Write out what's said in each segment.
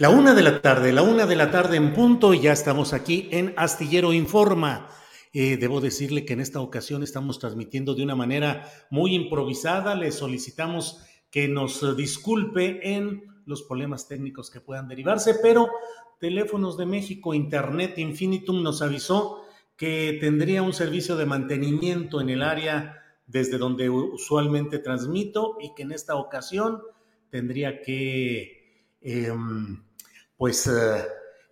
La una de la tarde, la una de la tarde en punto ya estamos aquí en Astillero Informa. Eh, debo decirle que en esta ocasión estamos transmitiendo de una manera muy improvisada. Le solicitamos que nos disculpe en los problemas técnicos que puedan derivarse, pero Teléfonos de México, Internet Infinitum nos avisó que tendría un servicio de mantenimiento en el área desde donde usualmente transmito y que en esta ocasión tendría que... em, pues eh,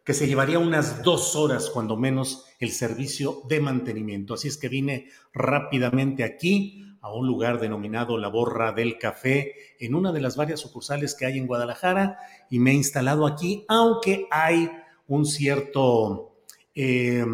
que se llevaría unas dos horas cuando menos el servicio de mantenimiento. Así es que vine rápidamente aquí a un lugar denominado La Borra del Café, en una de las varias sucursales que hay en Guadalajara, y me he instalado aquí, aunque hay un cierto eh,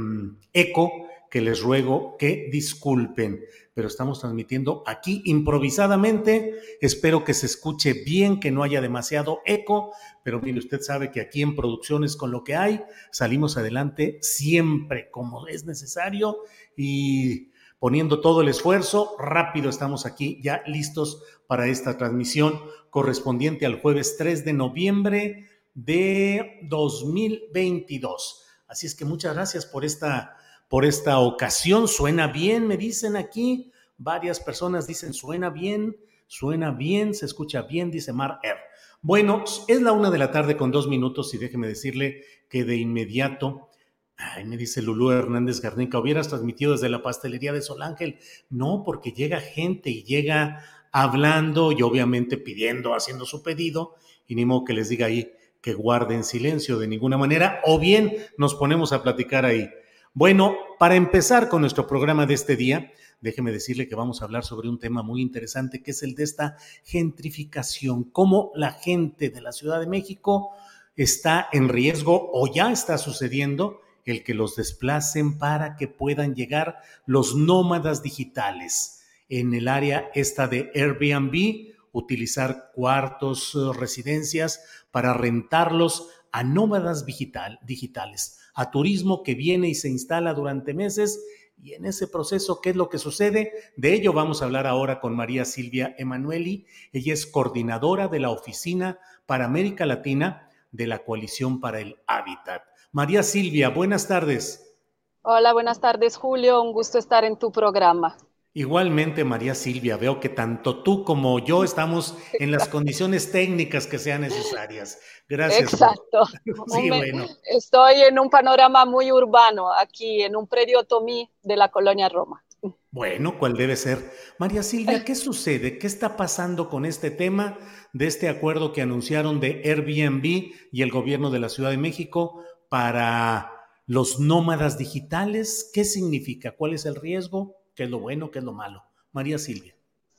eco que les ruego que disculpen, pero estamos transmitiendo aquí improvisadamente. Espero que se escuche bien, que no haya demasiado eco, pero mire, usted sabe que aquí en producciones con lo que hay, salimos adelante siempre como es necesario y poniendo todo el esfuerzo, rápido estamos aquí ya listos para esta transmisión correspondiente al jueves 3 de noviembre de 2022. Así es que muchas gracias por esta por esta ocasión. Suena bien, me dicen aquí. Varias personas dicen suena bien, suena bien, se escucha bien, dice Mar R. Bueno, es la una de la tarde con dos minutos y déjeme decirle que de inmediato, ay, me dice Lulú Hernández Garnica, hubieras transmitido desde la pastelería de Sol Ángel. No, porque llega gente y llega hablando y obviamente pidiendo, haciendo su pedido, y ni modo que les diga ahí que guarden silencio de ninguna manera, o bien nos ponemos a platicar ahí. Bueno, para empezar con nuestro programa de este día, déjeme decirle que vamos a hablar sobre un tema muy interesante que es el de esta gentrificación, cómo la gente de la Ciudad de México está en riesgo o ya está sucediendo el que los desplacen para que puedan llegar los nómadas digitales en el área esta de Airbnb, utilizar cuartos, residencias para rentarlos a nómadas digital, digitales a turismo que viene y se instala durante meses. Y en ese proceso, ¿qué es lo que sucede? De ello vamos a hablar ahora con María Silvia Emanueli. Ella es coordinadora de la Oficina para América Latina de la Coalición para el Hábitat. María Silvia, buenas tardes. Hola, buenas tardes, Julio. Un gusto estar en tu programa. Igualmente, María Silvia, veo que tanto tú como yo estamos en las condiciones técnicas que sean necesarias. Gracias. Exacto. Sí, bueno. Estoy en un panorama muy urbano, aquí en un predio Tomí de la colonia Roma. Bueno, ¿cuál debe ser? María Silvia, ¿qué sucede? ¿Qué está pasando con este tema de este acuerdo que anunciaron de Airbnb y el gobierno de la Ciudad de México para los nómadas digitales? ¿Qué significa? ¿Cuál es el riesgo? ¿Qué es lo bueno? ¿Qué es lo malo? María Silvia.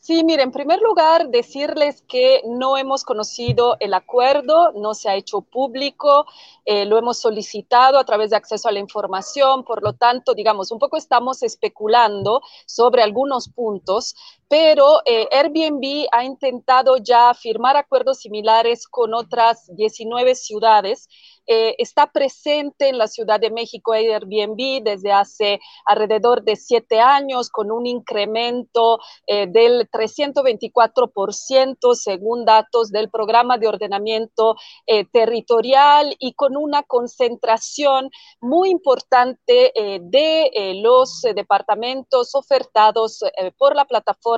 Sí, mire, en primer lugar, decirles que no hemos conocido el acuerdo, no se ha hecho público, eh, lo hemos solicitado a través de acceso a la información, por lo tanto, digamos, un poco estamos especulando sobre algunos puntos, pero eh, Airbnb ha intentado ya firmar acuerdos similares con otras 19 ciudades. Eh, está presente en la Ciudad de México Airbnb desde hace alrededor de siete años con un incremento eh, del 324% según datos del programa de ordenamiento territorial y con una concentración muy importante de los departamentos ofertados por la plataforma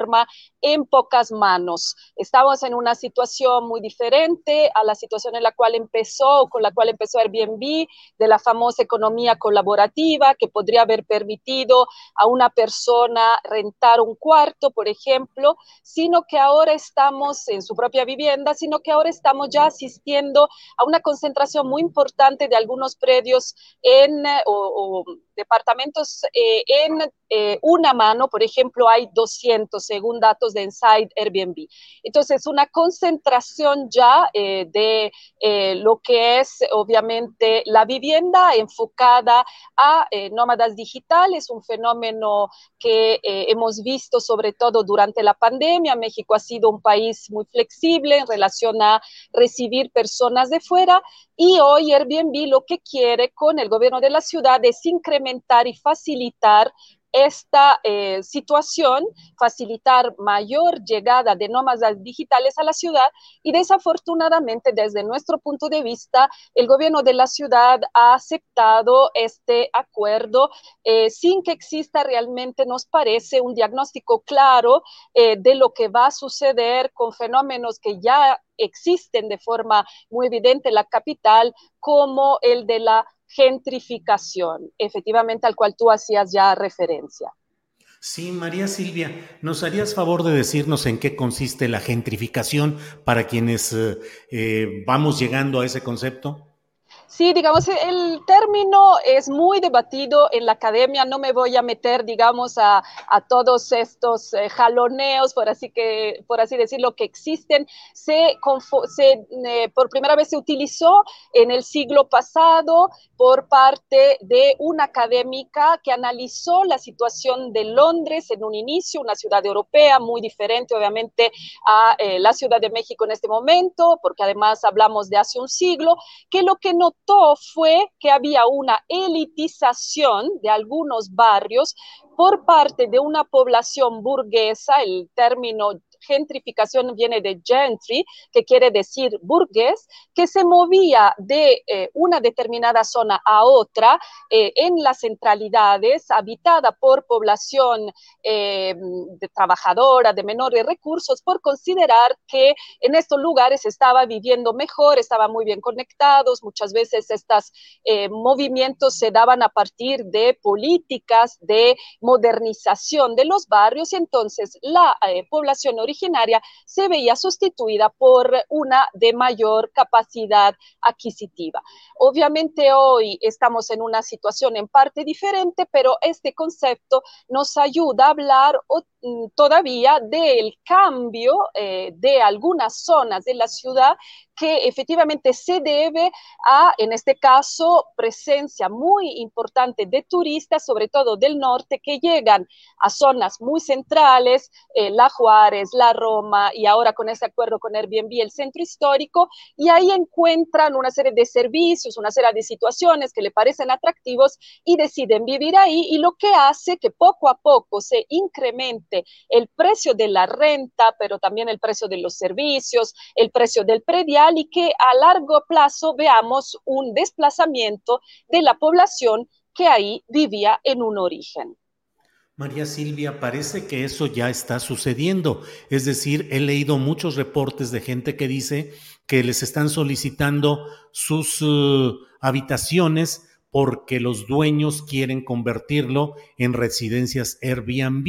en pocas manos. Estamos en una situación muy diferente a la situación en la cual empezó, con la cual empezó Airbnb, de la famosa economía colaborativa que podría haber permitido a una persona rentar un cuarto, por ejemplo, sino que ahora estamos en su propia vivienda, sino que ahora estamos ya asistiendo a una concentración muy importante de algunos predios en o, departamentos eh, en eh, una mano, por ejemplo, hay 200 según datos de Inside Airbnb. Entonces, una concentración ya eh, de lo que es obviamente la vivienda enfocada a nómadas digitales, un fenómeno que hemos visto sobre todo durante la pandemia. México ha sido un país muy flexible en relación a recibir personas de fuera y hoy Airbnb lo que quiere con el gobierno de la ciudad es incrementar y facilitar esta eh, situación, facilitar mayor llegada de nómadas digitales a la ciudad y desafortunadamente desde nuestro punto de vista el gobierno de la ciudad ha aceptado este acuerdo eh, sin que exista realmente, nos parece, un diagnóstico claro eh, de lo que va a suceder con fenómenos que ya existen de forma muy evidente en la capital, como el de la gentrificación, efectivamente al cual tú hacías ya referencia. Sí, María Silvia, ¿nos harías favor de decirnos en qué consiste la gentrificación para quienes eh, eh, vamos llegando a ese concepto? Sí, digamos, el término es muy debatido en la academia, no me voy a meter, digamos, a, todos estos eh, jaloneos, por así, que, por así decirlo, que existen. Se, eh, por primera vez se utilizó en el siglo pasado por parte de una académica que analizó la situación de Londres en un inicio, una ciudad europea muy diferente, obviamente, a eh, la Ciudad de México en este momento, porque además hablamos de hace un siglo, que lo que no fue que había una elitización de algunos barrios por parte de una población burguesa, el término gentrificación viene de gentry, que quiere decir burgués, que se movía de eh, una determinada zona a otra eh, en las centralidades, habitada por población eh, trabajadora, de menores recursos, por considerar que en estos lugares estaba viviendo mejor, estaban muy bien conectados, muchas veces estos movimientos se daban a partir de políticas de modernización de los barrios, y entonces la población originaria se veía sustituida por una de mayor capacidad adquisitiva. Obviamente hoy estamos en una situación en parte diferente, pero este concepto nos ayuda a hablar mm, todavía del cambio eh, de algunas zonas de la ciudad que efectivamente se debe a, en este caso, presencia muy importante de turistas, sobre todo del norte, que llegan a zonas muy centrales, eh, La Juárez, La Roma y ahora con este acuerdo con Airbnb, el centro histórico, y ahí encuentran una serie de servicios, una serie de situaciones que le parecen atractivos y deciden vivir ahí y lo que hace que poco a poco se incremente el precio de la renta, pero también el precio de los servicios, el precio del predial y que a largo plazo veamos un desplazamiento de la población que ahí vivía en un origen. María Silvia, parece que eso ya está sucediendo. Es decir, he leído muchos reportes de gente que dice que les están solicitando sus uh, habitaciones porque los dueños quieren convertirlo en residencias Airbnb.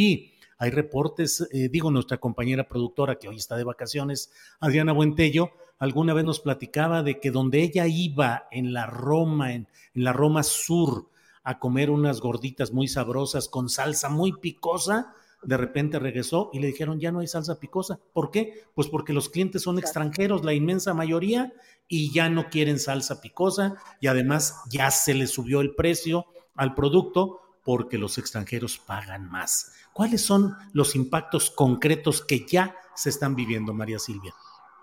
Hay reportes, eh, digo, nuestra compañera productora que hoy está de vacaciones, Adriana Buentello, alguna vez nos platicaba de que donde ella iba en la Roma, en, la Roma Sur, a comer unas gorditas muy sabrosas con salsa muy picosa, de repente regresó y le dijeron, ya no hay salsa picosa. ¿Por qué? Pues porque los clientes son extranjeros, la inmensa mayoría, y ya no quieren salsa picosa y además ya se le subió el precio al producto porque los extranjeros pagan más. ¿Cuáles son los impactos concretos que ya se están viviendo, María Silvia?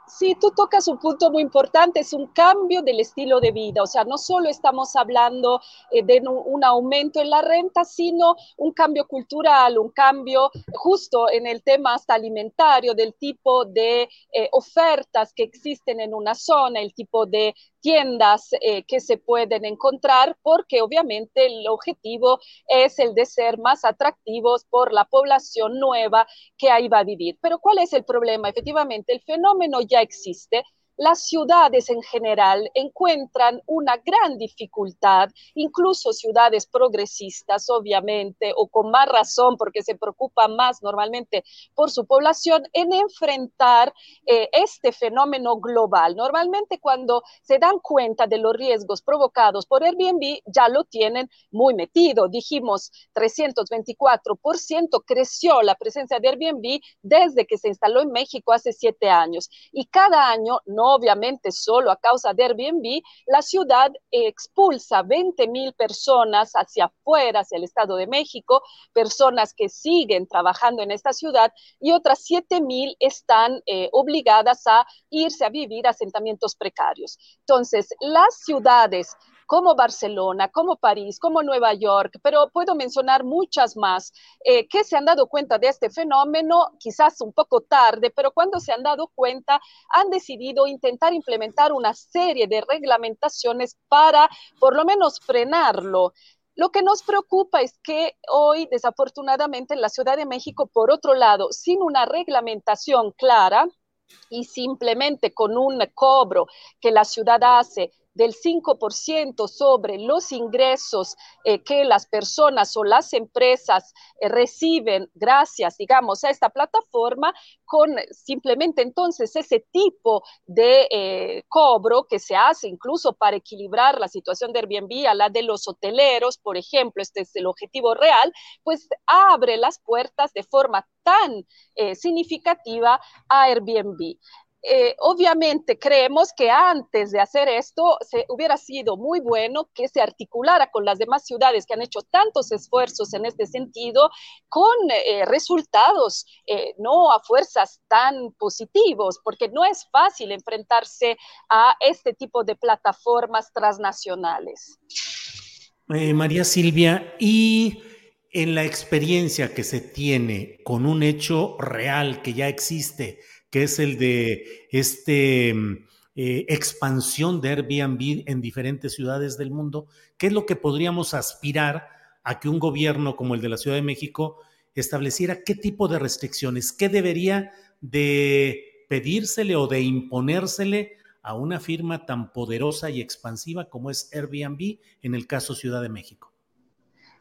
Sí, tú tocas un punto muy importante, es un cambio del estilo de vida, o sea, no solo estamos hablando eh, de un aumento en la renta, sino un cambio cultural, un cambio justo en el tema hasta alimentario, del tipo de eh, ofertas que existen en una zona, el tipo de tiendas eh, que se pueden encontrar, porque obviamente el objetivo es el de ser más atractivos por la población nueva que ahí va a vivir. Pero ¿cuál es el problema? Efectivamente, el fenómeno ya existe, las ciudades en general encuentran una gran dificultad, incluso ciudades progresistas, obviamente, o con más razón, porque se preocupan más normalmente por su población, en enfrentar eh, este fenómeno global. Normalmente cuando se dan cuenta de los riesgos provocados por Airbnb, ya lo tienen muy metido. Dijimos 324% creció la presencia de Airbnb desde que se instaló en México hace siete años. Y cada año no obviamente solo a causa de Airbnb, la ciudad expulsa 20 mil personas hacia afuera, hacia el Estado de México, personas que siguen trabajando en esta ciudad y otras 7 mil están eh, obligadas a irse a vivir a asentamientos precarios. Entonces, las ciudades como Barcelona, como París, como Nueva York, pero puedo mencionar muchas más eh, que se han dado cuenta de este fenómeno, quizás un poco tarde, pero cuando se han dado cuenta han decidido intentar implementar una serie de reglamentaciones para por lo menos frenarlo. Lo que nos preocupa es que hoy, desafortunadamente, en la Ciudad de México, por otro lado, sin una reglamentación clara y simplemente con un cobro que la ciudad hace del 5% sobre los ingresos eh, que las personas o las empresas eh, reciben gracias, digamos, a esta plataforma, con simplemente entonces ese tipo de eh, cobro que se hace incluso para equilibrar la situación de Airbnb a la de los hoteleros, por ejemplo, este es el objetivo real, pues abre las puertas de forma tan significativa a Airbnb. Eh, obviamente creemos que antes de hacer esto se hubiera sido muy bueno que se articulara con las demás ciudades que han hecho tantos esfuerzos en este sentido con eh, resultados eh, no a fuerzas tan positivos, porque no es fácil enfrentarse a este tipo de plataformas transnacionales. María Silvia, y en la experiencia que se tiene con un hecho real que ya existe, que es el de este mm, eh, expansión de Airbnb en diferentes ciudades del mundo, ¿qué es lo que podríamos aspirar a que un gobierno como el de la Ciudad de México estableciera qué tipo de restricciones, qué debería de pedírsele o de imponérsele a una firma tan poderosa y expansiva como es Airbnb en el caso Ciudad de México?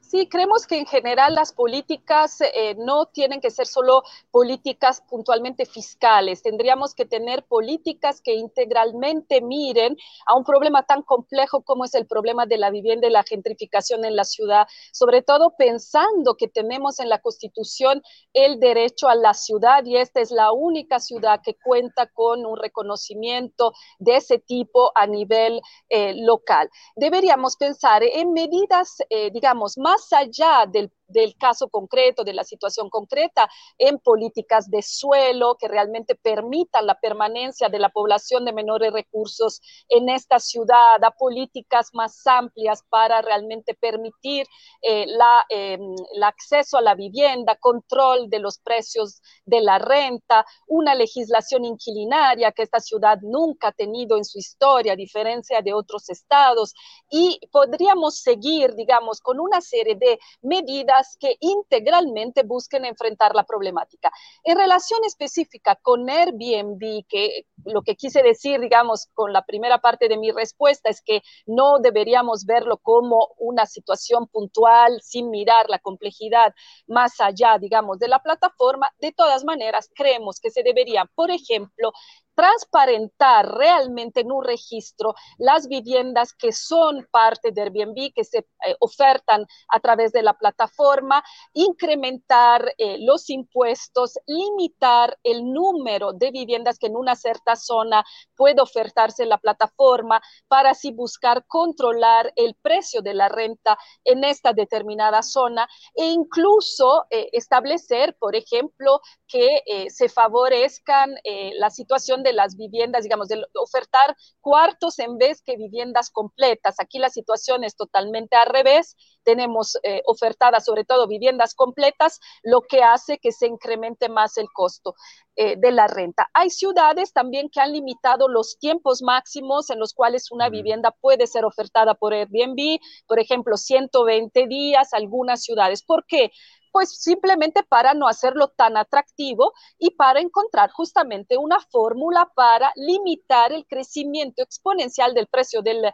Sí, creemos que en general las políticas eh, no tienen que ser solo políticas puntualmente fiscales. Tendríamos que tener políticas que integralmente miren a un problema tan complejo como es el problema de la vivienda y la gentrificación en la ciudad, sobre todo pensando que tenemos en la Constitución el derecho a la ciudad y esta es la única ciudad que cuenta con un reconocimiento de ese tipo a nivel eh, local. Deberíamos pensar en medidas, eh, digamos, más allá del del caso concreto, de la situación concreta, en políticas de suelo que realmente permitan la permanencia de la población de menores recursos en esta ciudad, a políticas más amplias para realmente permitir eh, em, el acceso a la vivienda, control de los precios de la renta, una legislación inquilinaria que esta ciudad nunca ha tenido en su historia, a diferencia de otros estados, y podríamos seguir, digamos, con una serie de medidas que integralmente busquen enfrentar la problemática. En relación específica con Airbnb, que lo que quise decir, digamos, con la primera parte de mi respuesta es que no deberíamos verlo como una situación puntual sin mirar la complejidad más allá, digamos, de la plataforma. De todas maneras, creemos que se debería, por ejemplo, transparentar realmente en un registro las viviendas que son parte de Airbnb, que se eh, ofertan a través de la plataforma, incrementar eh, los impuestos, limitar el número de viviendas que en una cierta zona puede ofertarse en la plataforma para así buscar controlar el precio de la renta en esta determinada zona e incluso eh, establecer, por ejemplo, que se favorezcan la situación de las viviendas, digamos, de ofertar cuartos en vez que viviendas completas. Aquí la situación es totalmente al revés. Tenemos eh, ofertadas sobre todo viviendas completas, lo que hace que se incremente más el costo eh, de la renta. Hay ciudades también que han limitado los tiempos máximos en los cuales una vivienda puede ser ofertada por Airbnb, por ejemplo, 120 días, algunas ciudades. ¿Por qué? Pues simplemente para no hacerlo tan atractivo y para encontrar justamente una fórmula para limitar el crecimiento exponencial del precio del,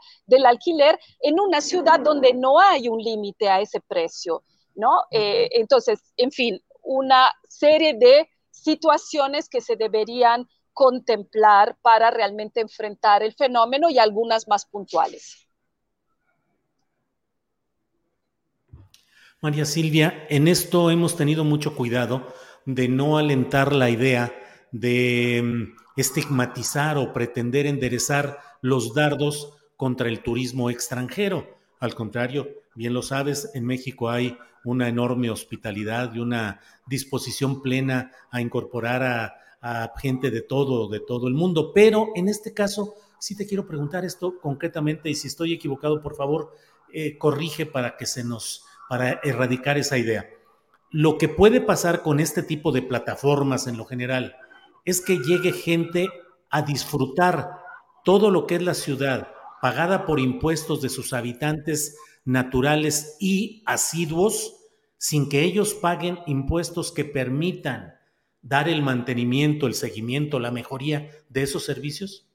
alquiler en una ciudad donde no hay un límite a ese precio, ¿no? Eh, entonces, en fin, una serie de situaciones que se deberían contemplar para realmente enfrentar el fenómeno y algunas más puntuales. María Silvia, en esto hemos tenido mucho cuidado de no alentar la idea de mm, estigmatizar o pretender enderezar los dardos contra el turismo extranjero. Al contrario, bien lo sabes, en México hay una enorme hospitalidad y una disposición plena a incorporar a, gente de todo, de todo el mundo. Pero en este caso, sí te quiero preguntar esto concretamente y si estoy equivocado, por favor, eh, corrige para que se nos para erradicar esa idea. Lo que puede pasar con este tipo de plataformas en lo general es que llegue gente a disfrutar todo lo que es la ciudad, pagada por impuestos de sus habitantes naturales y asiduos, sin que ellos paguen impuestos que permitan dar el mantenimiento, el seguimiento, la mejoría de esos servicios?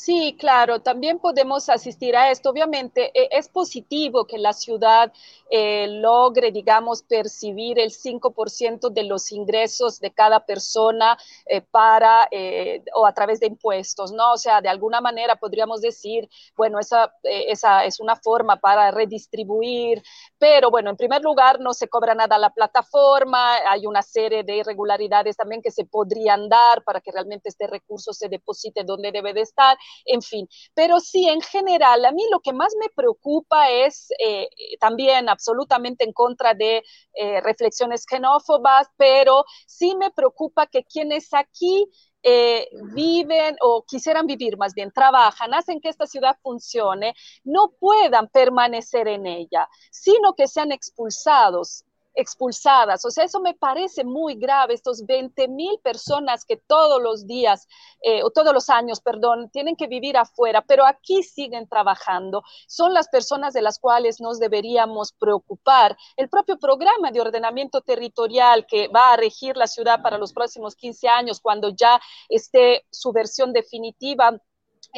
Sí, claro, también podemos asistir a esto. Obviamente e, es positivo que la ciudad eh, logre, digamos, percibir el 5% de los ingresos de cada persona eh, para eh, o a través de impuestos, ¿no? O sea, de alguna manera podríamos decir, bueno, esa, esa es una forma para redistribuir, pero bueno, en primer lugar, no se cobra nada a la plataforma, hay una serie de irregularidades también que se podrían dar para que realmente este recurso se deposite donde debe de estar en fin. Pero sí, en general, a mí lo que más me preocupa es eh, también absolutamente en contra de eh, reflexiones xenófobas, pero sí me preocupa que quienes aquí eh, viven o quisieran vivir, más bien trabajan, hacen que esta ciudad funcione, no puedan permanecer en ella, sino que sean expulsados expulsadas. O sea, eso me parece muy grave, estos 20 mil personas que todos los días, eh, o todos los años, perdón, tienen que vivir afuera, pero aquí siguen trabajando. Son las personas de las cuales nos deberíamos preocupar. El propio programa de ordenamiento territorial que va a regir la ciudad para los próximos 15 años, cuando ya esté su versión definitiva,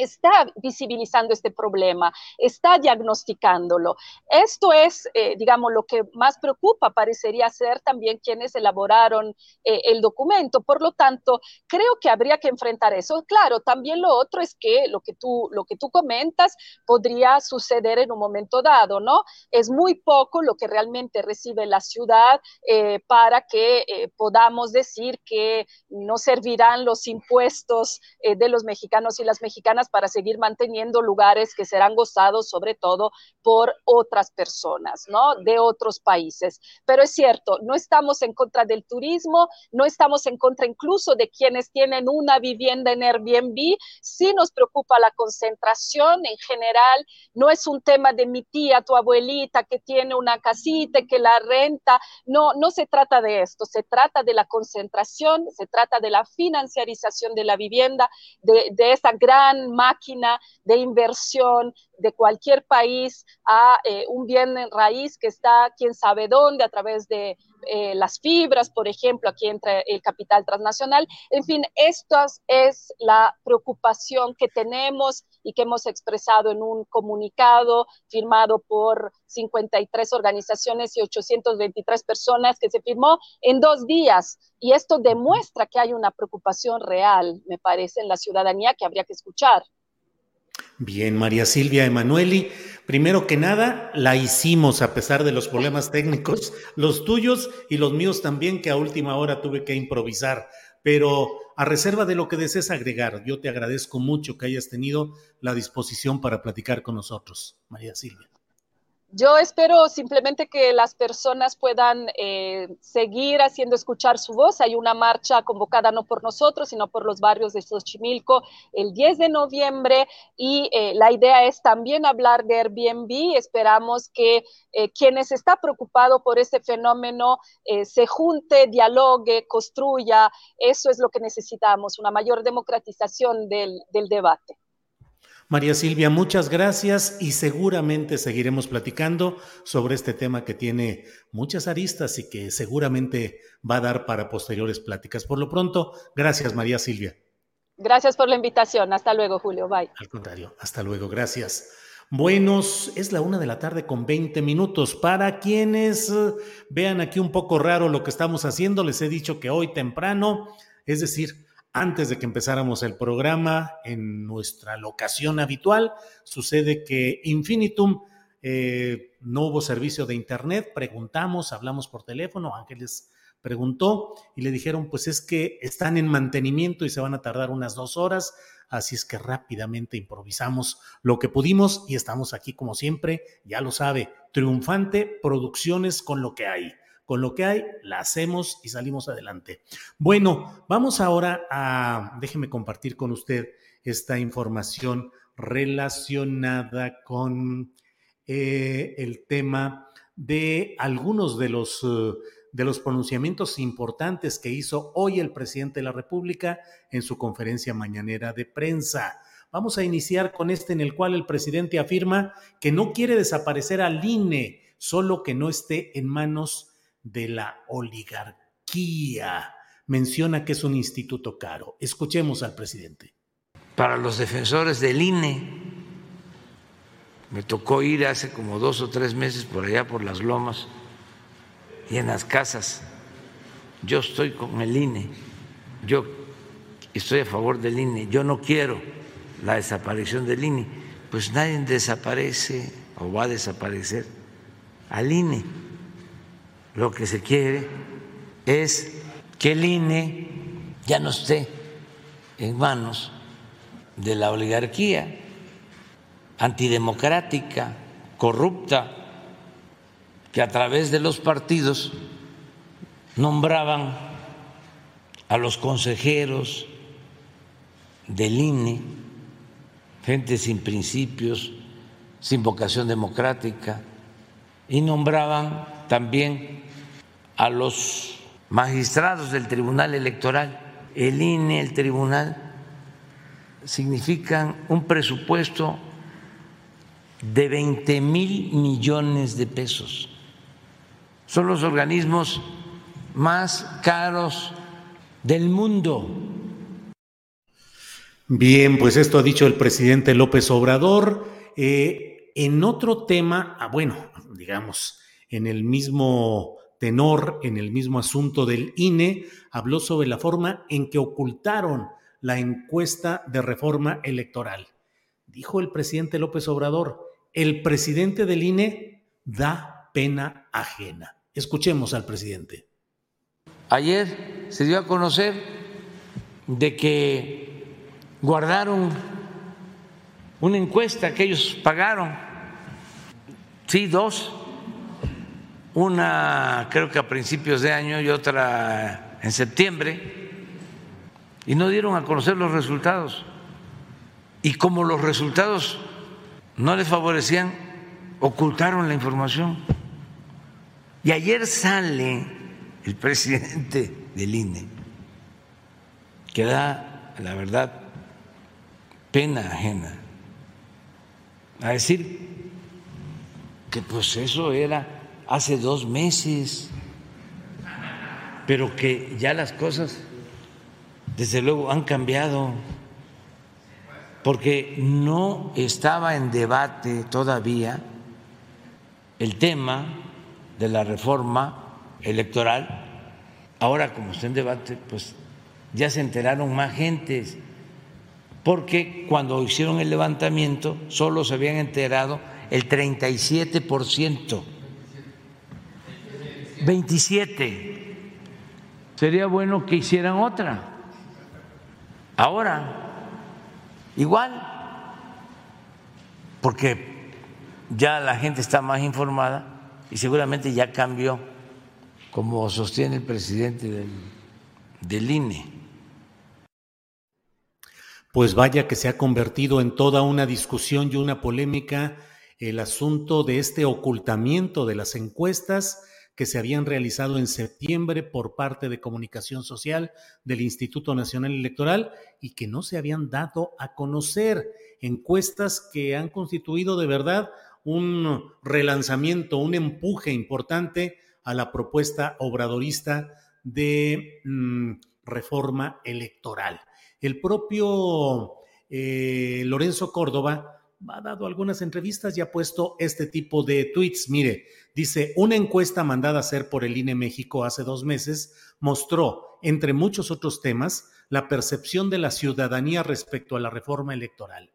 está visibilizando este problema, está diagnosticándolo. Esto es, eh, digamos, lo que más preocupa, parecería ser también quienes elaboraron eh, el documento. Por lo tanto, creo que habría que enfrentar eso. Claro, también lo otro es que lo que tú, lo que tú comentas podría suceder en un momento dado, ¿no? Es muy poco lo que realmente recibe la ciudad eh, para que podamos decir que no servirán los impuestos de los mexicanos y las mexicanas para seguir manteniendo lugares que serán gozados sobre todo por otras personas, ¿no? De otros países. Pero es cierto, no estamos en contra del turismo, no estamos en contra incluso de quienes tienen una vivienda en Airbnb, sí nos preocupa la concentración en general, no es un tema de mi tía, tu abuelita que tiene una casita, que la renta, no, no se trata de esto, se trata de la concentración, se trata de la financiarización de la vivienda, de, de gran máquina de inversión de cualquier país a eh, un bien en raíz que está quién sabe dónde a través de, eh, las fibras, por ejemplo, aquí entre el capital transnacional. En fin, esta es la preocupación que tenemos y que hemos expresado en un comunicado firmado por 53 organizaciones y 823 personas que se firmó en dos días. Y esto demuestra que hay una preocupación real, me parece, en la ciudadanía que habría que escuchar. Bien, María Silvia Emanueli, primero que nada, la hicimos a pesar de los problemas técnicos, los tuyos y los míos también, que a última hora tuve que improvisar. Pero a reserva de lo que desees agregar, yo te agradezco mucho que hayas tenido la disposición para platicar con nosotros, María Silvia. Yo espero simplemente que las personas puedan eh, seguir haciendo escuchar su voz. Hay una marcha convocada no por nosotros, sino por los barrios de Xochimilco el 10 de noviembre y eh, la idea es también hablar de Airbnb. Esperamos que eh, quienes está preocupado por este fenómeno se junte, dialogue, construya. Eso es lo que necesitamos, una mayor democratización del debate. María Silvia, muchas gracias y seguramente seguiremos platicando sobre este tema que tiene muchas aristas y que seguramente va a dar para posteriores pláticas. Por lo pronto, gracias María Silvia. Gracias por la invitación. Hasta luego, Julio. Bye. Al contrario, hasta luego. Gracias. Buenos, es la una de la tarde con 20 minutos. Para quienes eh, vean aquí un poco raro lo que estamos haciendo, les he dicho que hoy temprano, es decir, antes de que empezáramos el programa, en nuestra locación habitual, sucede que Infinitum eh, no hubo servicio de internet, preguntamos, hablamos por teléfono, Ángeles preguntó y le dijeron, pues es que están en mantenimiento y se van a tardar unas dos horas, así es que rápidamente improvisamos lo que pudimos y estamos aquí como siempre, ya lo sabe, triunfante, producciones con lo que hay con lo que hay, la hacemos y salimos adelante. Bueno, vamos ahora a, déjeme compartir con usted esta información relacionada con eh, el tema de algunos de los, eh, de los pronunciamientos importantes que hizo hoy el presidente de la República en su conferencia mañanera de prensa. Vamos a iniciar con este en el cual el presidente afirma que no quiere desaparecer al INE, solo que no esté en manos de la oligarquía. Menciona que es un instituto caro. Escuchemos al presidente. Para los defensores del INE, me tocó ir hace como dos o tres meses por allá por las lomas y en las casas. Yo estoy con el INE, yo estoy a favor del INE, yo no quiero la desaparición del INE. Pues nadie desaparece o va a desaparecer al INE lo que se quiere es que el INE ya no esté en manos de la oligarquía antidemocrática, corrupta, que a través de los partidos nombraban a los consejeros del INE, gente sin principios, sin vocación democrática, y nombraban también a los magistrados del Tribunal Electoral. El INE, el Tribunal, significan un presupuesto de 20 mil millones de pesos. Son los organismos más caros del mundo. Bien, pues esto ha dicho el presidente López Obrador. Eh, en otro tema, ah, bueno, digamos, en el mismo tenor, en el mismo asunto del INE, habló sobre la forma en que ocultaron la encuesta de reforma electoral. Dijo el presidente López Obrador, el presidente del INE da pena ajena. Escuchemos al presidente. Ayer se dio a conocer de que guardaron una encuesta que ellos pagaron, sí, dos, una creo que a principios de año y otra en septiembre, y no dieron a conocer los resultados. Y como los resultados no les favorecían, ocultaron la información. Y ayer sale el presidente del INE, que da, la verdad, pena ajena, a decir que pues eso era hace dos meses. Pero que ya las cosas, desde luego, han cambiado, porque no estaba en debate todavía el tema de la reforma electoral. Ahora, como está en debate, pues ya se enteraron más gentes, porque cuando hicieron el levantamiento solo se habían enterado el 37%. 27. Sería bueno que hicieran otra. Ahora, igual, porque ya la gente está más informada y seguramente ya cambió, como sostiene el presidente del, del INE. Pues vaya que se ha convertido en toda una discusión y una polémica el asunto de este ocultamiento de las encuestas que se habían realizado en septiembre por parte de Comunicación Social del Instituto Nacional Electoral y que no se habían dado a conocer. Encuestas que han constituido de verdad un relanzamiento, un empuje importante a la propuesta obradorista de mm, reforma electoral. El propio eh, Lorenzo Córdoba ha dado algunas entrevistas y ha puesto este tipo de tweets. Mire, dice, una encuesta mandada a hacer por el INE México hace dos meses mostró, entre muchos otros temas, la percepción de la ciudadanía respecto a la reforma electoral.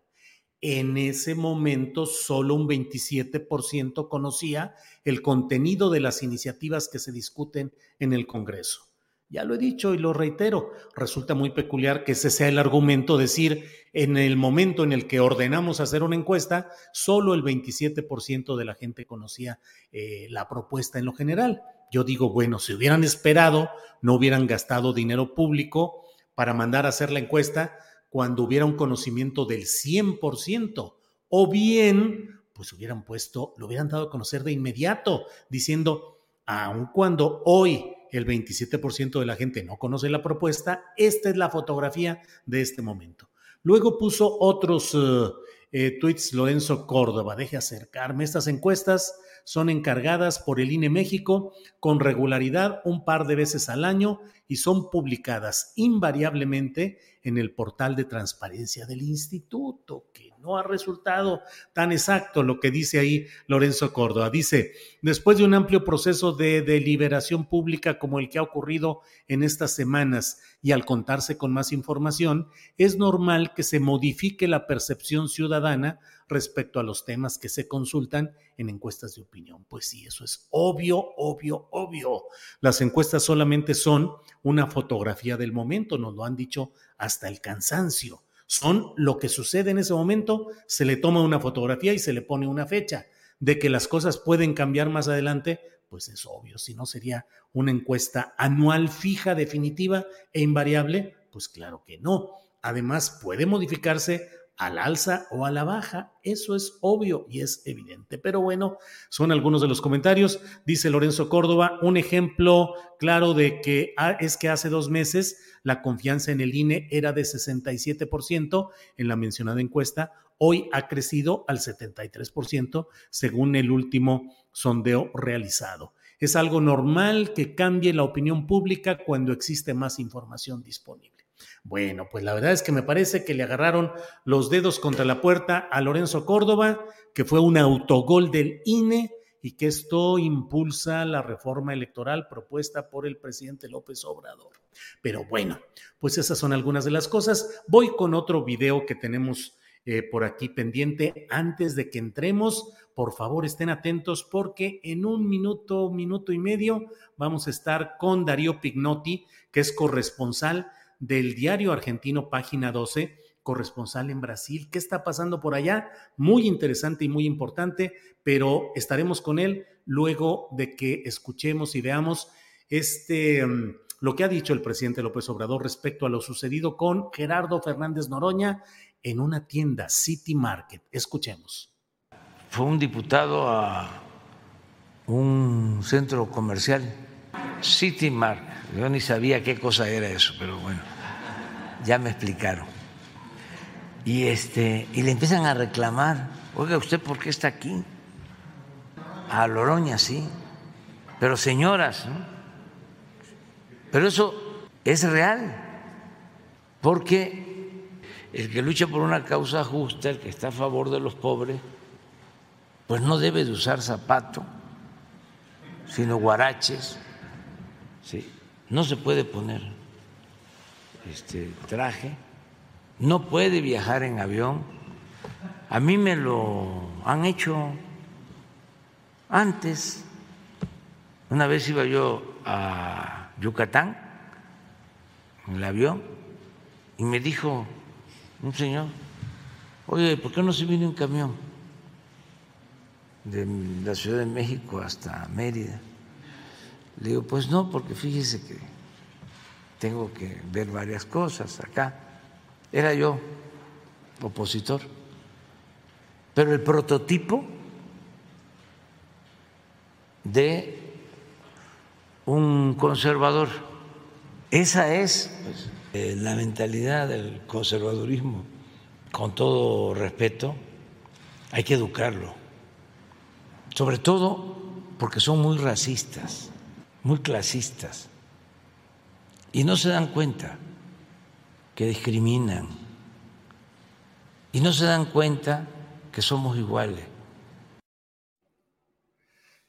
En ese momento, solo un 27% conocía el contenido de las iniciativas que se discuten en el Congreso. Ya lo he dicho y lo reitero, resulta muy peculiar que ese sea el argumento, decir, en el momento en el que ordenamos hacer una encuesta, solo el 27% de la gente conocía eh, la propuesta en lo general. Yo digo, bueno, si hubieran esperado, no hubieran gastado dinero público para mandar a hacer la encuesta cuando hubiera un conocimiento del 100%, o bien, pues hubieran puesto, lo hubieran dado a conocer de inmediato, diciendo, aun cuando hoy el 27% de la gente no conoce la propuesta. Esta es la fotografía de este momento. Luego puso otros eh, eh, tweets Lorenzo Córdoba. Deje acercarme. Estas encuestas son encargadas por el INE México con regularidad un par de veces al año y son publicadas invariablemente en el portal de transparencia del instituto, que no ha resultado tan exacto lo que dice ahí Lorenzo Córdoba. Dice, después de un amplio proceso de deliberación pública como el que ha ocurrido en estas semanas y al contarse con más información, es normal que se modifique la percepción ciudadana respecto a los temas que se consultan en encuestas de opinión. Pues sí, eso es obvio, obvio, obvio. Las encuestas solamente son una fotografía del momento, nos lo han dicho hasta el cansancio. Son lo que sucede en ese momento, se le toma una fotografía y se le pone una fecha. De que las cosas pueden cambiar más adelante, pues es obvio, si no sería una encuesta anual fija, definitiva e invariable, pues claro que no. Además, puede modificarse al alza o a la baja. Eso es obvio y es evidente. Pero bueno, son algunos de los comentarios. Dice Lorenzo Córdoba, un ejemplo claro de que ah, es que hace dos meses la confianza en el INE era de 67% en la mencionada encuesta. Hoy ha crecido al 73% según el último sondeo realizado. Es algo normal que cambie la opinión pública cuando existe más información disponible. Bueno, pues la verdad es que me parece que le agarraron los dedos contra la puerta a Lorenzo Córdoba, que fue un autogol del INE y que esto impulsa la reforma electoral propuesta por el presidente López Obrador. Pero bueno, pues esas son algunas de las cosas. Voy con otro video que tenemos eh, por aquí pendiente. Antes de que entremos, por favor estén atentos porque en un minuto, minuto y medio vamos a estar con Darío Pignotti, que es corresponsal del diario argentino Página 12, corresponsal en Brasil. ¿Qué está pasando por allá? Muy interesante y muy importante, pero estaremos con él luego de que escuchemos y veamos este mm, lo que ha dicho el presidente López Obrador respecto a lo sucedido con Gerardo Fernández Noroña en una tienda City Market. Escuchemos. Fue un diputado a un centro comercial, City Market yo ni sabía qué cosa era eso, pero bueno, ya me explicaron. Y, este, y le empiezan a reclamar, oiga, ¿usted por qué está aquí? A Loroña, sí. Pero señoras, Pero eso es real, porque el que lucha por una causa justa, el que está a favor de los pobres, pues no debe de usar zapato, sino guaraches, ¿sí? no se puede poner este traje, no puede viajar en avión. A mí me lo han hecho antes. Una vez iba yo a Yucatán en el avión y me dijo un señor, oye, ¿por qué no se viene un camión de la Ciudad de México hasta Mérida? Le digo, pues no, porque fíjese que tengo que ver varias cosas acá. Era yo opositor, pero el prototipo de un conservador, esa es pues, eh, la mentalidad del conservadurismo. Con todo respeto, hay que educarlo, sobre todo porque son muy racistas muy clasistas y no se dan cuenta que discriminan y no se dan cuenta que somos iguales.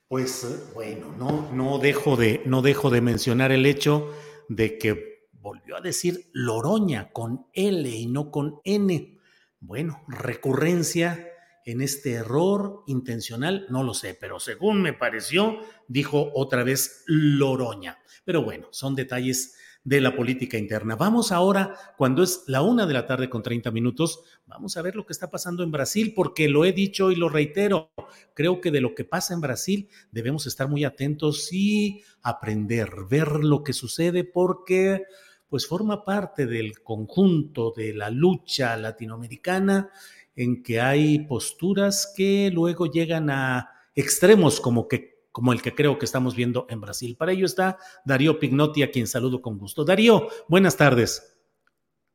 Pues bueno, no, no, dejo de, no dejo de mencionar el hecho de que volvió a decir Loroña con L y no con N. Bueno, recurrencia en este error intencional, no lo sé, pero según me pareció, dijo otra vez Loroña. Pero bueno, son detalles de la política interna. Vamos ahora, cuando es la una de la tarde con 30 minutos, vamos a ver lo que está pasando en Brasil, porque lo he dicho y lo reitero. Creo que de lo que pasa en Brasil debemos estar muy atentos y aprender, ver lo que sucede, porque pues forma parte del conjunto de la lucha latinoamericana en que hay posturas que luego llegan a extremos como que como el que creo que estamos viendo en Brasil. Para ello está Darío Pignotti, a quien saludo con gusto. Darío, buenas tardes.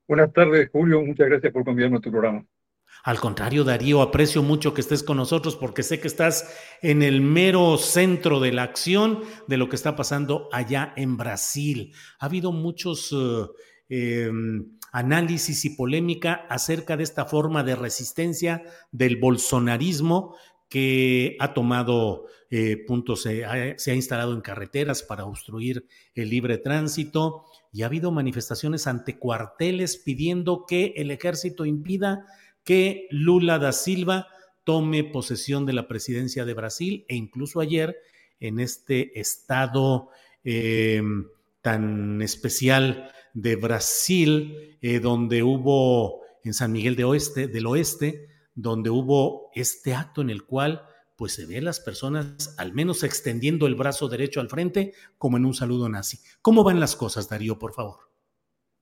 Buenas tardes, Julio. Muchas gracias por convidarme a tu programa. Al contrario, Darío, aprecio mucho que estés con nosotros porque sé que estás en el mero centro de la acción de lo que está pasando allá en Brasil. Ha habido muchos eh, em, análisis y polémica acerca de esta forma de resistencia del bolsonarismo que ha tomado eh, puntos, se ha instalado en carreteras para obstruir el libre tránsito y ha habido manifestaciones ante cuarteles pidiendo que el ejército impida que Lula da Silva tome posesión de la presidencia de Brasil e incluso ayer en este estado eh, tan especial de Brasil, eh, donde hubo en San Miguel de Oeste, del Oeste, donde hubo este acto en el cual pues se ve las personas al menos extendiendo el brazo derecho al frente como en un saludo nazi. ¿Cómo van las cosas, Darío, por favor?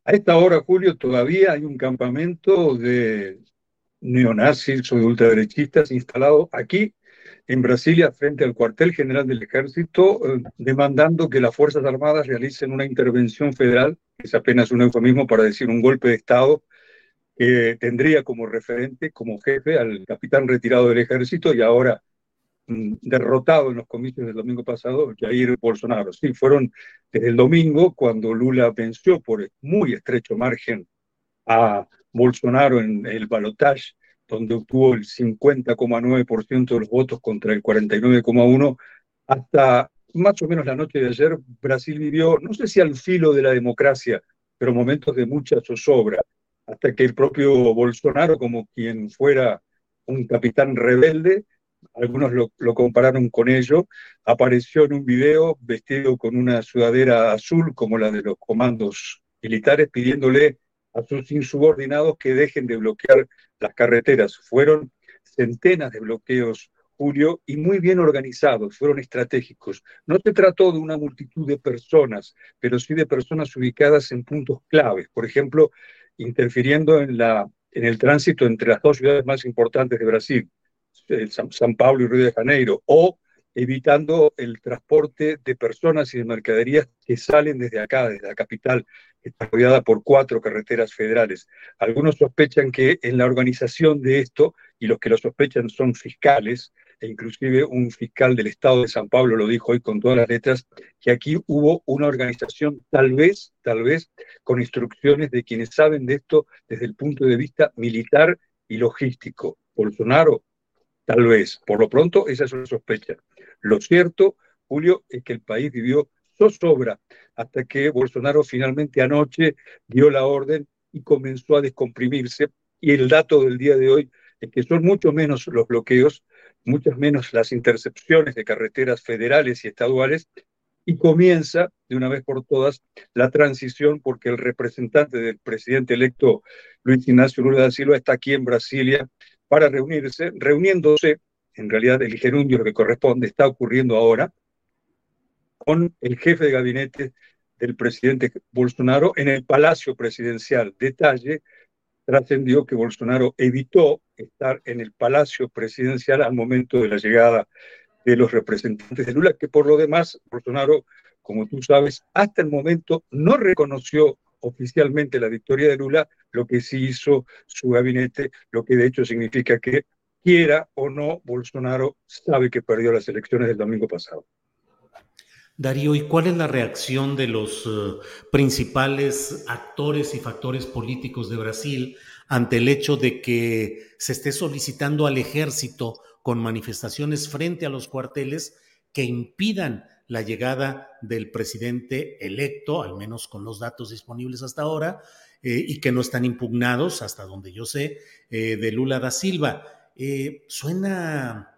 A esta hora, Julio, todavía hay un campamento de neonazis o de ultraderechistas instalado aquí en Brasilia frente al cuartel general del ejército, eh, demandando que las Fuerzas Armadas realicen una intervención federal, es apenas un eufemismo para decir un golpe de Estado, que tendría como referente, como jefe, al capitán retirado del ejército y ahora mm, derrotado en los comicios del domingo pasado, Jair Bolsonaro. Sí, fueron desde el domingo cuando Lula venció por muy estrecho margen a Bolsonaro en el balotaje donde obtuvo el 50,9% de los votos contra el 49,1%, hasta más o menos la noche de ayer, Brasil vivió, no sé si al filo de la democracia, pero momentos de mucha zozobra, hasta que el propio Bolsonaro, como quien fuera un capitán rebelde, algunos lo, lo, compararon con ello, apareció en un video vestido con una sudadera azul como la de los comandos militares, pidiéndole a sus insubordinados que dejen de bloquear las carreteras. Fueron centenas de bloqueos, Julio, y muy bien organizados, fueron estratégicos. No se trató de una multitud de personas, pero sí de personas ubicadas en puntos claves. Por ejemplo, interfiriendo en, la, en el tránsito entre las dos ciudades más importantes de Brasil, San, San Pablo y Río de Janeiro, o evitando el transporte de personas y de mercaderías que salen desde acá, desde la capital, que está rodeada por cuatro carreteras federales. Algunos sospechan que en la organización de esto, y los que lo sospechan son fiscales, e inclusive un fiscal del Estado de San Pablo lo dijo hoy con todas las letras, que aquí hubo una organización, tal vez, tal vez, con instrucciones de quienes saben de esto desde el punto de vista militar y logístico. Bolsonaro, tal vez. Por lo pronto, esa es una sospecha. Lo cierto, Julio, es que el país vivió zozobra hasta que Bolsonaro finalmente anoche dio la orden y comenzó a descomprimirse. Y el dato del día de hoy es que son mucho menos los bloqueos, muchas menos las intercepciones de carreteras federales y estaduales, y comienza de una vez por todas la transición porque el representante del presidente electo Luis Ignacio Lula da Silva está aquí en Brasilia para reunirse, reuniéndose, en realidad el gerundio que corresponde está ocurriendo ahora, con el jefe de gabinete del presidente Bolsonaro en el Palacio Presidencial. Detalle, trascendió que Bolsonaro evitó estar en el Palacio Presidencial al momento de la llegada de los representantes de Lula, que por lo demás, Bolsonaro, como tú sabes, hasta el momento no reconoció oficialmente la victoria de Lula, lo que sí hizo su gabinete, lo que de hecho significa que quiera o no, Bolsonaro sabe que perdió las elecciones del domingo pasado. Darío, ¿y cuál es la reacción de los uh, principales actores y factores políticos de Brasil ante el hecho de que se esté solicitando al ejército con manifestaciones frente a los cuarteles que impidan la llegada del presidente electo, al menos con los datos disponibles hasta ahora, eh, y que no están impugnados, hasta donde yo sé, eh, de Lula da Silva? Eh, suena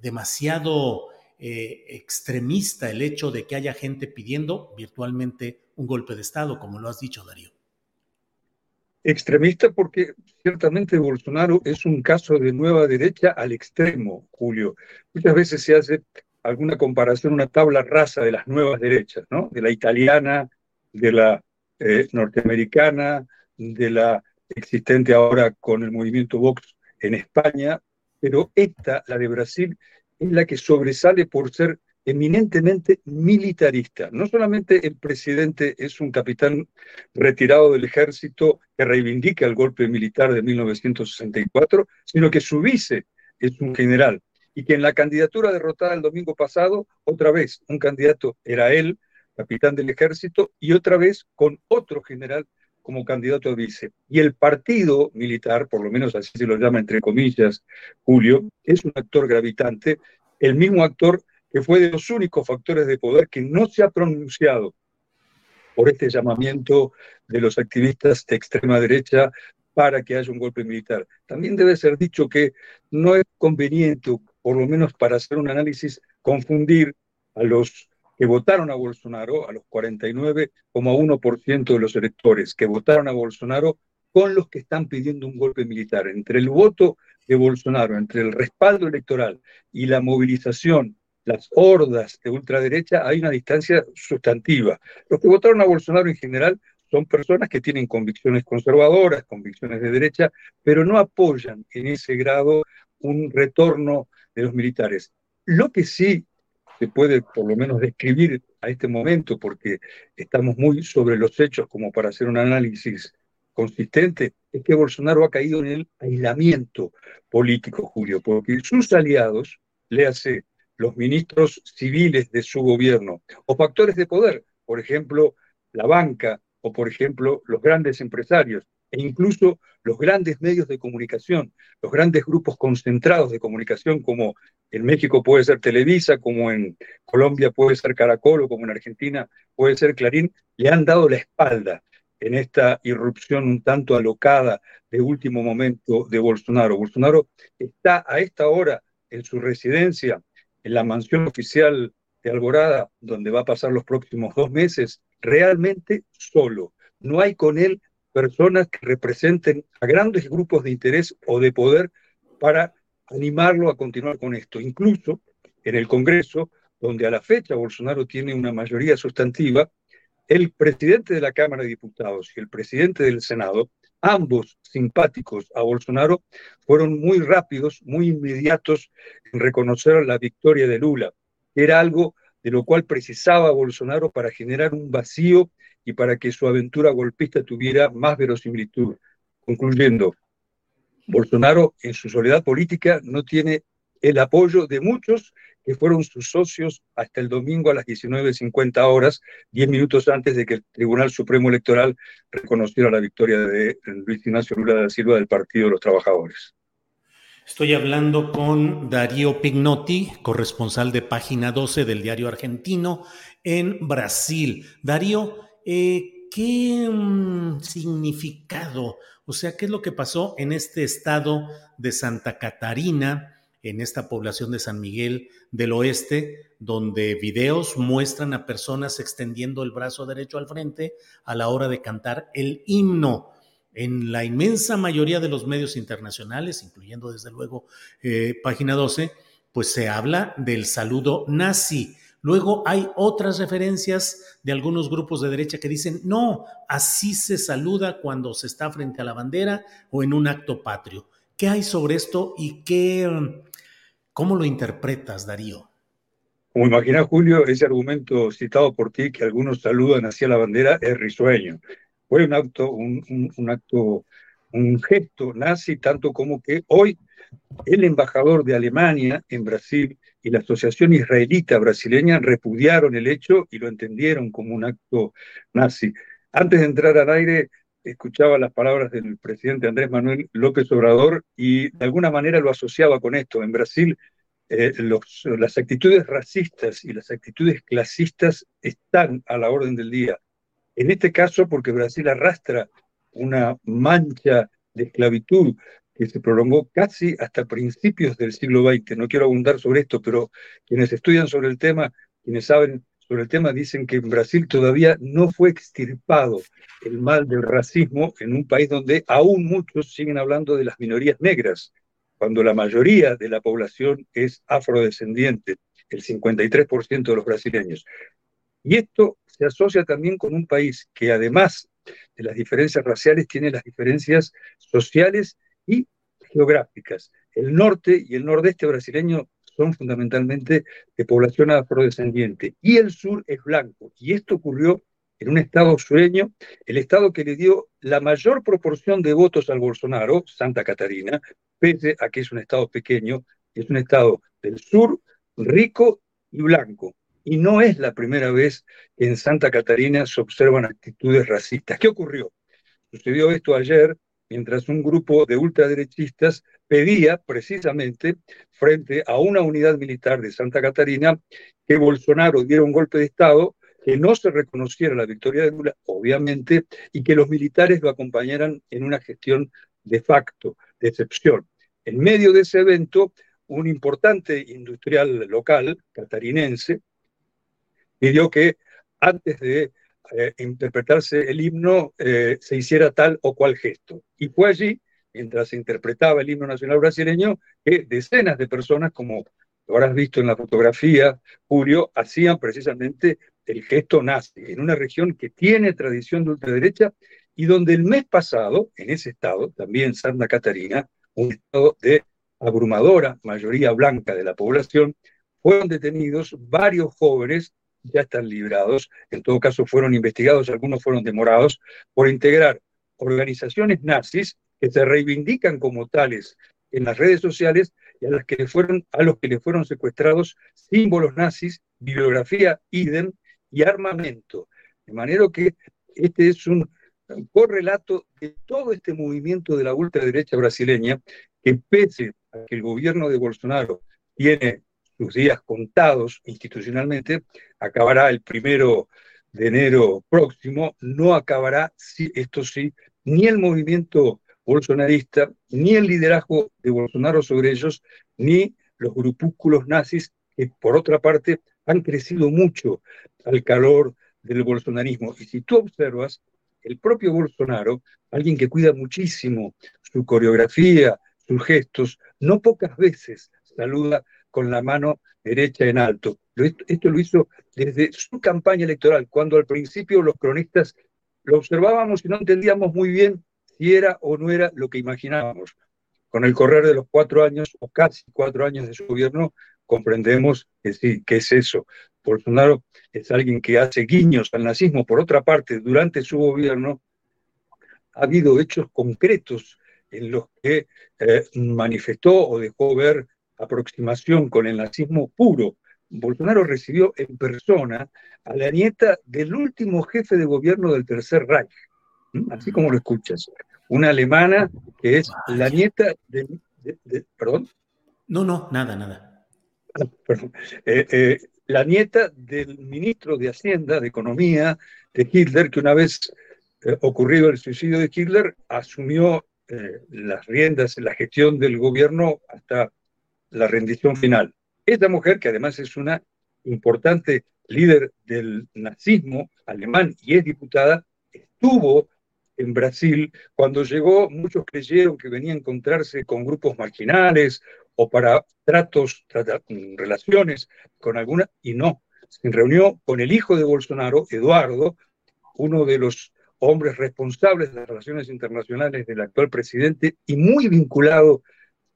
demasiado extremista el hecho de que haya gente pidiendo virtualmente un golpe de Estado, como lo has dicho, Darío. Extremista porque ciertamente Bolsonaro es un caso de nueva derecha al extremo, Julio. Muchas veces se hace alguna comparación, una tabla rasa de las nuevas derechas, ¿no? De la italiana, de la eh, norteamericana, de la existente ahora con el movimiento Vox en España, pero esta, la de Brasil, es la que sobresale por ser eminentemente militarista. No solamente el presidente es un capitán retirado del ejército que reivindica el golpe militar de 1964, sino que su vice es un general y que en la candidatura derrotada el domingo pasado, otra vez un candidato era él, capitán del ejército, y otra vez con otro general como candidato a vice. Y el partido militar, por lo menos así se lo llama entre comillas Julio, es un actor gravitante, el mismo actor que fue de los únicos factores de poder que no se ha pronunciado por este llamamiento de los activistas de extrema derecha para que haya un golpe militar. También debe ser dicho que no es conveniente, por lo menos para hacer un análisis, confundir a los que votaron a Bolsonaro, a los 49,1% de los electores que votaron a Bolsonaro, con los que están pidiendo un golpe militar. Entre el voto de Bolsonaro, entre el respaldo electoral y la movilización, las hordas de ultraderecha, hay una distancia sustantiva. Los que votaron a Bolsonaro en general son personas que tienen convicciones conservadoras, convicciones de derecha, pero no apoyan en ese grado un retorno de los militares. Lo que sí se puede por lo menos describir a este momento, porque estamos muy sobre los hechos como para hacer un análisis consistente, es que Bolsonaro ha caído en el aislamiento político, Julio, porque sus aliados, le hace los ministros civiles de su gobierno, o factores de poder, por ejemplo, la banca, o por ejemplo, los grandes empresarios, e incluso los grandes medios de comunicación, los grandes grupos concentrados de comunicación, como en México puede ser Televisa, como en Colombia puede ser Caracol, o como en Argentina puede ser Clarín, le han dado la espalda en esta irrupción un tanto alocada de último momento de Bolsonaro. Bolsonaro está a esta hora en su residencia, en la mansión oficial de Alborada, donde va a pasar los próximos dos meses, realmente solo. No hay con él personas que representen a grandes grupos de interés o de poder para animarlo a continuar con esto. Incluso en el Congreso, donde a la fecha Bolsonaro tiene una mayoría sustantiva, el presidente de la Cámara de Diputados y el presidente del Senado, ambos simpáticos a Bolsonaro, fueron muy rápidos, muy inmediatos en reconocer la victoria de Lula, era algo de lo cual precisaba Bolsonaro para generar un vacío y para que su aventura golpista tuviera más verosimilitud. Concluyendo, Bolsonaro en su soledad política no tiene el apoyo de muchos que fueron sus socios hasta el domingo a las 19.50 horas, 10 minutos antes de que el Tribunal Supremo Electoral reconociera la victoria de Luis Ignacio Lula da Silva del Partido de los Trabajadores. Estoy hablando con Darío Pignotti, corresponsal de Página 12 del diario argentino en Brasil. Darío, eh, ¿qué mm, significado, o sea, qué es lo que pasó en este estado de Santa Catarina? En esta población de San Miguel del Oeste, donde videos muestran a personas extendiendo el brazo derecho al frente a la hora de cantar el himno. En la inmensa mayoría de los medios internacionales, incluyendo desde luego eh, Página 12, pues se habla del saludo nazi. Luego hay otras referencias de algunos grupos de derecha que dicen, no, así se saluda cuando se está frente a la bandera o en un acto patrio. ¿Qué hay sobre esto y qué, ¿Cómo lo interpretas, Darío? Como imagina Julio, ese argumento citado por ti, que algunos saludan hacia la bandera, es risueño. Fue un acto, un, un, acto, un gesto nazi, tanto como que hoy el embajador de Alemania en Brasil y la Asociación Israelita Brasileña repudiaron el hecho y lo entendieron como un acto nazi. Antes de entrar al aire, escuchaba las palabras del presidente Andrés Manuel López Obrador y de alguna manera lo asociaba con esto. En Brasil, eh, las actitudes racistas y las actitudes clasistas están a la orden del día. En este caso, porque Brasil arrastra una mancha de esclavitud que se prolongó casi hasta principios del siglo XX. No quiero abundar sobre esto, pero quienes estudian sobre el tema, quienes saben sobre el tema dicen que en Brasil todavía no fue extirpado el mal del racismo en un país donde aún muchos siguen hablando de las minorías negras, cuando la mayoría de la población es afrodescendiente, el 53% de los brasileños. Y esto se asocia también con un país que además de las diferencias raciales tiene las diferencias sociales y geográficas. El norte y el nordeste brasileño son fundamentalmente de población afrodescendiente, y el sur es blanco. Y esto ocurrió en un estado sureño, el estado que le dio la mayor proporción de votos al Bolsonaro, Santa Catarina, pese a que es un estado pequeño, es un estado del sur rico y blanco. Y no es la primera vez que en Santa Catarina se observan actitudes racistas. ¿Qué ocurrió? Sucedió esto ayer mientras un grupo de ultraderechistas pedía precisamente frente a una unidad militar de Santa Catarina que Bolsonaro diera un golpe de Estado, que no se reconociera la victoria de Lula, obviamente, y que los militares lo acompañaran en una gestión de facto, de excepción. En medio de ese evento, un importante industrial local, catarinense, pidió que antes de eh, interpretarse el himno eh, se hiciera tal o cual gesto. Y fue allí, mientras se interpretaba el himno nacional brasileño, decenas de personas, como lo habrás visto en la fotografía, Julio, hacían precisamente el gesto nazi, en una región que tiene tradición de ultraderecha y donde el mes pasado, en ese estado, también Santa Catarina, un estado de abrumadora mayoría blanca de la población, fueron detenidos varios jóvenes ya están librados, en todo caso fueron investigados, algunos fueron demorados, por integrar organizaciones nazis que se reivindican como tales en las redes sociales y a, las que fueron, a los que le fueron secuestrados símbolos nazis, bibliografía idem y armamento. De manera que este es un correlato de todo este movimiento de la ultraderecha brasileña que pese a que el gobierno de Bolsonaro tiene sus días contados institucionalmente, acabará el primero de enero próximo, no acabará, esto sí, ni el movimiento bolsonarista, ni el liderazgo de Bolsonaro sobre ellos, ni los grupúsculos nazis que por otra parte han crecido mucho al calor del bolsonarismo. Y si tú observas, el propio Bolsonaro, alguien que cuida muchísimo su coreografía, sus gestos, no pocas veces saluda con la mano derecha en alto. Esto lo hizo desde su campaña electoral, cuando al principio los cronistas lo observábamos y no entendíamos muy bien si era o no era lo que imaginábamos. Con el correr de los cuatro años o casi cuatro años de su gobierno, comprendemos que sí, que es eso. Bolsonaro es alguien que hace guiños al nazismo. Por otra parte, durante su gobierno ha habido hechos concretos en los que eh, manifestó o dejó ver aproximación con el nazismo puro. Bolsonaro recibió en persona a la nieta del último jefe de gobierno del Tercer Reich, así como lo escuchas, una alemana que es la nieta de... ¿Perdón? No, no, nada, nada. Ah, eh, eh, la nieta del ministro de Hacienda, de Economía de Hitler, que una vez eh, ocurrido el suicidio de Hitler, asumió las riendas en la gestión del gobierno hasta la rendición final. Esta mujer, que además es una importante líder del nazismo alemán y es diputada, estuvo en Brasil. Cuando llegó, muchos creyeron que venía a encontrarse con grupos marginales o para tratos, relaciones con alguna, y no. Se reunió con el hijo de Bolsonaro, Eduardo, uno de los hombres responsables de las relaciones internacionales del actual presidente y muy vinculado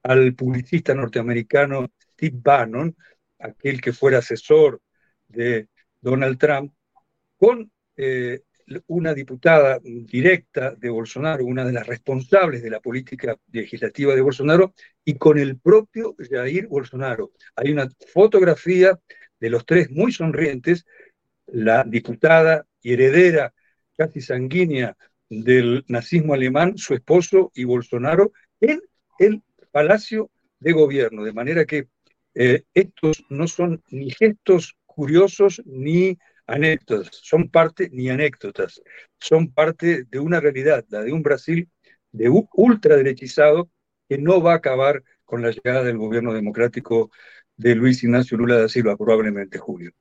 al publicista norteamericano Steve Bannon, aquel que fuera asesor de Donald Trump, con eh, una diputada directa de Bolsonaro, una de las responsables de la política legislativa de Bolsonaro, y con el propio Jair Bolsonaro. Hay una fotografía de los tres muy sonrientes, la diputada y heredera casi sanguínea del nazismo alemán, su esposo y Bolsonaro, en el Palacio de Gobierno, de manera que eh, estos no son ni gestos curiosos ni anécdotas, son parte ni anécdotas, son parte de una realidad, la de un Brasil de ultraderechizado que no va a acabar con la llegada del gobierno democrático de Luis Ignacio Lula da Silva, probablemente Julio.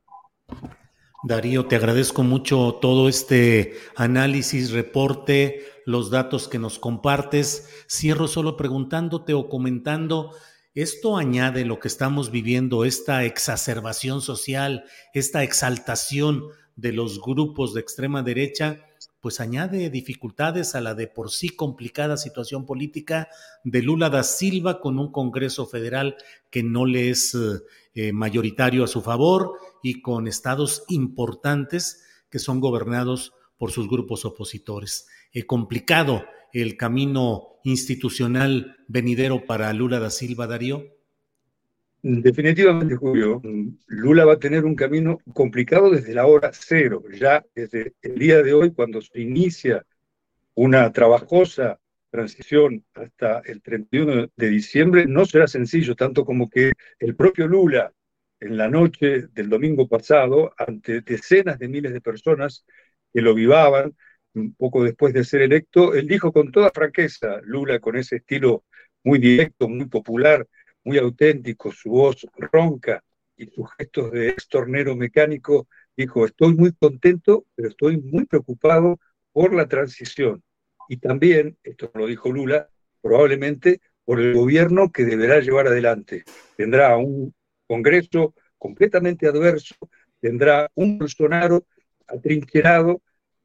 Darío, te agradezco mucho todo este análisis, reporte, los datos que nos compartes. Cierro solo preguntándote o comentando, ¿esto añade lo que estamos viviendo, esta exacerbación social, esta exaltación de los grupos de extrema derecha? pues añade dificultades a la de por sí complicada situación política de Lula da Silva con un Congreso federal que no le es eh, mayoritario a su favor y con estados importantes que son gobernados por sus grupos opositores. Eh, complicado el camino institucional venidero para Lula da Silva, Darío. Definitivamente, Julio, Lula va a tener un camino complicado desde la hora cero, ya desde el día de hoy, cuando se inicia una trabajosa transición hasta el 31 de diciembre, no será sencillo, tanto como que el propio Lula, en la noche del domingo pasado, ante decenas de miles de personas que lo vivaban, poco después de ser electo, él dijo con toda franqueza, Lula con ese estilo muy directo, muy popular, muy auténtico, su voz ronca y sus gestos de estornero mecánico, dijo, estoy muy contento, pero estoy muy preocupado por la transición. Y también, esto lo dijo Lula, probablemente por el gobierno que deberá llevar adelante. Tendrá un Congreso completamente adverso, tendrá un Bolsonaro atrincherado,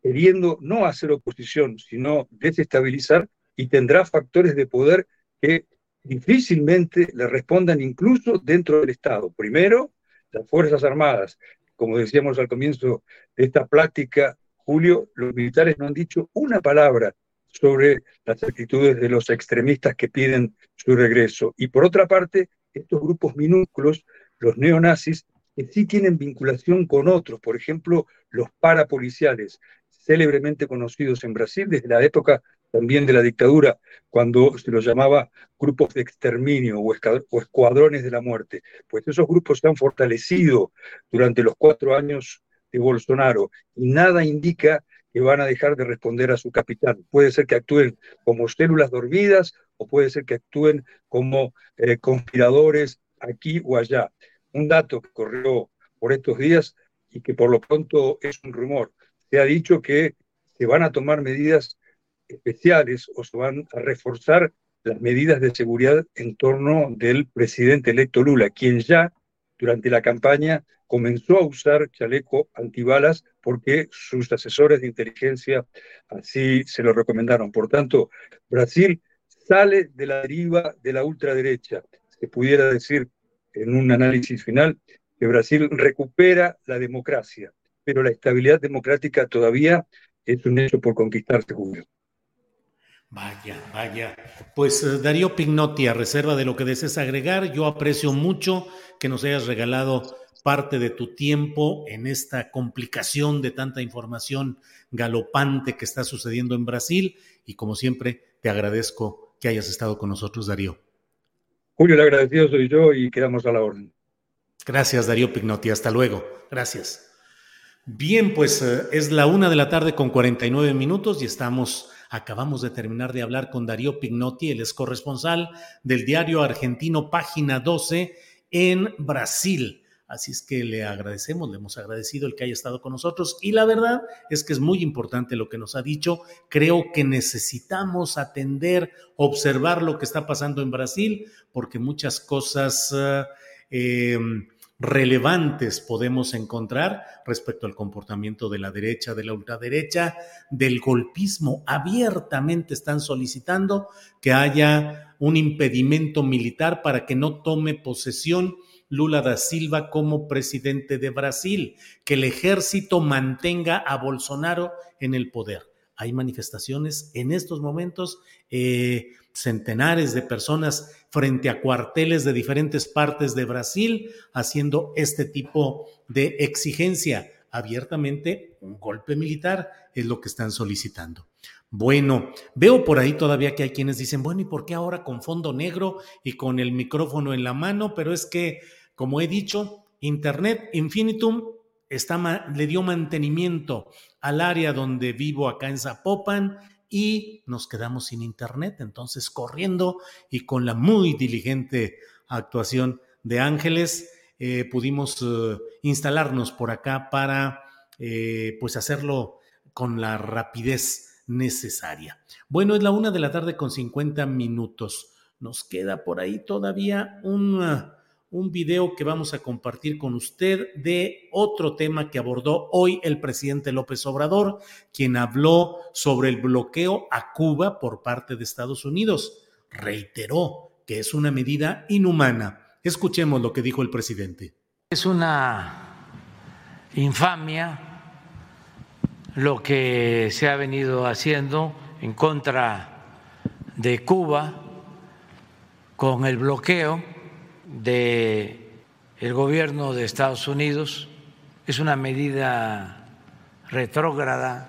queriendo no hacer oposición, sino desestabilizar, y tendrá factores de poder que difícilmente le respondan incluso dentro del Estado. Primero, las Fuerzas Armadas. Como decíamos al comienzo de esta plática, Julio, los militares no han dicho una palabra sobre las actitudes de los extremistas que piden su regreso. Y por otra parte, estos grupos minúsculos, los neonazis, que sí tienen vinculación con otros, por ejemplo, los parapoliciales, célebremente conocidos en Brasil desde la época también de la dictadura, cuando se los llamaba grupos de exterminio o, escuadrones de la muerte. Pues esos grupos se han fortalecido durante los cuatro años de Bolsonaro y nada indica que van a dejar de responder a su capitán. Puede ser que actúen como células dormidas o puede ser que actúen como eh, conspiradores aquí o allá. Un dato que corrió por estos días y que por lo pronto es un rumor. Ha dicho que se van a tomar medidas especiales o se van a reforzar las medidas de seguridad en torno del presidente electo Lula, quien ya durante la campaña comenzó a usar chaleco antibalas porque sus asesores de inteligencia así se lo recomendaron. Por tanto, Brasil sale de la deriva de la ultraderecha. Se pudiera decir en un análisis final que Brasil recupera la democracia, pero la estabilidad democrática todavía es un hecho por conquistarse, Julio. Vaya, vaya. Pues eh, Darío Pignotti, a reserva de lo que desees agregar, yo aprecio mucho que nos hayas regalado parte de tu tiempo en esta complicación de tanta información galopante que está sucediendo en Brasil y como siempre te agradezco que hayas estado con nosotros, Darío. Julio, el agradecido soy yo y quedamos a la orden. Gracias, Darío Pignotti. Hasta luego. Gracias. Bien, pues eh, es la una de la tarde con 49 minutos y estamos, acabamos de terminar de hablar con Darío Pignotti, el ex corresponsal del diario argentino Página 12 en Brasil. Así es que le agradecemos, le hemos agradecido el que haya estado con nosotros y la verdad es que es muy importante lo que nos ha dicho. Creo que necesitamos atender, observar lo que está pasando en Brasil porque muchas cosas eh, relevantes podemos encontrar respecto al comportamiento de la derecha, de la ultraderecha, del golpismo. Abiertamente están solicitando que haya un impedimento militar para que no tome posesión Lula da Silva como presidente de Brasil, que el ejército mantenga a Bolsonaro en el poder. Hay manifestaciones en estos momentos, eh, centenares de personas frente a cuarteles de diferentes partes de Brasil haciendo este tipo de exigencia. Abiertamente, un golpe militar es lo que están solicitando. Bueno, veo por ahí todavía que hay quienes dicen, bueno, ¿y por qué ahora con fondo negro y con el micrófono en la mano? Pero es que, como he dicho, Internet Infinitum le dio mantenimiento al área donde vivo acá en Zapopan y nos quedamos sin Internet. Entonces, corriendo y con la muy diligente actuación de Ángeles, eh, pudimos eh, instalarnos por acá para eh, pues hacerlo con la rapidez necesaria. Bueno, es la una de la tarde con 50 minutos. Nos queda por ahí todavía un, un video que vamos a compartir con usted de otro tema que abordó hoy el presidente López Obrador, quien habló sobre el bloqueo a Cuba por parte de Estados Unidos. Reiteró que es una medida inhumana. Escuchemos lo que dijo el presidente. Es una infamia lo que se ha venido haciendo en contra de Cuba con el bloqueo de el gobierno de Estados Unidos es una medida retrógrada,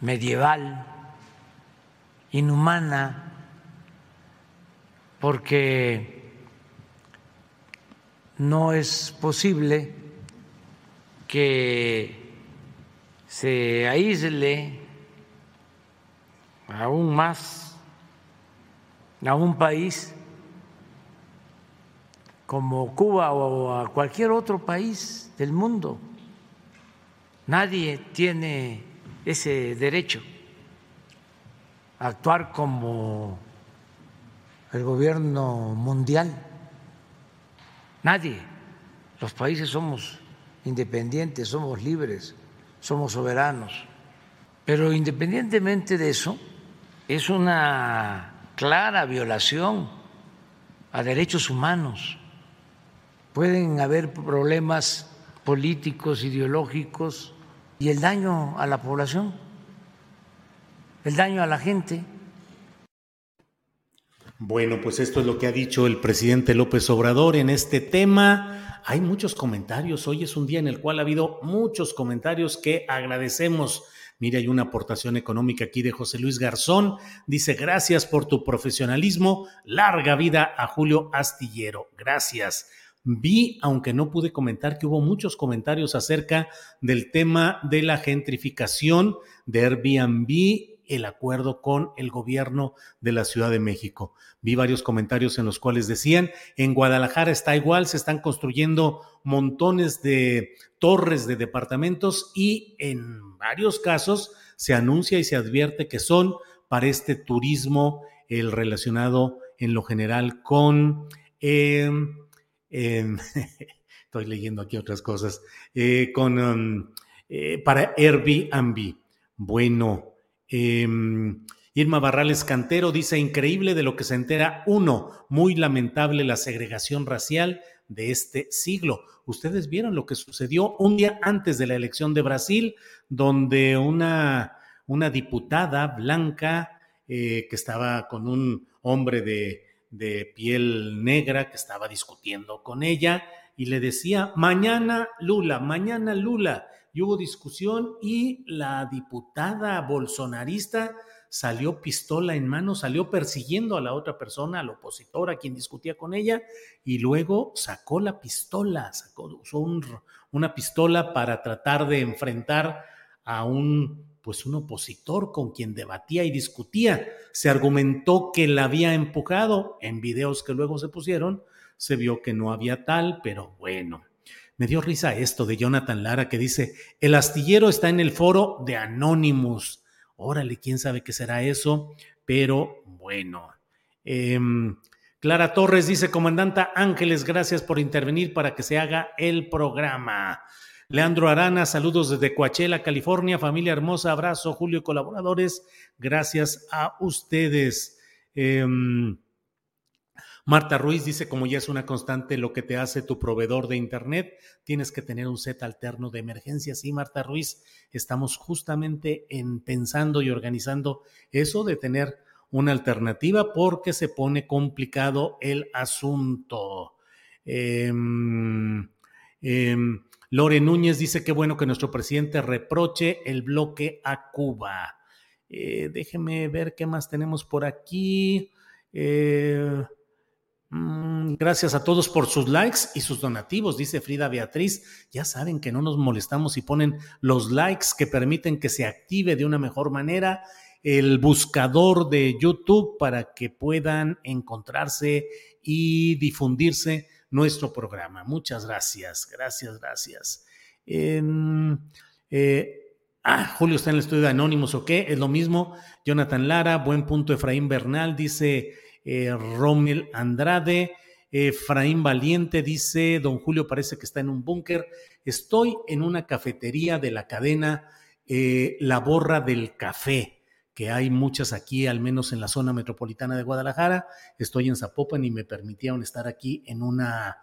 medieval, inhumana, porque no es posible que se aísle aún más a un país como Cuba o a cualquier otro país del mundo. Nadie tiene ese derecho a actuar como el gobierno mundial. Nadie. Los países somos independientes, somos libres somos soberanos. Pero independientemente de eso, es una clara violación a derechos humanos. Pueden haber problemas políticos, ideológicos y el daño a la población, el daño a la gente. Bueno, pues esto es lo que ha dicho el presidente López Obrador en este tema. Hay muchos comentarios. Hoy es un día en el cual ha habido muchos comentarios que agradecemos. Mire, hay una aportación económica aquí de José Luis Garzón. Dice, gracias por tu profesionalismo. Larga vida a Julio Astillero. Gracias. Vi, aunque no pude comentar, que hubo muchos comentarios acerca del tema de la gentrificación de Airbnb el acuerdo con el gobierno de la Ciudad de México. Vi varios comentarios en los cuales decían, en Guadalajara está igual, se están construyendo montones de torres de departamentos y en varios casos se anuncia y se advierte que son para este turismo el relacionado en lo general con... Em, estoy leyendo aquí otras cosas, eh, con... Um, para Airbnb. Bueno, Em, Irma Barrales Cantero dice, increíble de lo que se entera uno, muy lamentable la segregación racial de este siglo. Ustedes vieron lo que sucedió un día antes de la elección de Brasil, donde una, una diputada blanca eh, que estaba con un hombre de, de piel negra que estaba discutiendo con ella y le decía, mañana Lula, mañana Lula. Y hubo discusión y la diputada bolsonarista salió pistola en mano, salió persiguiendo a la otra persona, al opositor, a quien discutía con ella, y luego sacó la pistola, sacó, usó una pistola para tratar de enfrentar a un pues un opositor con quien debatía y discutía. Se argumentó que la había empujado en videos que luego se pusieron, se vio que no había tal, pero bueno. Me dio risa esto de Jonathan Lara que dice, el astillero está en el foro de Anonymous. Órale, quién sabe qué será eso, pero bueno. Em, Clara Torres dice, comandanta Ángeles, gracias por intervenir para que se haga el programa. Leandro Arana, saludos desde Coachella, California. Familia hermosa, abrazo, Julio, colaboradores. Gracias a ustedes. Em, Marta Ruiz dice, como ya es una constante lo que te hace tu proveedor de Internet, tienes que tener un set alterno de emergencia. Sí, Marta Ruiz, estamos justamente en pensando y organizando eso de tener una alternativa porque se pone complicado el asunto. Eh, Lore Núñez dice que bueno que nuestro presidente reproche el bloque a Cuba. Eh, déjeme ver qué más tenemos por aquí. Eh, mm, gracias a todos por sus likes y sus donativos, dice Frida Beatriz. Ya saben que no nos molestamos y ponen los likes que permiten que se active de una mejor manera el buscador de YouTube para que puedan encontrarse y difundirse nuestro programa. Muchas gracias, gracias, gracias. Em, eh, ah, Julio está en el estudio de Anónimos, ¿o qué? Es lo mismo. Jonathan Lara, buen punto. Efraín Bernal, dice eh, Romel Andrade. Efraín Valiente dice, don Julio parece que está en un búnker. Estoy en una cafetería de la cadena eh, La Borra del Café que hay muchas aquí, al menos en la zona metropolitana de Guadalajara. Estoy en Zapopan y me permitieron estar aquí en una,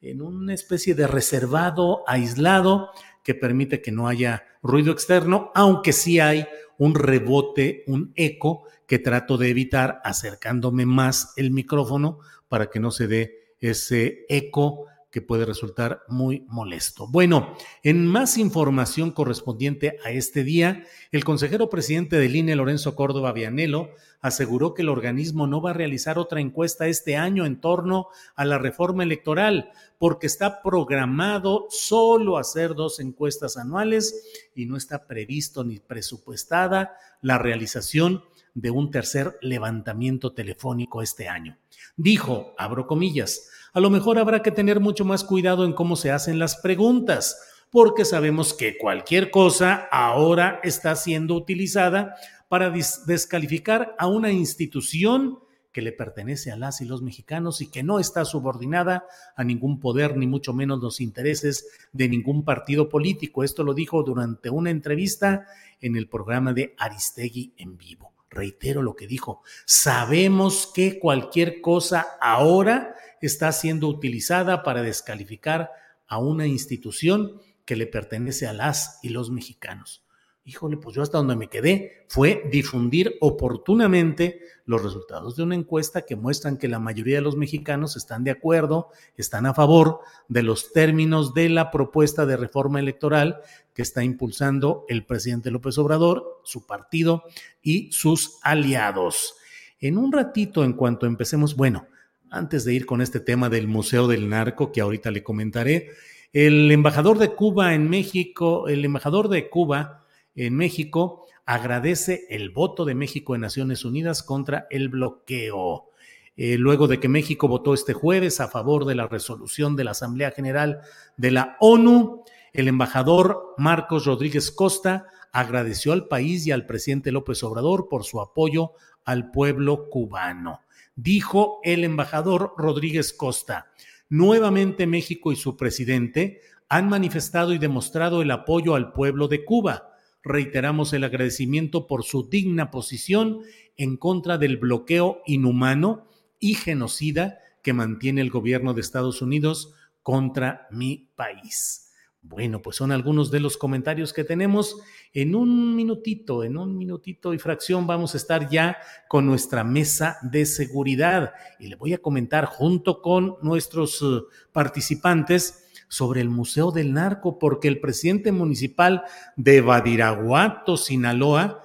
en una especie de reservado aislado que permite que no haya ruido externo, aunque sí hay un rebote, un eco que trato de evitar acercándome más el micrófono para que no se dé ese eco que puede resultar muy molesto. Bueno, en más información correspondiente a este día, el consejero presidente del INE, Lorenzo Córdoba Vianelo, aseguró que el organismo no va a realizar otra encuesta este año en torno a la reforma electoral, porque está programado solo hacer dos encuestas anuales y no está previsto ni presupuestada la realización de un tercer levantamiento telefónico este año. Dijo, abro comillas, a lo mejor habrá que tener mucho más cuidado en cómo se hacen las preguntas, porque sabemos que cualquier cosa ahora está siendo utilizada para descalificar a una institución que le pertenece a las y los mexicanos y que no está subordinada a ningún poder, ni mucho menos los intereses de ningún partido político. Esto lo dijo durante una entrevista en el programa de Aristegui en vivo. Reitero lo que dijo, sabemos que cualquier cosa ahora está siendo utilizada para descalificar a una institución que le pertenece a las y los mexicanos. Híjole, pues yo hasta donde me quedé fue difundir oportunamente los resultados de una encuesta que muestran que la mayoría de los mexicanos están de acuerdo, están a favor de los términos de la propuesta de reforma electoral que está impulsando el presidente López Obrador, su partido y sus aliados. En un ratito, en cuanto empecemos, bueno, antes de ir con este tema del Museo del Narco, que ahorita le comentaré, el embajador de Cuba en México, el embajador de Cuba en México agradece el voto de México en Naciones Unidas contra el bloqueo. Eh, luego de que México votó este jueves a favor de la resolución de la Asamblea General de la ONU, el embajador Marcos Rodríguez Costa agradeció al país y al presidente López Obrador por su apoyo al pueblo cubano dijo el embajador Rodríguez Costa. Nuevamente México y su presidente han manifestado y demostrado el apoyo al pueblo de Cuba. Reiteramos el agradecimiento por su digna posición en contra del bloqueo inhumano y genocida que mantiene el gobierno de Estados Unidos contra mi país. Bueno, pues son algunos de los comentarios que tenemos. En un minutito, en un minutito y fracción vamos a estar ya con nuestra mesa de seguridad y le voy a comentar junto con nuestros eh, participantes sobre el Museo del Narco, porque el presidente municipal de Badiraguato, Sinaloa,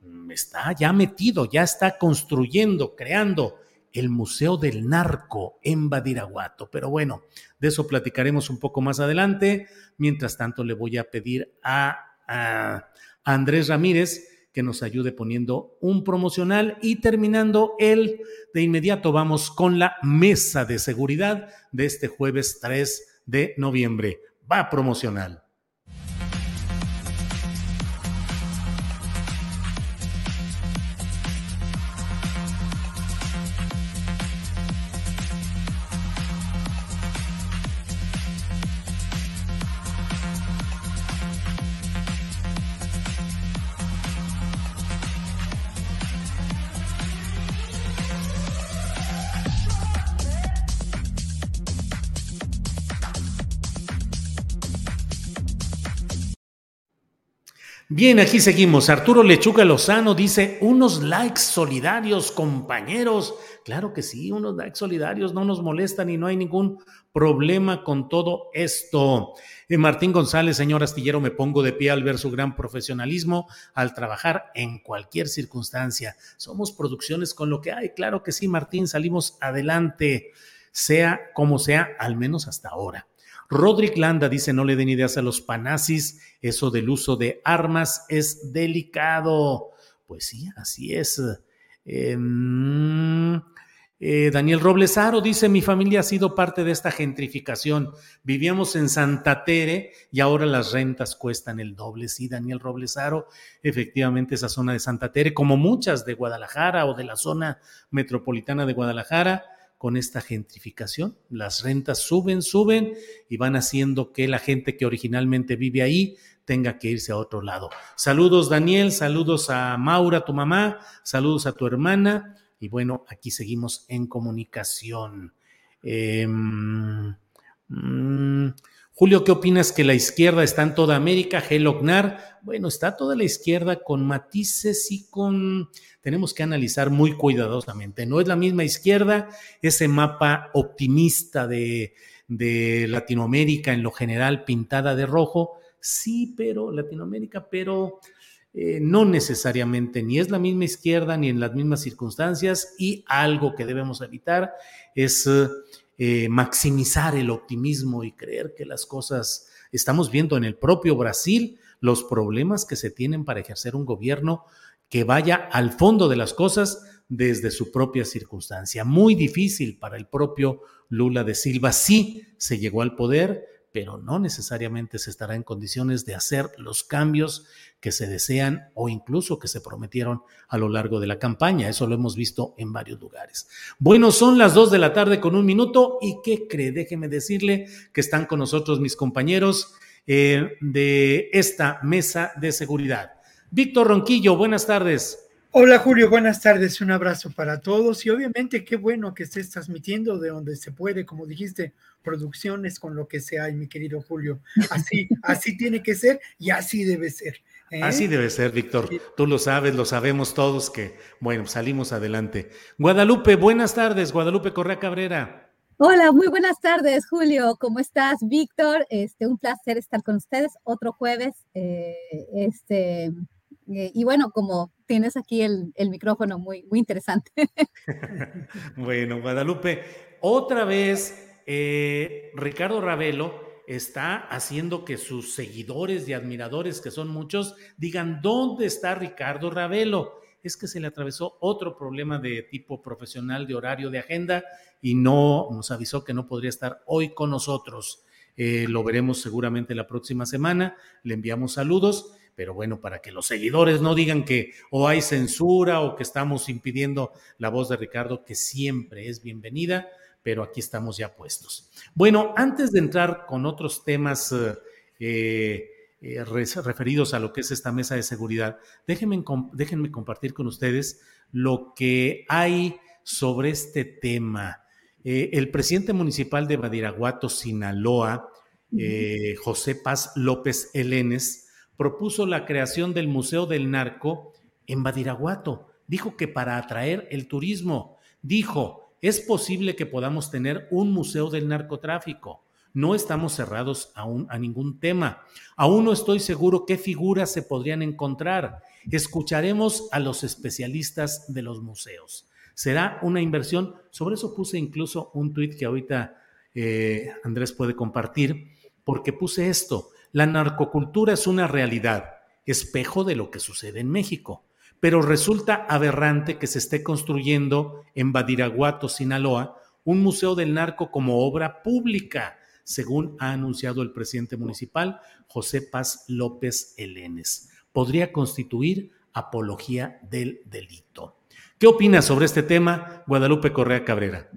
mm, está ya metido, ya está construyendo, creando el Museo del Narco en Badiraguato. Pero bueno, de eso platicaremos un poco más adelante. Mientras tanto, le voy a pedir a, Andrés Ramírez que nos ayude poniendo un promocional y terminando el de inmediato vamos con la mesa de seguridad de este jueves 3 de noviembre. Va promocional. Bien, aquí seguimos. Arturo Lechuga Lozano dice, unos likes solidarios, compañeros. Claro que sí, unos likes solidarios no nos molestan y no hay ningún problema con todo esto. Eh, Martín González, señor astillero, me pongo de pie al ver su gran profesionalismo al trabajar en cualquier circunstancia. Somos producciones con lo que hay. Claro que sí, Martín, salimos adelante, sea como sea, al menos hasta ahora. Roderick Landa dice, no le den ideas a los panazis, eso del uso de armas es delicado. Pues sí, así es. Em, eh, Daniel Roblesaro dice, mi familia ha sido parte de esta gentrificación. Vivíamos en Santa Tere y ahora las rentas cuestan el doble. Sí, Daniel Roblesaro, efectivamente esa zona de Santa Tere, como muchas de Guadalajara o de la zona metropolitana de Guadalajara, con esta gentrificación. Las rentas suben, suben y van haciendo que la gente que originalmente vive ahí tenga que irse a otro lado. Saludos Daniel, saludos a Maura, tu mamá, saludos a tu hermana y bueno, aquí seguimos en comunicación. Em, mm, Julio, ¿qué opinas que la izquierda está en toda América? Gelognar, bueno, está toda la izquierda con matices y con... Tenemos que analizar muy cuidadosamente. No es la misma izquierda, ese mapa optimista de, Latinoamérica en lo general pintada de rojo. Sí, pero Latinoamérica, pero eh, no necesariamente ni es la misma izquierda ni en las mismas circunstancias y algo que debemos evitar es... Eh, maximizar el optimismo y creer que las cosas, estamos viendo en el propio Brasil los problemas que se tienen para ejercer un gobierno que vaya al fondo de las cosas desde su propia circunstancia. Muy difícil para el propio Lula de Silva. Sí se llegó al poder, pero no necesariamente se estará en condiciones de hacer los cambios que se desean o incluso que se prometieron a lo largo de la campaña. Eso lo hemos visto en varios lugares. Bueno, son las dos de la tarde con un minuto y ¿qué cree? Déjeme decirle que están con nosotros mis compañeros eh, de esta mesa de seguridad. Víctor Ronquillo, buenas tardes. Hola Julio, buenas tardes, un abrazo para todos y obviamente qué bueno que estés transmitiendo de donde se puede, como dijiste, producciones con lo que sea, mi querido Julio. Así, así tiene que ser y así debe ser. ¿eh? Así debe ser, Víctor. Tú lo sabes, lo sabemos todos que, bueno, salimos adelante. Guadalupe, buenas tardes, Guadalupe Correa Cabrera. Hola, muy buenas tardes, Julio. ¿Cómo estás, Víctor? Este, un placer estar con ustedes otro jueves. Eh, este, eh, y bueno, como tienes aquí el, micrófono muy, interesante. bueno, Guadalupe, otra vez eh, Ricardo Ravelo está haciendo que sus seguidores y admiradores, que son muchos, digan, ¿dónde está Ricardo Ravelo? Es que se le atravesó otro problema de tipo profesional, de horario, de agenda, y no nos avisó que no podría estar hoy con nosotros. Eh, lo veremos seguramente la próxima semana. Le enviamos saludos pero bueno, para que los seguidores no digan que o hay censura o que estamos impidiendo la voz de Ricardo, que siempre es bienvenida, pero aquí estamos ya puestos. Bueno, antes de entrar con otros temas eh, eh, referidos a lo que es esta mesa de seguridad, déjenme, déjenme compartir con ustedes lo que hay sobre este tema. Eh, el presidente municipal de Badiraguato, Sinaloa, eh, José Paz López Elenes, propuso la creación del Museo del Narco en Badiraguato. Dijo que para atraer el turismo, dijo, es posible que podamos tener un museo del narcotráfico. No estamos cerrados aún a ningún tema. Aún no estoy seguro qué figuras se podrían encontrar. Escucharemos a los especialistas de los museos. Será una inversión. Sobre eso puse incluso un tuit que ahorita eh, Andrés puede compartir, porque puse esto. La narcocultura es una realidad, espejo de lo que sucede en México, pero resulta aberrante que se esté construyendo en Badiraguato, Sinaloa, un museo del narco como obra pública, según ha anunciado el presidente municipal, José Paz López Elenes. Podría constituir apología del delito. ¿Qué opinas sobre este tema, Guadalupe Correa Cabrera?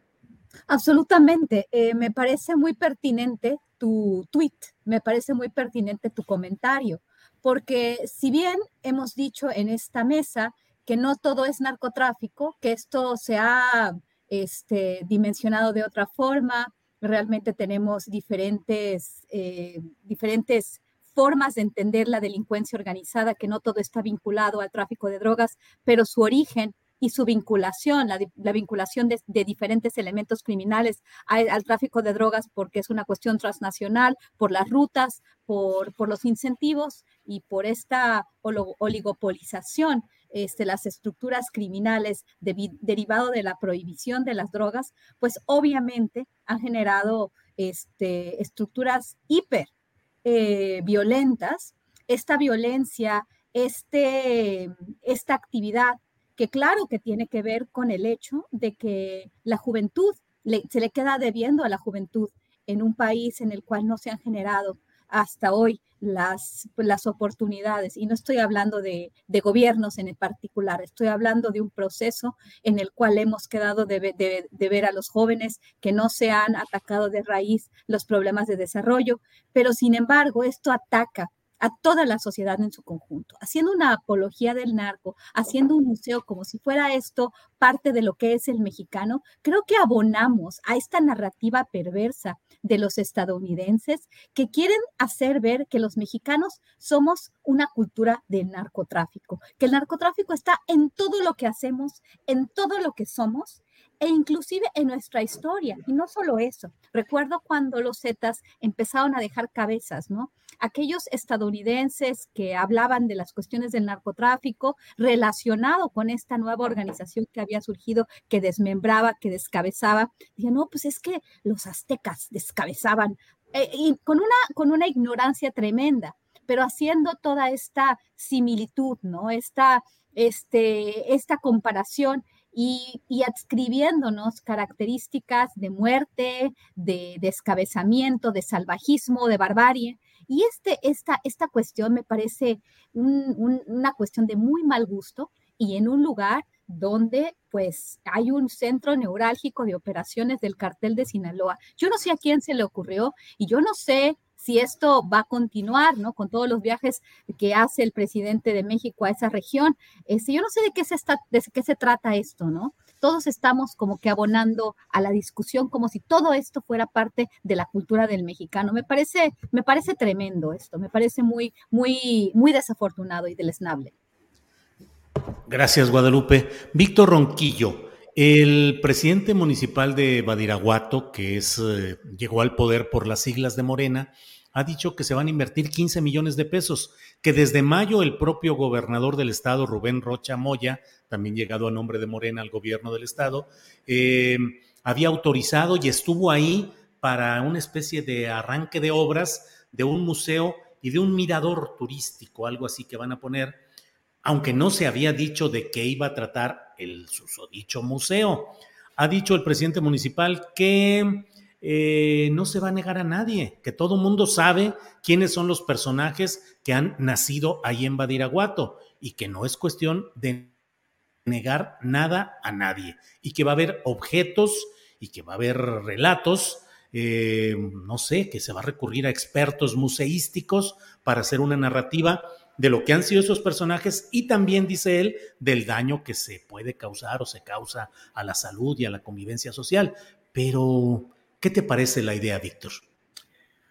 Absolutamente. Eh, me parece muy pertinente tu tweet, me parece muy pertinente tu comentario, porque si bien hemos dicho en esta mesa que no todo es narcotráfico, que esto se ha este, dimensionado de otra forma, realmente tenemos diferentes, eh, diferentes formas de entender la delincuencia organizada, que no todo está vinculado al tráfico de drogas, pero su origen y su vinculación, la, vinculación de, diferentes elementos criminales al, tráfico de drogas, porque es una cuestión transnacional, por las rutas, por, los incentivos y por esta oligopolización, este, las estructuras criminales derivado de la prohibición de las drogas, pues obviamente han generado este, estructuras hiper eh, violentas. Esta violencia, este, esta actividad que claro que tiene que ver con el hecho de que la juventud se le queda debiendo a la juventud en un país en el cual no se han generado hasta hoy las, las oportunidades. Y no estoy hablando de, gobiernos en particular, estoy hablando de un proceso en el cual hemos quedado de, de, ver a los jóvenes que no se han atacado de raíz los problemas de desarrollo, pero sin embargo esto ataca a toda la sociedad en su conjunto, haciendo una apología del narco, haciendo un museo como si fuera esto parte de lo que es el mexicano, creo que abonamos a esta narrativa perversa de los estadounidenses que quieren hacer ver que los mexicanos somos una cultura del narcotráfico, que el narcotráfico está en todo lo que hacemos, en todo lo que somos e inclusive en nuestra historia. Y no solo eso, recuerdo cuando los Zetas empezaron a dejar cabezas, ¿no? Aquellos estadounidenses que hablaban de las cuestiones del narcotráfico relacionado con esta nueva organización que había surgido, que desmembraba, que descabezaba, decían, no, pues es que los aztecas descabezaban, eh, y con una, con una ignorancia tremenda, pero haciendo toda esta similitud, ¿no? Esta, este, esta comparación y, adscribiéndonos características de muerte, de descabezamiento, de salvajismo, de barbarie. Y este, esta, esta cuestión me parece una cuestión de muy mal gusto y en un lugar donde pues hay un centro neurálgico de operaciones del cartel de Sinaloa. Yo no sé a quién se le ocurrió y yo no sé si esto va a continuar, ¿no? Con todos los viajes que hace el presidente de México a esa región. Este, yo no sé de qué, se está, de qué se trata esto, ¿no? Todos estamos como que abonando a la discusión como si todo esto fuera parte de la cultura del mexicano. Me parece, me parece tremendo esto, me parece muy, muy, muy desafortunado y deleznable. Gracias, Guadalupe. Víctor Ronquillo, el presidente municipal de Badiraguato, que es, eh, llegó al poder por las siglas de Morena, ha dicho que se van a invertir 15 millones de pesos, que desde mayo el propio gobernador del estado, Rubén Rocha Moya, también llegado a nombre de Morena al gobierno del estado, eh, había autorizado y estuvo ahí para una especie de arranque de obras de un museo y de un mirador turístico, algo así que van a poner, aunque no se había dicho de qué iba a tratar el susodicho museo. Ha dicho el presidente municipal que eh, no se va a negar a nadie, que todo mundo sabe quiénes son los personajes que han nacido ahí en Badiraguato y que no es cuestión de negar nada a nadie y que va a haber objetos y que va a haber relatos, eh, no sé, que se va a recurrir a expertos museísticos para hacer una narrativa de lo que han sido esos personajes y también, dice él, del daño que se puede causar o se causa a la salud y a la convivencia social. Pero ¿Qué te parece la idea, Víctor?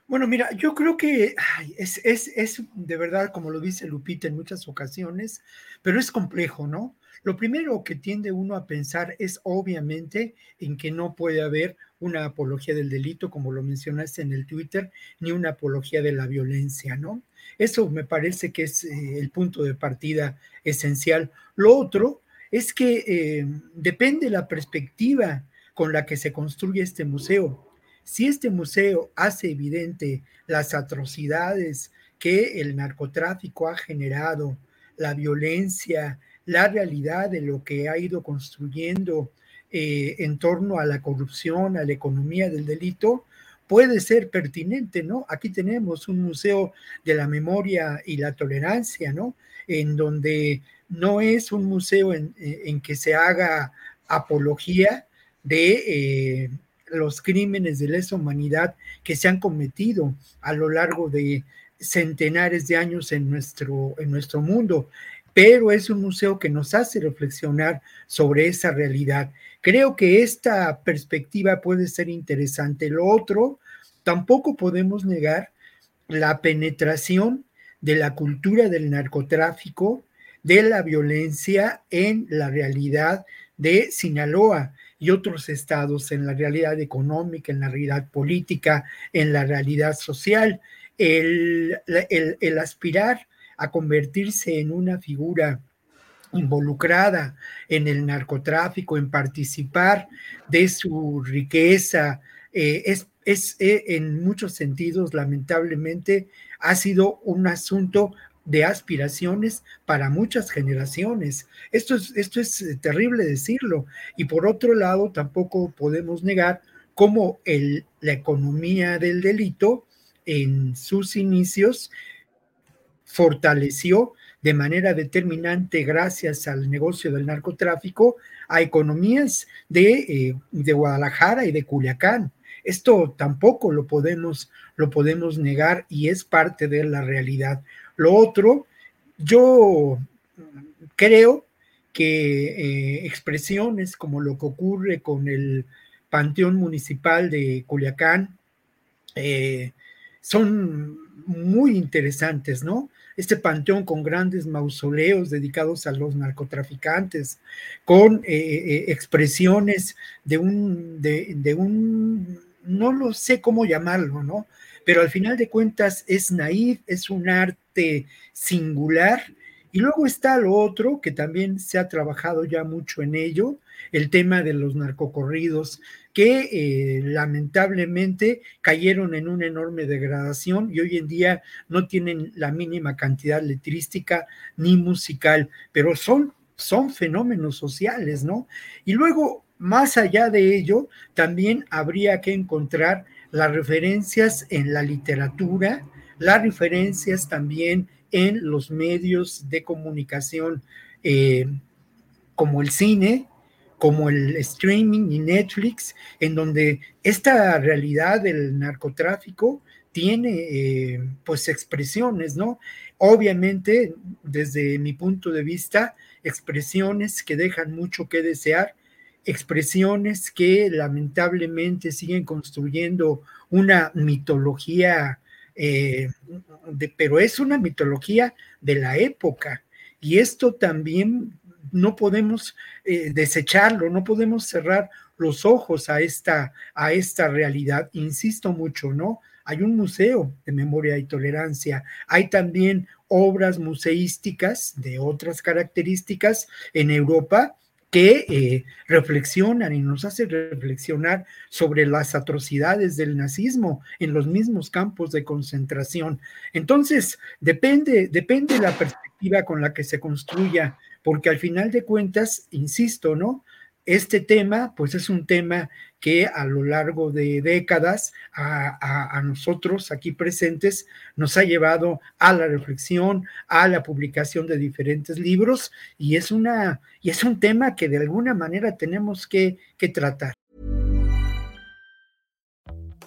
Bueno, mira, yo creo que es, de verdad, como lo dice Lupita en muchas ocasiones, pero es complejo, ¿no? Lo primero que tiende uno a pensar es obviamente en que no puede haber una apología del delito, como lo mencionaste en el Twitter, ni una apología de la violencia, ¿no? Eso me parece que es eh, el punto de partida esencial. Lo otro es que eh, depende la perspectiva con la que se construye este museo. Si este museo hace evidente las atrocidades que el narcotráfico ha generado, la violencia, la realidad de lo que ha ido construyendo eh, en torno a la corrupción, a la economía del delito, puede ser pertinente, ¿no? Aquí tenemos un museo de la memoria y la tolerancia, ¿no? En donde no es un museo en, que se haga apología de eh, los crímenes de lesa humanidad que se han cometido a lo largo de centenares de años en nuestro, en nuestro mundo pero es un museo que nos hace reflexionar sobre esa realidad. Creo que esta perspectiva puede ser interesante. Lo otro, tampoco podemos negar la penetración de la cultura del narcotráfico, de la violencia en la realidad de Sinaloa y otros estados, en la realidad económica, en la realidad política, en la realidad social. El, el, aspirar a convertirse en una figura involucrada en el narcotráfico, en participar de su riqueza, eh, es, es eh, en muchos sentidos, lamentablemente, ha sido un asunto de aspiraciones para muchas generaciones. Esto es, esto es eh, terrible decirlo. Y por otro lado, tampoco podemos negar cómo el, la economía del delito en sus inicios fortaleció de manera determinante gracias al negocio del narcotráfico a economías de, eh, de Guadalajara y de Culiacán. Esto tampoco lo podemos, lo podemos negar y es parte de la realidad. Lo otro, yo creo que eh, expresiones como lo que ocurre con el Panteón Municipal de Culiacán eh, son muy interesantes, ¿no? este panteón con grandes mausoleos dedicados a los narcotraficantes, con eh, expresiones de un, de, un, no lo sé cómo llamarlo, ¿no? Pero al final de cuentas es naif, es un arte singular. Y luego está lo otro, que también se ha trabajado ya mucho en ello, el tema de los narcocorridos, que eh, lamentablemente cayeron en una enorme degradación y hoy en día no tienen la mínima cantidad letrística ni musical, pero son, son fenómenos sociales, ¿no? Y luego, más allá de ello, también habría que encontrar las referencias en la literatura, las referencias también en los medios de comunicación eh, como el cine, como el streaming y Netflix, en donde esta realidad del narcotráfico tiene eh, pues expresiones, ¿no? Obviamente, desde mi punto de vista, expresiones que dejan mucho que desear, expresiones que lamentablemente siguen construyendo una mitología, eh, pero es una mitología de la época. Y esto también no podemos eh, desecharlo, no podemos cerrar los ojos a esta, a esta realidad. Insisto mucho, ¿no? Hay un museo de memoria y tolerancia, hay también obras museísticas de otras características en Europa que eh, reflexionan y nos hacen reflexionar sobre las atrocidades del nazismo en los mismos campos de concentración. Entonces, depende, depende la perspectiva con la que se construya porque al final de cuentas, insisto, ¿no? Este tema, pues es un tema que a lo largo de décadas a, nosotros aquí presentes nos ha llevado a la reflexión, a la publicación de diferentes libros y es una y es un tema que de alguna manera tenemos que, que tratar.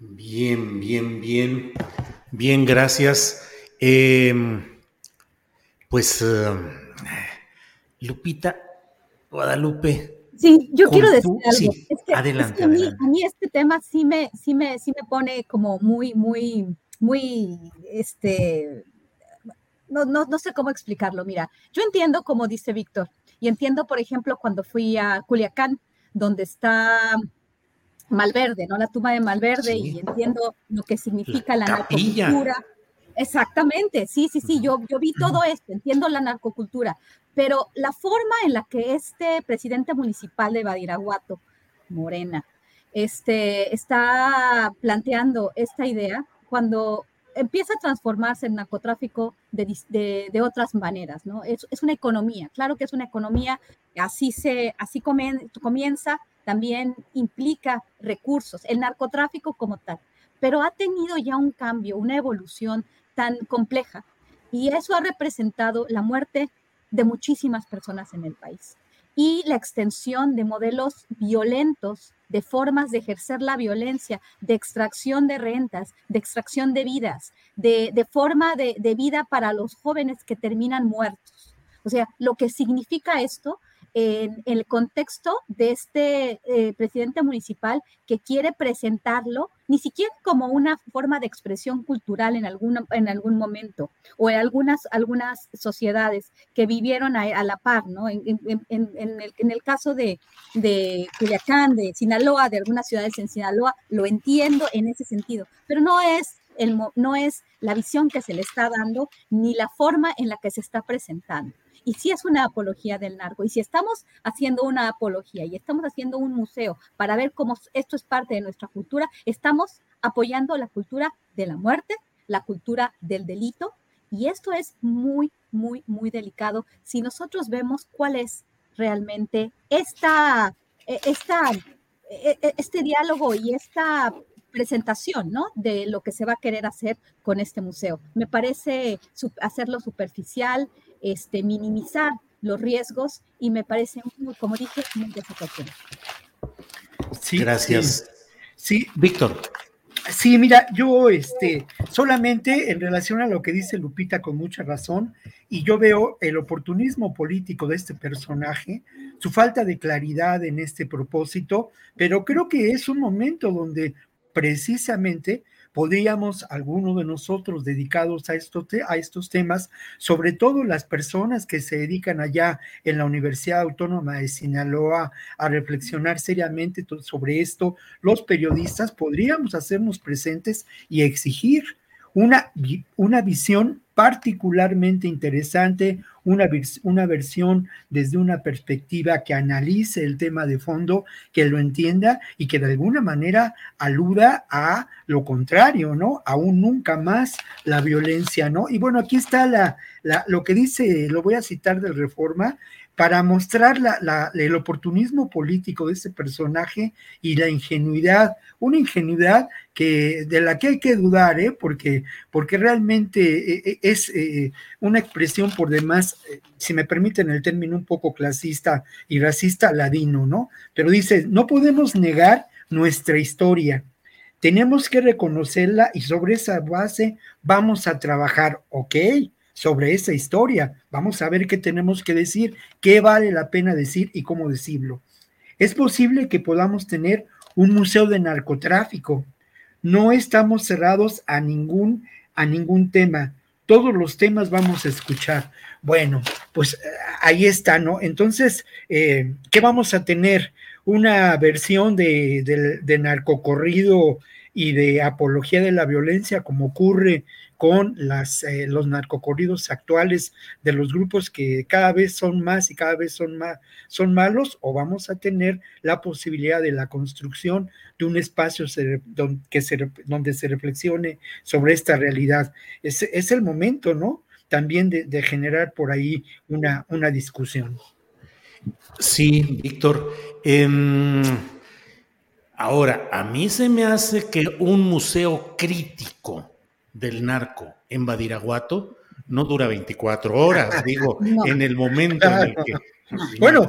Bien, bien, bien. Bien, gracias. Eh, pues, uh, Lupita, Guadalupe. Sí, yo quiero decir algo. Sí, es que, adelante, es que a, mí, adelante. a mí este tema sí me, sí me, sí me pone como muy, muy, muy, este, no, no, no sé cómo explicarlo. Mira, yo entiendo como dice Víctor, y entiendo, por ejemplo, cuando fui a Culiacán, donde está Malverde, ¿no? La tumba de Malverde, Sí. y entiendo lo que significa la, narcocultura. Exactamente, sí, sí, sí, yo, yo vi todo esto, entiendo la narcocultura, pero la forma en la que este presidente municipal de Badiraguato, Morena, este, está planteando esta idea, cuando empieza a transformarse el narcotráfico de, de- de otras maneras, ¿no? Es, es una economía, claro que es una economía, así, se, así comienza, también implica recursos, el narcotráfico como tal, pero ha tenido ya un cambio, una evolución tan compleja y eso ha representado la muerte de muchísimas personas en el país y la extensión de modelos violentos, de formas de ejercer la violencia, de extracción de rentas, de extracción de vidas, de, de forma de, de vida para los jóvenes que terminan muertos. O sea, lo que significa esto en el contexto de este eh, presidente municipal que quiere presentarlo ni siquiera como una forma de expresión cultural en, alguna, en algún momento o en algunas, algunas sociedades que vivieron a, la par, ¿no? En, el, caso de, de Culiacán, de Sinaloa, de algunas ciudades en Sinaloa, lo entiendo en ese sentido, pero no es, el, no es la visión que se le está dando ni la forma en la que se está presentando y si es una apología del narco, y si estamos haciendo una apología y estamos haciendo un museo para ver cómo esto es parte de nuestra cultura, estamos apoyando la cultura de la muerte, la cultura del delito, y esto es muy, muy, muy delicado si nosotros vemos cuál es realmente esta, eh, esta, eh, eh, este diálogo y esta presentación, ¿no? De lo que se va a querer hacer con este museo. Me parece hacerlo superficial, este, minimizar los riesgos y me parece, muy, como dije, muy desafortunado. Sí, Gracias. Sí, Víctor. Sí, mira, yo este, solamente en relación a lo que dice Lupita con mucha razón, y yo veo el oportunismo político de este personaje, su falta de claridad en este propósito, pero creo que es un momento donde precisamente podríamos, algunos de nosotros dedicados a, esto te- a estos temas, sobre todo las personas que se dedican allá en la Universidad Autónoma de Sinaloa a reflexionar seriamente sobre esto, los periodistas podríamos hacernos presentes y exigir una, una visión particularmente interesante, una, una versión desde una perspectiva que analice el tema de fondo, que lo entienda y que de alguna manera aluda a lo contrario, ¿no? Aún nunca más la violencia, ¿no? Y bueno, aquí está la, la- lo que dice, lo voy a citar del Reforma, para mostrar el oportunismo político de este personaje y la ingenuidad, una ingenuidad que, de la que hay que dudar, ¿eh? porque, porque realmente eh, eh, es eh, una expresión por demás, si me permiten el término un poco clasista y racista, ladino, ¿no? Pero dice, no podemos negar nuestra historia, tenemos que reconocerla y sobre esa base vamos a trabajar, ¿ok? Sobre esa historia. Vamos a ver qué tenemos que decir, qué vale la pena decir y cómo decirlo. Es posible que podamos tener un museo de narcotráfico. No estamos cerrados a ningún a ningún tema. Todos los temas vamos a escuchar. Bueno, pues eh, ahí está, ¿no? Entonces, eh, ¿qué vamos a tener? Una versión de, de narcocorrido y de apología de la violencia, como ocurre con las, eh, los narcocorridos actuales de los grupos que cada vez son más y cada vez son, más, son malos, o vamos a tener la posibilidad de la construcción de un espacio donde, se reflexione sobre esta realidad. Es, es el momento, ¿no? También de, generar por ahí una, una discusión. Sí, Víctor. Em, ahora, a mí se me hace que un museo crítico, del narco en Badiraguato no dura 24 horas, digo, en el momento en el que... Bueno,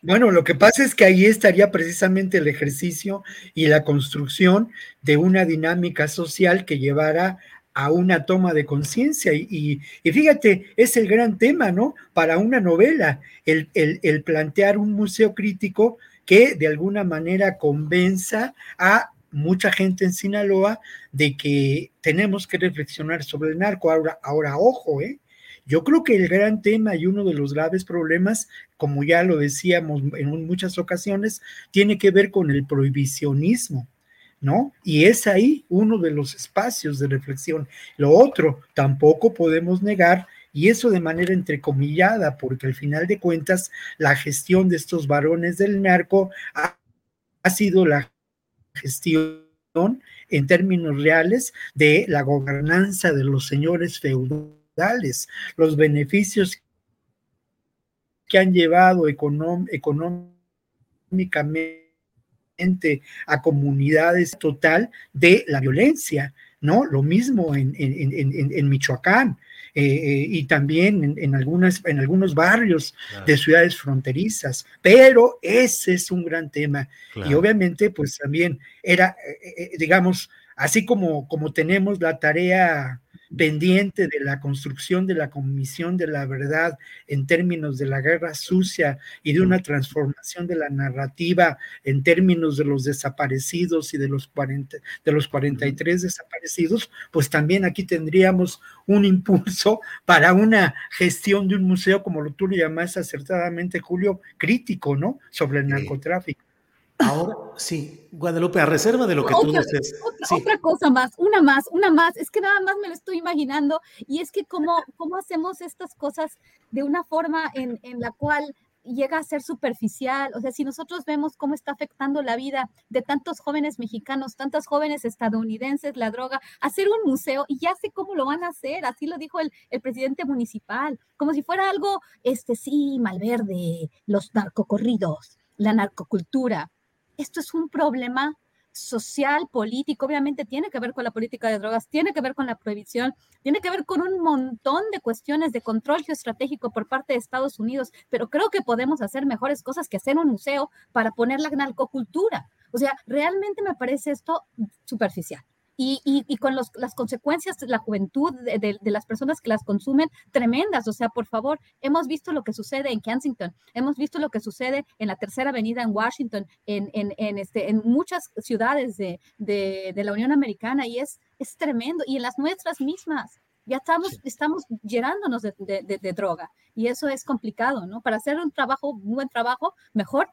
bueno, lo que pasa es que ahí estaría precisamente el ejercicio y la construcción de una dinámica social que llevara a una toma de conciencia. Y, y, fíjate, es el gran tema, ¿no? Para una novela, el, el, plantear un museo crítico que de alguna manera convenza a mucha gente en Sinaloa de que tenemos que reflexionar sobre el narco. Ahora, ahora ojo, ¿eh? Yo creo que el gran tema y uno de los graves problemas, como ya lo decíamos en muchas ocasiones, tiene que ver con el prohibicionismo, ¿no? Y es ahí uno de los espacios de reflexión. Lo otro, tampoco podemos negar, y eso de manera entrecomillada, porque al final de cuentas, la gestión de estos varones del narco ha, ha sido la gestión en términos reales de la gobernanza de los señores feudales, los beneficios que han llevado económicamente a comunidades total de la violencia, ¿no? Lo mismo en, en Michoacán. Eh, eh, y también en, algunas, en algunos barrios de ciudades fronterizas, pero ese es un gran tema. Y obviamente, pues también era, eh, digamos, así como, como tenemos la tarea pendiente de la construcción de la Comisión de la Verdad en términos de la guerra sucia y de una transformación de la narrativa en términos de los desaparecidos y de los, 40, de los 43 desaparecidos, pues también aquí tendríamos un impulso para una gestión de un museo, como lo tú le llamas acertadamente, Julio, crítico, ¿no? Sobre el narcotráfico. Ahora sí, Guadalupe, a reserva de lo que tú dices. Otra, cosa más, una más, una más. Es que nada más me lo estoy imaginando. Y es que cómo, cómo hacemos estas cosas de una forma en, en la cual llega a ser superficial. O sea, si nosotros vemos cómo está afectando la vida de tantos jóvenes mexicanos, tantas jóvenes estadounidenses, la droga, hacer un museo y ya sé cómo lo van a hacer. Así lo dijo el, el presidente municipal, como si fuera algo, este sí, malverde, los narcocorridos, la narcocultura esto es un problema social, político, obviamente tiene que ver con la política de drogas, tiene que ver con la prohibición, tiene que ver con un montón de cuestiones de control geoestratégico por parte de Estados Unidos, pero creo que podemos hacer mejores cosas que hacer un museo para poner la narcocultura. O sea, realmente me parece esto superficial y, con las consecuencias de la juventud de, las personas que las consumen tremendas. O sea, por favor, hemos visto lo que sucede en Kensington, hemos visto lo que sucede en la Tercera Avenida en Washington, en, en, este, en muchas ciudades de, la Unión Americana y es, es tremendo. Y en las nuestras mismas. Ya estamos, estamos llenándonos de, de droga y eso es complicado, ¿no? Para hacer un trabajo, un buen trabajo, mejor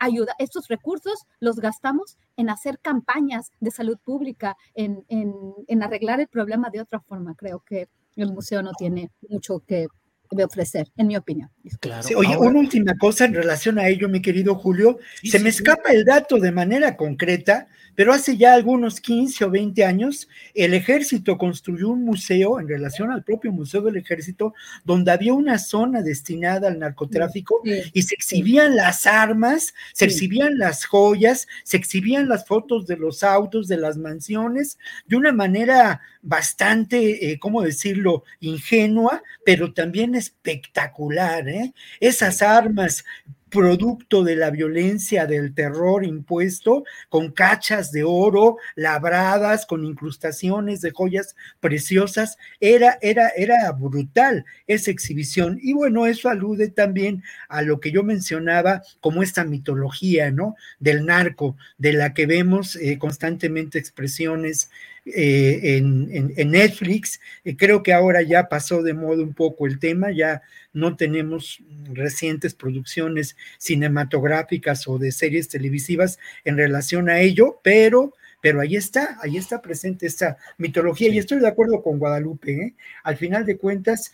ayuda, estos recursos los gastamos en hacer campañas de salud pública, en, en, arreglar el problema de otra forma. Creo que el museo no tiene mucho que de ofrecer, en mi opinión. Claro. oye, una última cosa en relación a ello, mi querido Julio. se me escapa el dato de manera concreta, pero hace ya algunos 15 o 20 años, el ejército construyó un museo en relación al propio Museo del Ejército, donde había una zona destinada al narcotráfico y se exhibían las armas, se exhibían las joyas, se exhibían las fotos de los autos, de las mansiones, de una manera bastante, eh, ¿cómo decirlo?, ingenua, pero también espectacular, ¿eh? Esas armas producto de la violencia, del terror impuesto, con cachas de oro labradas, con incrustaciones de joyas preciosas. Era, era, era brutal esa exhibición. Y bueno, eso alude también a lo que yo mencionaba como esta mitología, ¿no? Del narco, de la que vemos eh, constantemente expresiones eh, en, Netflix. Eh, creo que ahora ya pasó de moda un poco el tema, ya no tenemos recientes producciones cinematográficas o de series televisivas en relación a ello, pero pero ahí está, ahí está presente esta mitología y estoy de acuerdo con Guadalupe. ¿eh? Al final de cuentas,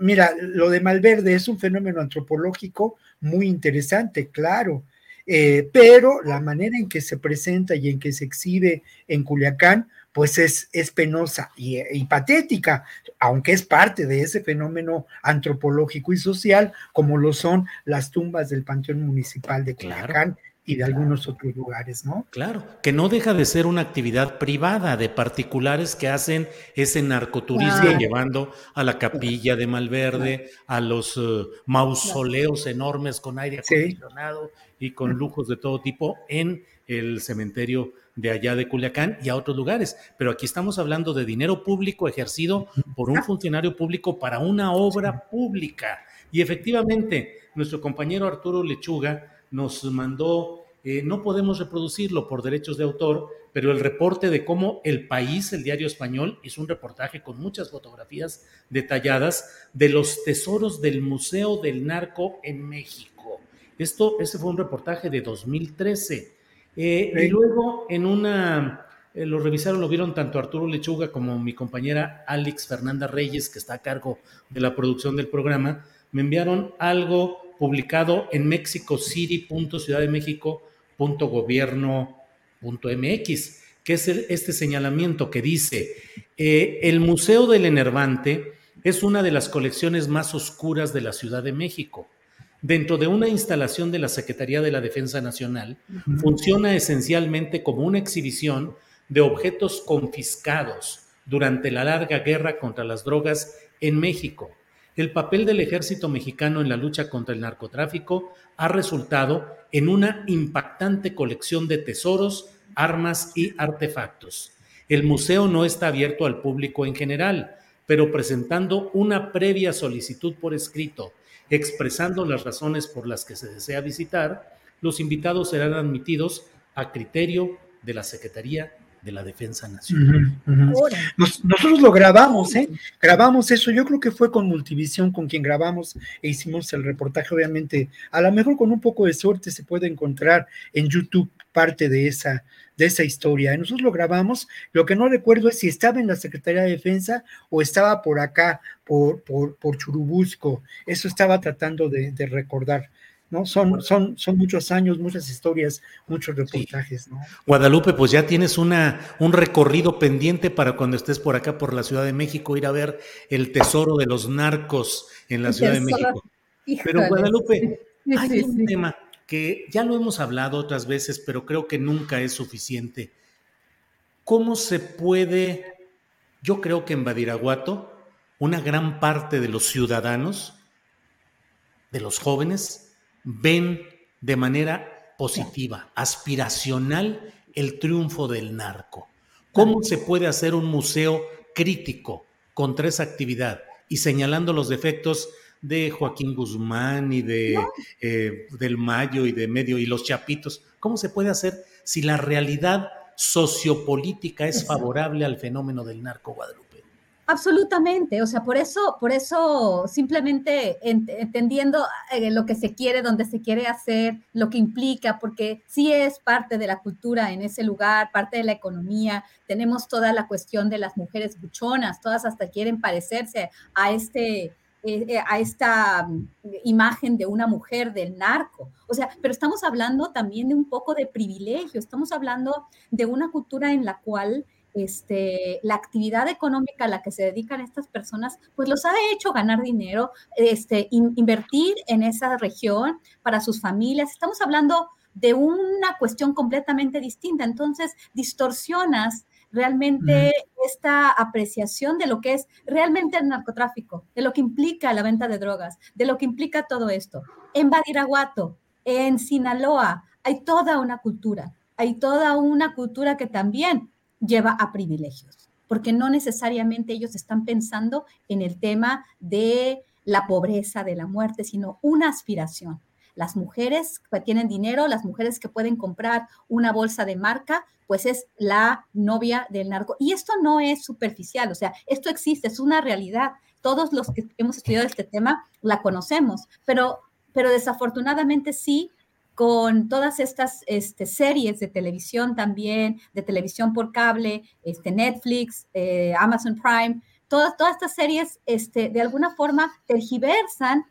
mira, lo de Malverde es un fenómeno antropológico muy interesante, claro, eh, pero la manera en que se presenta y en que se exhibe en Culiacán, pues es, es penosa y, y, patética, aunque es parte de ese fenómeno antropológico y social, como lo son las tumbas del Panteón Municipal de Culiacán y de algunos otros lugares, ¿no? Claro, que no deja de ser una actividad privada de particulares que hacen ese narcoturismo llevando a la capilla de Malverde, a los eh, mausoleos enormes con aire acondicionado y con lujos de todo tipo en el cementerio de allá de Culiacán y a otros lugares. Pero aquí estamos hablando de dinero público ejercido por un funcionario público para una obra pública. Y efectivamente, nuestro compañero Arturo Lechuga nos mandó eh, no podemos reproducirlo por derechos de autor, pero el reporte de cómo El País, el diario español, hizo un reportaje con muchas fotografías detalladas de los tesoros del Museo del Narco en México. Esto, ese fue un reportaje de 2013. Eh, y luego en una, eh, lo revisaron, lo vieron tanto Arturo Lechuga como mi compañera Alex Fernanda Reyes, que está a cargo de la producción del programa, me enviaron algo publicado en México City, Ciudad de México, gobierno.mx, que es este señalamiento que dice, eh, el Museo del Enervante es una de las colecciones más oscuras de la Ciudad de México. Dentro de una instalación de la Secretaría de la Defensa Nacional, funciona esencialmente como una exhibición de objetos confiscados durante la larga guerra contra las drogas en México el papel del ejército mexicano en la lucha contra el narcotráfico ha resultado en una impactante colección de tesoros, armas y artefactos. El museo no está abierto al público en general, pero presentando una previa solicitud por escrito, expresando las razones por las que se desea visitar, los invitados serán admitidos a criterio de la Secretaría de la Defensa Nacional. nosotros lo grabamos, ¿eh? Grabamos eso, yo creo que fue con Multivisión con quien grabamos e hicimos el reportaje, obviamente, a lo mejor con un poco de suerte se puede encontrar en YouTube parte de esa, de esa historia. Nosotros lo grabamos, lo que no recuerdo es si estaba en la Secretaría de Defensa o estaba por acá, por, por, por Churubusco, eso estaba tratando de recordar. ¿no? Son, son, son muchos años, muchas historias, muchos reportajes, ¿no? Guadalupe, pues ya tienes una, un recorrido pendiente para cuando estés por acá, por la Ciudad de México, ir a ver el tesoro de los narcos en la Ciudad de México. Pero Guadalupe, hay un tema que ya lo hemos hablado otras veces, pero creo que nunca es suficiente. ¿Cómo se puede, yo creo que en Badiraguato, una gran parte de los ciudadanos, de los jóvenes, ven de manera positiva, aspiracional, el triunfo del narco. ¿Cómo se puede hacer un museo crítico contra esa actividad y señalando los defectos de Joaquín Guzmán y de eh, del Mayo y de Medio y los Chapitos? ¿Cómo se puede hacer si la realidad sociopolítica es favorable al fenómeno del narco Guadalupe? Absolutamente, o sea, por eso, por eso simplemente entendiendo eh, lo que se quiere, donde se quiere hacer, lo que implica, porque sí es parte de la cultura en ese lugar, parte de la economía, tenemos toda la cuestión de las mujeres buchonas, todas hasta quieren parecerse a este, eh, eh, a esta mm, imagen de una mujer del narco. O sea, pero estamos hablando también de un poco de privilegio, estamos hablando de una cultura en la cual este, la actividad económica a la que se dedican estas personas, pues los ha hecho ganar dinero, este, invertir en esa región para sus familias. Estamos hablando de una cuestión completamente distinta. Entonces, distorsionas realmente esta apreciación de lo que es realmente el narcotráfico, de lo que implica la venta de drogas, de lo que implica todo esto. En Badiraguato, en Sinaloa, hay toda una cultura, hay toda una cultura que también lleva a privilegios, porque no necesariamente ellos están pensando en el tema de la pobreza, de la muerte, sino una aspiración. Las mujeres que tienen dinero, las mujeres que pueden comprar una bolsa de marca, pues es la novia del narco. Y esto no es superficial, o sea, esto existe, es una realidad. Todos los que hemos estudiado este tema la conocemos, pero, pero desafortunadamente sí, con todas estas este, series de televisión también, de televisión por cable, este, Netflix, eh, Amazon Prime, todas, todas estas series este, de alguna forma tergiversan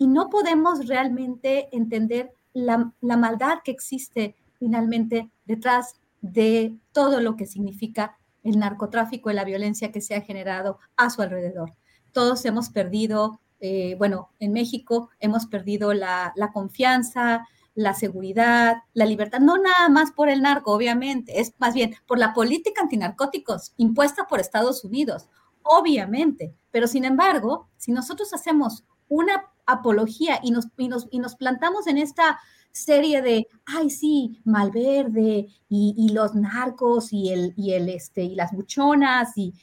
y no podemos realmente entender la, maldad que existe finalmente detrás de todo lo que significa el narcotráfico y la violencia que se ha generado a su alrededor. Todos hemos perdido, eh, bueno, en México hemos perdido la, la, confianza, la seguridad, la libertad, no nada más por el narco, obviamente, es más bien por la política antinarcóticos impuesta por Estados Unidos, obviamente, pero sin embargo, si nosotros hacemos una apología y nos, y nos, y nos plantamos en esta serie de, ay, sí, Malverde y, y los narcos y, el, y, el, este, y las buchonas, y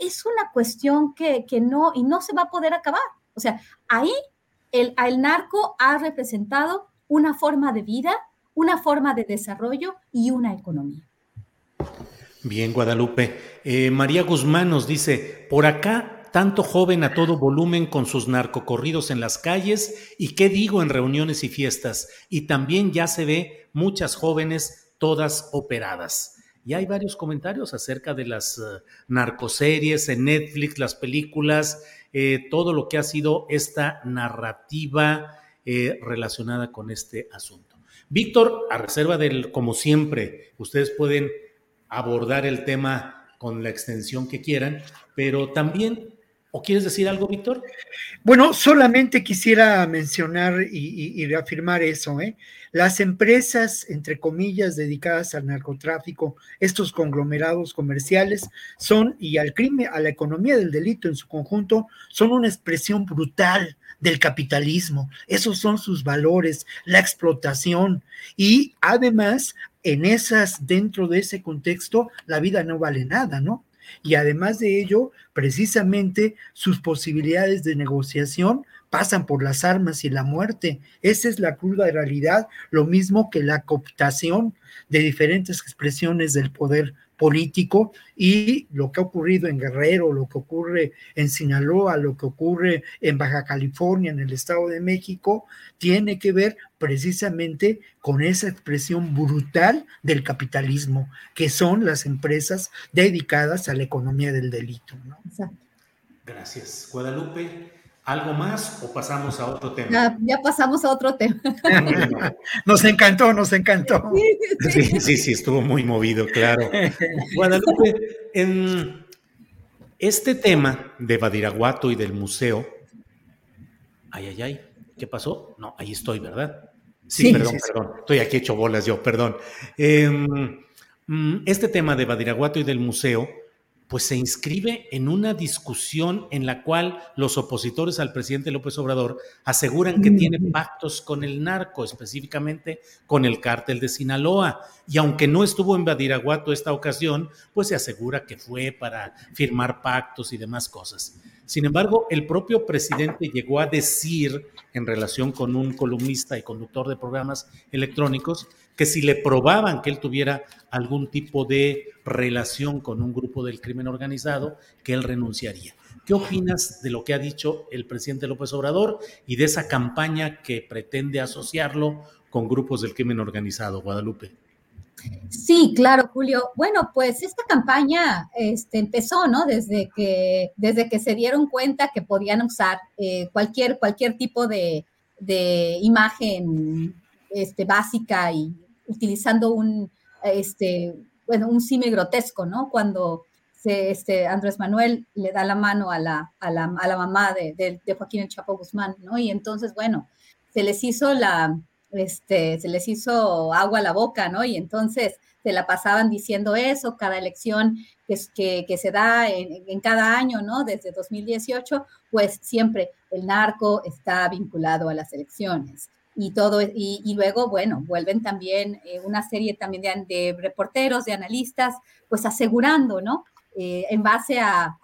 es una cuestión que, que, no, y no se va a poder acabar. O sea, ahí el, el narco ha representado una forma de vida, una forma de desarrollo y una economía. Bien, Guadalupe. Eh, María Guzmán nos dice, por acá tanto joven a todo volumen con sus narcocorridos en las calles y qué digo en reuniones y fiestas. Y también ya se ve muchas jóvenes todas operadas. Y hay varios comentarios acerca de las uh, narcoseries en Netflix, las películas, eh, todo lo que ha sido esta narrativa eh, relacionada con este asunto. Víctor, a reserva del, como siempre, ustedes pueden abordar el tema con la extensión que quieran, pero también ¿O quieres decir algo, Víctor? Bueno, solamente quisiera mencionar y, reafirmar eso. ¿eh? Las empresas, entre comillas, dedicadas al narcotráfico, estos conglomerados comerciales, son, y al crimen, a la economía del delito en su conjunto, son una expresión brutal del capitalismo. Esos son sus valores, la explotación. Y además, en esas, dentro de ese contexto, la vida no vale nada, ¿no? Y además de ello, precisamente sus posibilidades de negociación pasan por las armas y la muerte. Esa es la cruda realidad, lo mismo que la cooptación de diferentes expresiones del poder político y lo que ha ocurrido en Guerrero, lo que ocurre en Sinaloa, lo que ocurre en Baja California, en el Estado de México, tiene que ver precisamente con esa expresión brutal del capitalismo, que son las empresas dedicadas a la economía del delito. ¿no? Gracias. Guadalupe. ¿Algo más o pasamos a otro tema? Ya, ya pasamos a otro tema. nos encantó, nos encantó. Sí, sí, sí, estuvo muy movido, claro. Guadalupe, en este tema de Badiraguato y del museo, ay, ay, ay, ¿qué pasó? No, ahí estoy, ¿verdad? Sí, sí perdón, sí, perdón, estoy aquí hecho bolas yo, perdón. Eh, este tema de Badiraguato y del museo pues se inscribe en una discusión en la cual los opositores al presidente López Obrador aseguran que tiene pactos con el narco, específicamente con el cártel de Sinaloa. Y aunque no estuvo en Badiraguato esta ocasión, pues se asegura que fue para firmar pactos y demás cosas. Sin embargo, el propio presidente llegó a decir, en relación con un columnista y conductor de programas electrónicos, que si le probaban que él tuviera algún tipo de relación con un grupo del crimen organizado, que él renunciaría. ¿Qué opinas de lo que ha dicho el presidente López Obrador y de esa campaña que pretende asociarlo con grupos del crimen organizado, Guadalupe? Sí, claro, Julio. Bueno, pues esta campaña este, empezó, ¿no? Desde que, desde que se dieron cuenta que podían usar eh, cualquier, cualquier tipo de, de imagen este, básica y utilizando un, este, bueno, un símil grotesco, ¿no? Cuando se, este, Andrés Manuel le da la mano a la, a la, a la mamá de, de, de, Joaquín El Chapo Guzmán, ¿no? Y entonces, bueno, se les hizo la, este, se les hizo agua a la boca, ¿no? Y entonces se la pasaban diciendo eso, cada elección que, que, que se da en, en, cada año, ¿no? Desde 2018, pues siempre el narco está vinculado a las elecciones y todo, y, y, luego, bueno, vuelven también eh, una serie también de, reporteros, de analistas, pues asegurando, ¿no? eh, en base a,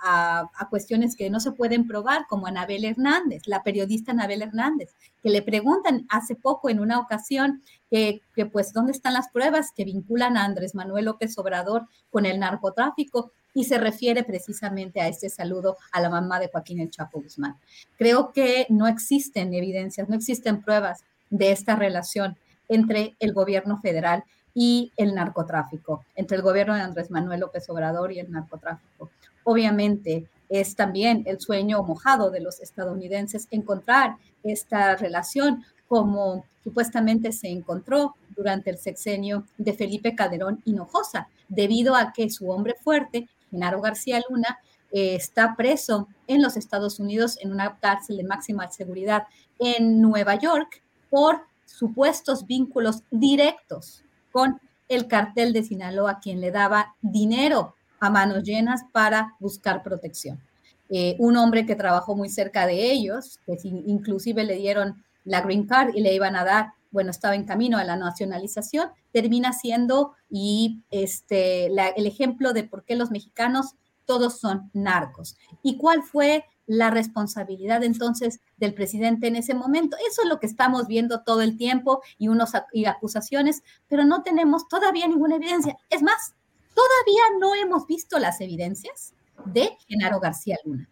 cuestiones que no se pueden probar, como Anabel Hernández, la periodista Anabel Hernández, que le preguntan hace poco en una ocasión que, que, pues dónde están las pruebas que vinculan a Andrés Manuel López Obrador con el narcotráfico y se refiere precisamente a este saludo a la mamá de Joaquín El Chapo Guzmán. Creo que no existen evidencias, no existen pruebas de esta relación entre el gobierno federal y el narcotráfico, entre el gobierno de Andrés Manuel López Obrador y el narcotráfico. Obviamente es también el sueño mojado de los estadounidenses encontrar esta relación como supuestamente se encontró durante el sexenio de Felipe Calderón Hinojosa, debido a que su hombre fuerte, Genaro García Luna, eh, está preso en los Estados Unidos en una cárcel de máxima seguridad en Nueva York por supuestos vínculos directos con el cartel de Sinaloa, quien le daba dinero a manos llenas para buscar protección. Eh, un hombre que trabajó muy cerca de ellos, que inclusive le dieron la green card y le iban a dar, bueno, estaba en camino a la nacionalización, termina siendo y este, el ejemplo de por qué los mexicanos todos son narcos. ¿Y cuál fue la responsabilidad entonces del presidente en ese momento. Eso es lo que estamos viendo todo el tiempo y unos y acusaciones, pero no tenemos todavía ninguna evidencia. Es más, todavía no hemos visto las evidencias de Genaro García Luna.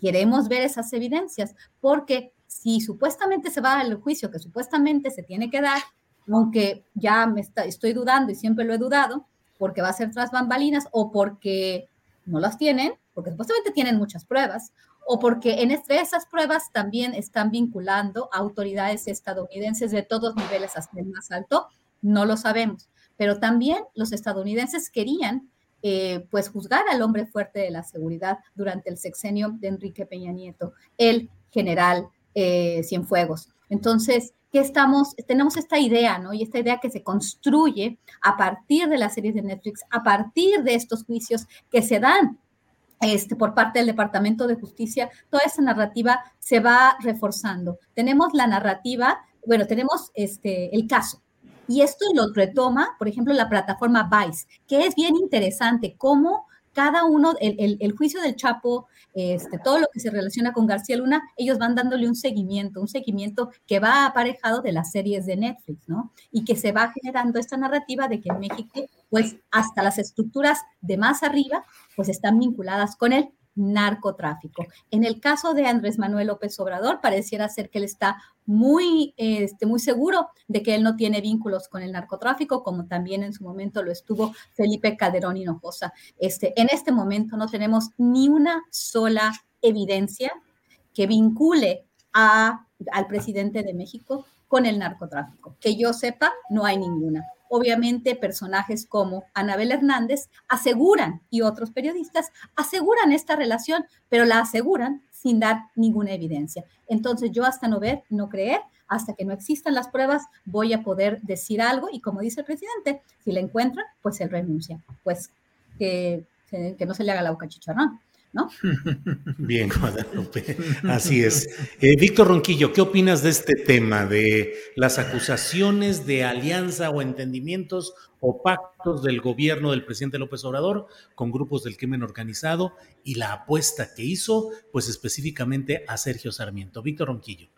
Queremos ver esas evidencias porque si supuestamente se va al juicio que supuestamente se tiene que dar, aunque ya me estoy dudando y siempre lo he dudado, porque va a ser tras bambalinas o porque no las tienen, porque supuestamente tienen muchas pruebas, o porque en esas pruebas también están vinculando a autoridades estadounidenses de todos niveles hasta el más alto, no lo sabemos. Pero también los estadounidenses querían eh, pues juzgar al hombre fuerte de la seguridad durante el sexenio de Enrique Peña Nieto, el general eh, Cienfuegos. Entonces, ¿qué estamos? Tenemos esta idea, ¿no? Y esta idea que se construye a partir de las series de Netflix, a partir de estos juicios que se dan este, por parte del Departamento de Justicia, toda esa narrativa se va reforzando. Tenemos la narrativa, bueno, tenemos este, el caso. Y esto lo retoma, por ejemplo, la plataforma Vice, que es bien interesante cómo cada uno, el, juicio del Chapo, este, todo lo que se relaciona con García Luna, ellos van dándole un seguimiento, un seguimiento que va aparejado de las series de Netflix, ¿no? Y que se va generando esta narrativa de que en México, pues hasta las estructuras de más arriba, pues están vinculadas con él narcotráfico. En el caso de Andrés Manuel López Obrador, pareciera ser que él está muy, este, muy seguro de que él no tiene vínculos con el narcotráfico, como también en su momento lo estuvo Felipe Calderón Hinojosa. Este, en este momento no tenemos ni una sola evidencia que vincule a, al presidente de México con el narcotráfico. Que yo sepa, no hay ninguna obviamente personajes como Anabel Hernández aseguran, y otros periodistas aseguran esta relación, pero la aseguran sin dar ninguna evidencia. Entonces yo hasta no ver, no creer, hasta que no existan las pruebas, voy a poder decir algo y como dice el presidente, si la encuentran, pues él renuncia. Pues que, que no se le haga la boca chicharrón. ¿No? Bien, Guadalupe, así es. Eh, Víctor Ronquillo, ¿qué opinas de este tema, de las acusaciones de alianza o entendimientos o pactos del gobierno del presidente López Obrador con grupos del crimen organizado y la apuesta que hizo, pues específicamente a Sergio Sarmiento? Víctor Ronquillo.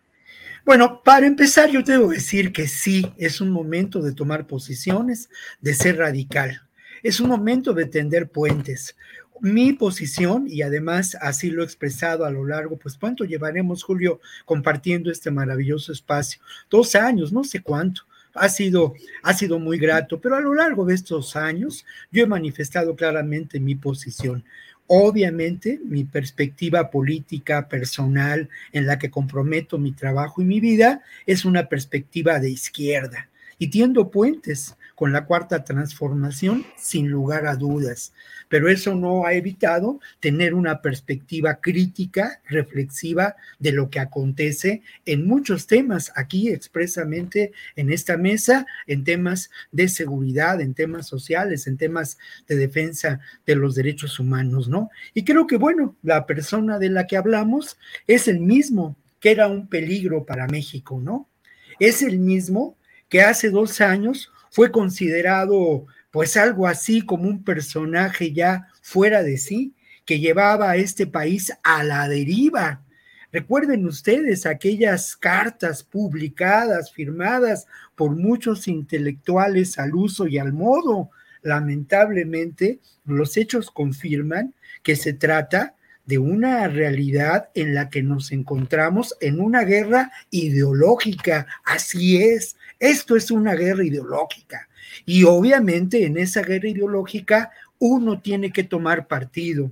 Bueno, para empezar, yo debo decir que sí, es un momento de tomar posiciones, de ser radical. Es un momento de tender puentes mi posición, y además así lo he expresado a lo largo, pues cuánto llevaremos, Julio, compartiendo este maravilloso espacio. Dos años, no sé cuánto. Ha sido, ha sido muy grato, pero a lo largo de estos años yo he manifestado claramente mi posición. Obviamente, mi perspectiva política personal en la que comprometo mi trabajo y mi vida es una perspectiva de izquierda y tiendo puentes con la cuarta transformación sin lugar a dudas pero eso no ha evitado tener una perspectiva crítica, reflexiva de lo que acontece en muchos temas aquí expresamente en esta mesa, en temas de seguridad, en temas sociales, en temas de defensa de los derechos humanos, ¿no? Y creo que, bueno, la persona de la que hablamos es el mismo que era un peligro para México, ¿no? Es el mismo que hace dos años fue considerado pues algo así como un personaje ya fuera de sí, que llevaba a este país a la deriva. Recuerden ustedes aquellas cartas publicadas, firmadas por muchos intelectuales al uso y al modo. Lamentablemente, los hechos confirman que se trata de una realidad en la que nos encontramos en una guerra ideológica. Así es, esto es una guerra ideológica. Y obviamente en esa guerra ideológica uno tiene que tomar partido,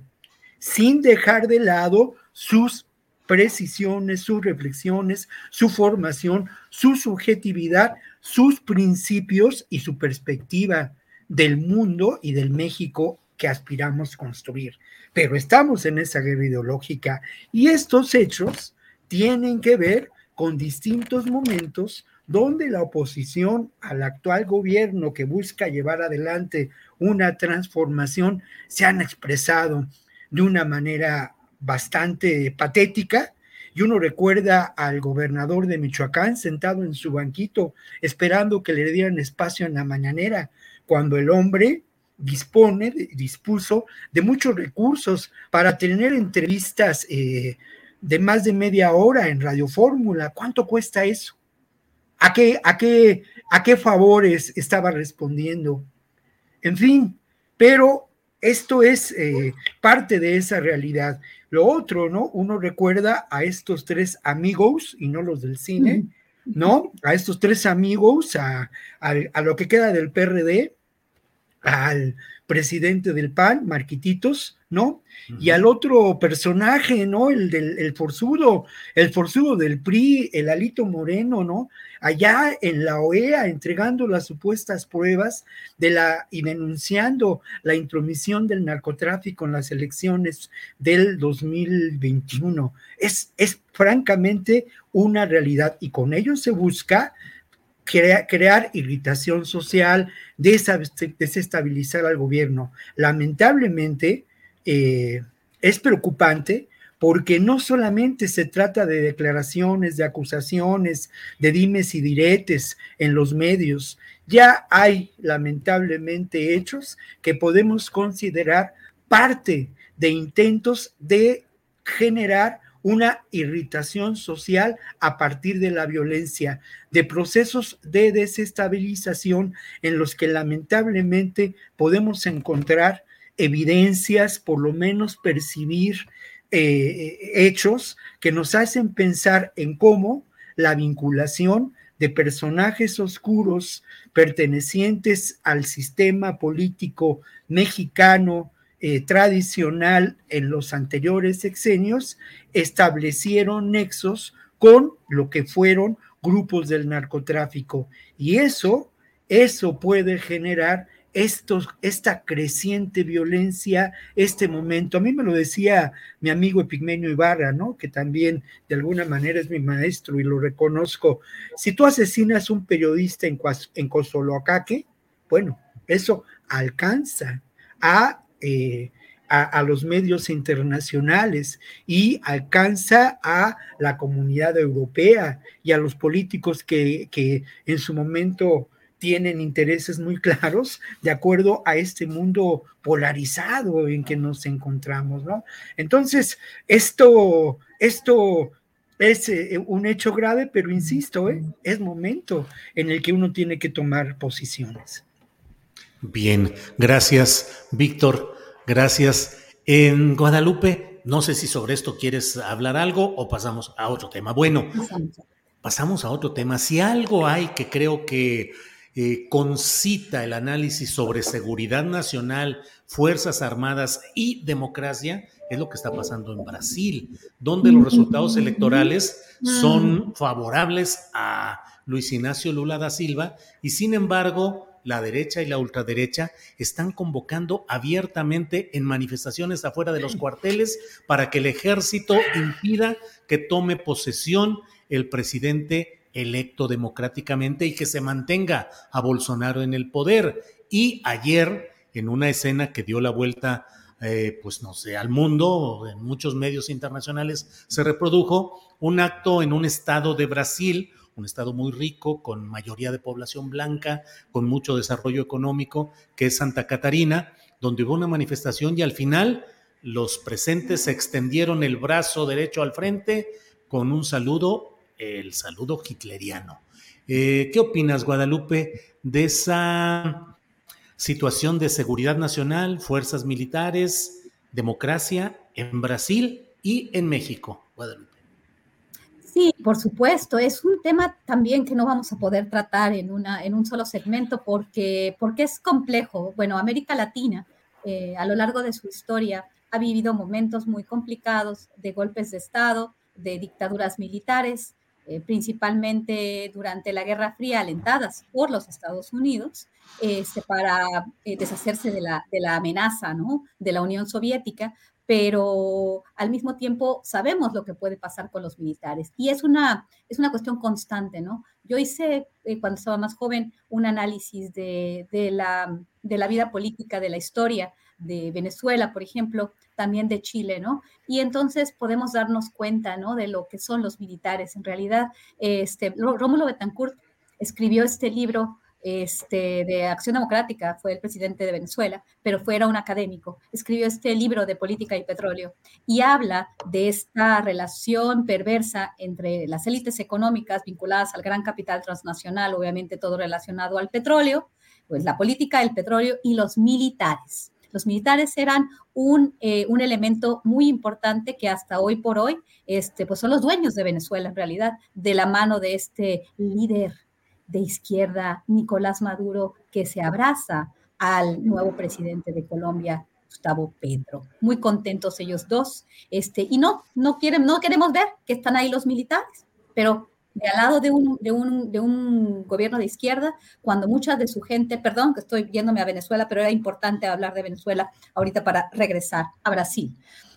sin dejar de lado sus precisiones, sus reflexiones, su formación, su subjetividad, sus principios y su perspectiva del mundo y del México que aspiramos construir. Pero estamos en esa guerra ideológica y estos hechos tienen que ver con distintos momentos donde la oposición al actual gobierno que busca llevar adelante una transformación se han expresado de una manera bastante patética. Y uno recuerda al gobernador de Michoacán sentado en su banquito esperando que le dieran espacio en la mañanera, cuando el hombre dispone, dispuso de muchos recursos para tener entrevistas eh, de más de media hora en Radio Fórmula. ¿Cuánto cuesta eso? ¿A qué, a qué, a qué favores estaba respondiendo? En fin, pero esto es eh, parte de esa realidad. Lo otro, ¿no? Uno recuerda a estos tres amigos, y no los del cine, ¿no? A estos tres amigos, a, a lo que queda del PRD, al presidente del PAN, Marquititos, ¿no? Y al otro personaje, ¿no? El del el forzudo, el forzudo del PRI, el Alito Moreno, ¿no? Allá en la OEA entregando las supuestas pruebas de la y denunciando la intromisión del narcotráfico en las elecciones del 2021. Es, es francamente una realidad y con ello se busca crear irritación social, desestabilizar al gobierno. Lamentablemente, eh, es preocupante porque no solamente se trata de declaraciones, de acusaciones, de dimes y diretes en los medios, ya hay lamentablemente hechos que podemos considerar parte de intentos de generar una irritación social a partir de la violencia, de procesos de desestabilización en los que lamentablemente podemos encontrar evidencias, por lo menos percibir eh, hechos que nos hacen pensar en cómo la vinculación de personajes oscuros pertenecientes al sistema político mexicano eh, tradicional en los anteriores sexenios establecieron nexos con lo que fueron grupos del narcotráfico. Y eso, eso puede generar estos, esta creciente violencia, este momento. A mí me lo decía mi amigo Epigmenio Ibarra, ¿no? Que también de alguna manera es mi maestro y lo reconozco. Si tú asesinas un periodista en, en bueno, eso alcanza a eh, a, los medios internacionales y alcanza a la comunidad europea y a los políticos que, que en su momento tienen intereses muy claros de acuerdo a este mundo polarizado en que nos encontramos, ¿no? Entonces, esto, esto es eh, un hecho grave, pero insisto, ¿eh? es momento en el que uno tiene que tomar posiciones. Bien, gracias, Víctor. Gracias. En Guadalupe, no sé si sobre esto quieres hablar algo o pasamos a otro tema. Bueno, pasamos a otro tema. Si algo hay que creo que eh, concita el análisis sobre seguridad nacional, Fuerzas Armadas y democracia, es lo que está pasando en Brasil, donde los resultados electorales son favorables a Luis Ignacio Lula da Silva y sin embargo la derecha y la ultraderecha están convocando abiertamente en manifestaciones afuera de los cuarteles para que el ejército impida que tome posesión el presidente electo democráticamente y que se mantenga a Bolsonaro en el poder. Y ayer, en una escena que dio la vuelta, eh, pues no sé, al mundo, en muchos medios internacionales, se reprodujo un acto en un estado de Brasil un estado muy rico, con mayoría de población blanca, con mucho desarrollo económico, que es Santa Catarina, donde hubo una manifestación y al final los presentes se extendieron el brazo derecho al frente con un saludo, el saludo hitleriano. Eh, ¿Qué opinas, Guadalupe, de esa situación de seguridad nacional, fuerzas militares, democracia en Brasil y en México, Guadalupe? Sí, por supuesto, es un tema también que no vamos a poder tratar en, una, en un solo segmento porque, porque es complejo. Bueno, América Latina eh, a lo largo de su historia ha vivido momentos muy complicados de golpes de Estado, de dictaduras militares, eh, principalmente durante la Guerra Fría, alentadas por los Estados Unidos, este, para eh, deshacerse de la, de la amenaza ¿no? de la Unión Soviética, pero al mismo tiempo sabemos lo que puede pasar con los militares. Y es una, es una cuestión constante, ¿no? Yo hice, eh, cuando estaba más joven, un análisis de, de, la, de la vida política, de la historia de Venezuela, por ejemplo, también de Chile, ¿no? Y entonces podemos darnos cuenta, ¿no? De lo que son los militares. En realidad, este, Rómulo Betancourt escribió este libro este, de Acción Democrática, fue el presidente de Venezuela, pero fuera un académico. Escribió este libro de política y petróleo y habla de esta relación perversa entre las élites económicas vinculadas al gran capital transnacional, obviamente todo relacionado al petróleo, pues la política, el petróleo y los militares. Los militares eran un, eh, un, elemento muy importante que hasta hoy por hoy este, pues son los dueños de Venezuela en realidad, de la mano de este líder de izquierda, Nicolás Maduro, que se abraza al nuevo presidente de Colombia, Gustavo Pedro. Muy contentos ellos dos. Este, y no, no, quieren, no queremos ver que están ahí los militares, pero de al lado de un, de, un, de un gobierno de izquierda, cuando mucha de su gente, perdón que estoy viéndome a Venezuela, pero era importante hablar de Venezuela ahorita para regresar a Brasil.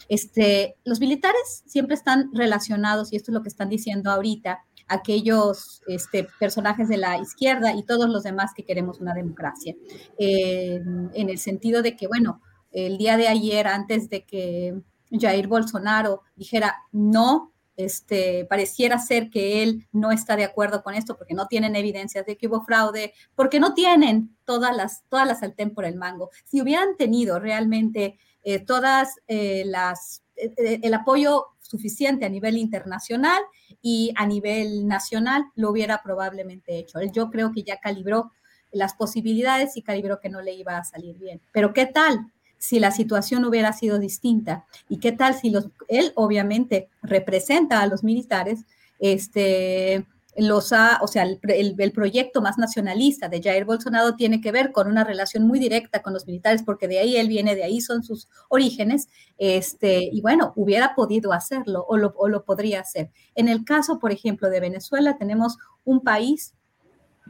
Este, los militares siempre están relacionados, y esto es lo que están diciendo ahorita, aquellos este, personajes de la izquierda y todos los demás que queremos una democracia. Eh, en el sentido de que, bueno, el día de ayer, antes de que Jair Bolsonaro dijera no este, pareciera ser que él no está de acuerdo con esto porque no tienen evidencias de que hubo fraude, porque no tienen todas las, todas las saltén por el mango. Si hubieran tenido realmente eh, todas eh, las, el apoyo suficiente a nivel internacional y a nivel nacional, lo hubiera probablemente hecho. Yo creo que ya calibró las posibilidades y calibró que no le iba a salir bien. Pero ¿qué tal? si la situación hubiera sido distinta. ¿Y qué tal si los, él obviamente representa a los militares, este, los ha, o sea, el, el, proyecto más nacionalista de Jair Bolsonaro tiene que ver con una relación muy directa con los militares, porque de ahí él viene, de ahí son sus orígenes, este, y bueno, hubiera podido hacerlo o lo, o lo podría hacer. En el caso, por ejemplo, de Venezuela, tenemos un país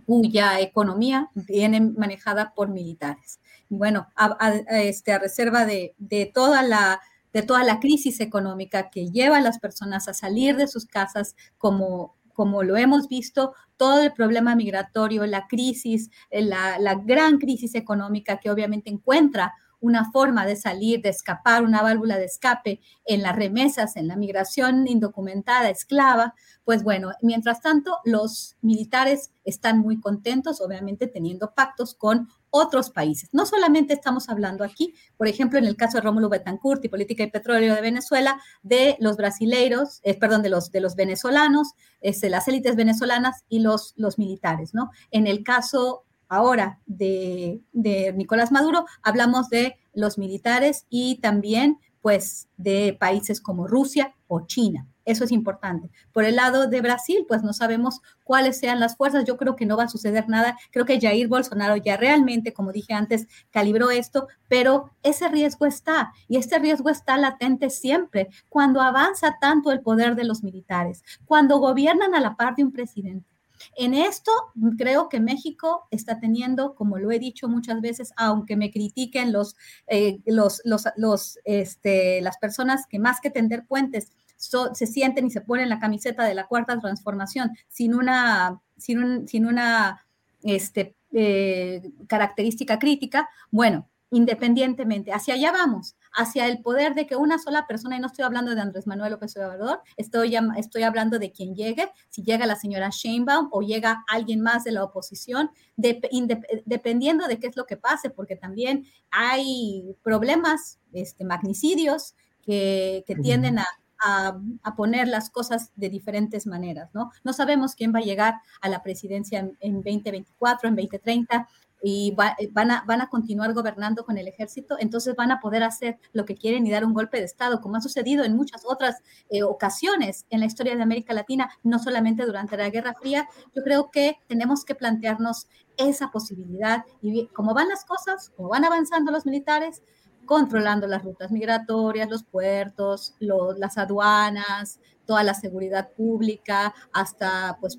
cuya economía viene manejada por militares bueno, a, este, a reserva de, toda la, de toda la crisis económica que lleva a las personas a salir de sus casas como, como lo hemos visto, todo el problema migratorio, la crisis, la, la gran crisis económica que obviamente encuentra una forma de salir, de escapar, una válvula de escape en las remesas, en la migración indocumentada, esclava, pues bueno, mientras tanto, los militares están muy contentos, obviamente teniendo pactos con otros países. No solamente estamos hablando aquí, por ejemplo, en el caso de Rómulo Betancourt y Política y Petróleo de Venezuela, de los brasileiros, eh, perdón, de los, de los venezolanos, este, las élites venezolanas y los, los militares, ¿no? En el caso ahora de, Nicolás Maduro, hablamos de los militares y también pues de países como Rusia o China. Eso es importante. Por el lado de Brasil, pues no sabemos cuáles sean las fuerzas. Yo creo que no va a suceder nada. Creo que Jair Bolsonaro ya realmente, como dije antes, calibró esto, pero ese riesgo está y este riesgo está latente siempre cuando avanza tanto el poder de los militares, cuando gobiernan a la par de un presidente en esto creo que México está teniendo, como lo he dicho muchas veces, aunque me critiquen los, eh, los, los, este, las personas que más que tender puentes se sienten y se ponen la camiseta de la cuarta transformación sin una, sin, sin una este, eh, característica crítica, bueno, independientemente, hacia allá vamos, hacia el poder de que una sola persona, y no estoy hablando de Andrés Manuel López Obrador, estoy, estoy hablando de quien llegue, si llega la señora Sheinbaum o llega alguien más de la oposición, dependiendo de qué es lo que pase, porque también hay problemas, este, magnicidios que, que tienden a, a, poner las cosas de diferentes maneras, ¿no? No sabemos quién va a llegar a la presidencia en, en 2024, en 2030, y van, a, continuar gobernando con el ejército, entonces van a poder hacer lo que quieren y dar un golpe de Estado, como ha sucedido en muchas otras eh, ocasiones en la historia de América Latina, no solamente durante la Guerra Fría. Yo creo que tenemos que plantearnos esa posibilidad y cómo van las cosas, cómo van avanzando los militares, controlando las rutas migratorias, los puertos, las aduanas, toda la seguridad pública, hasta pues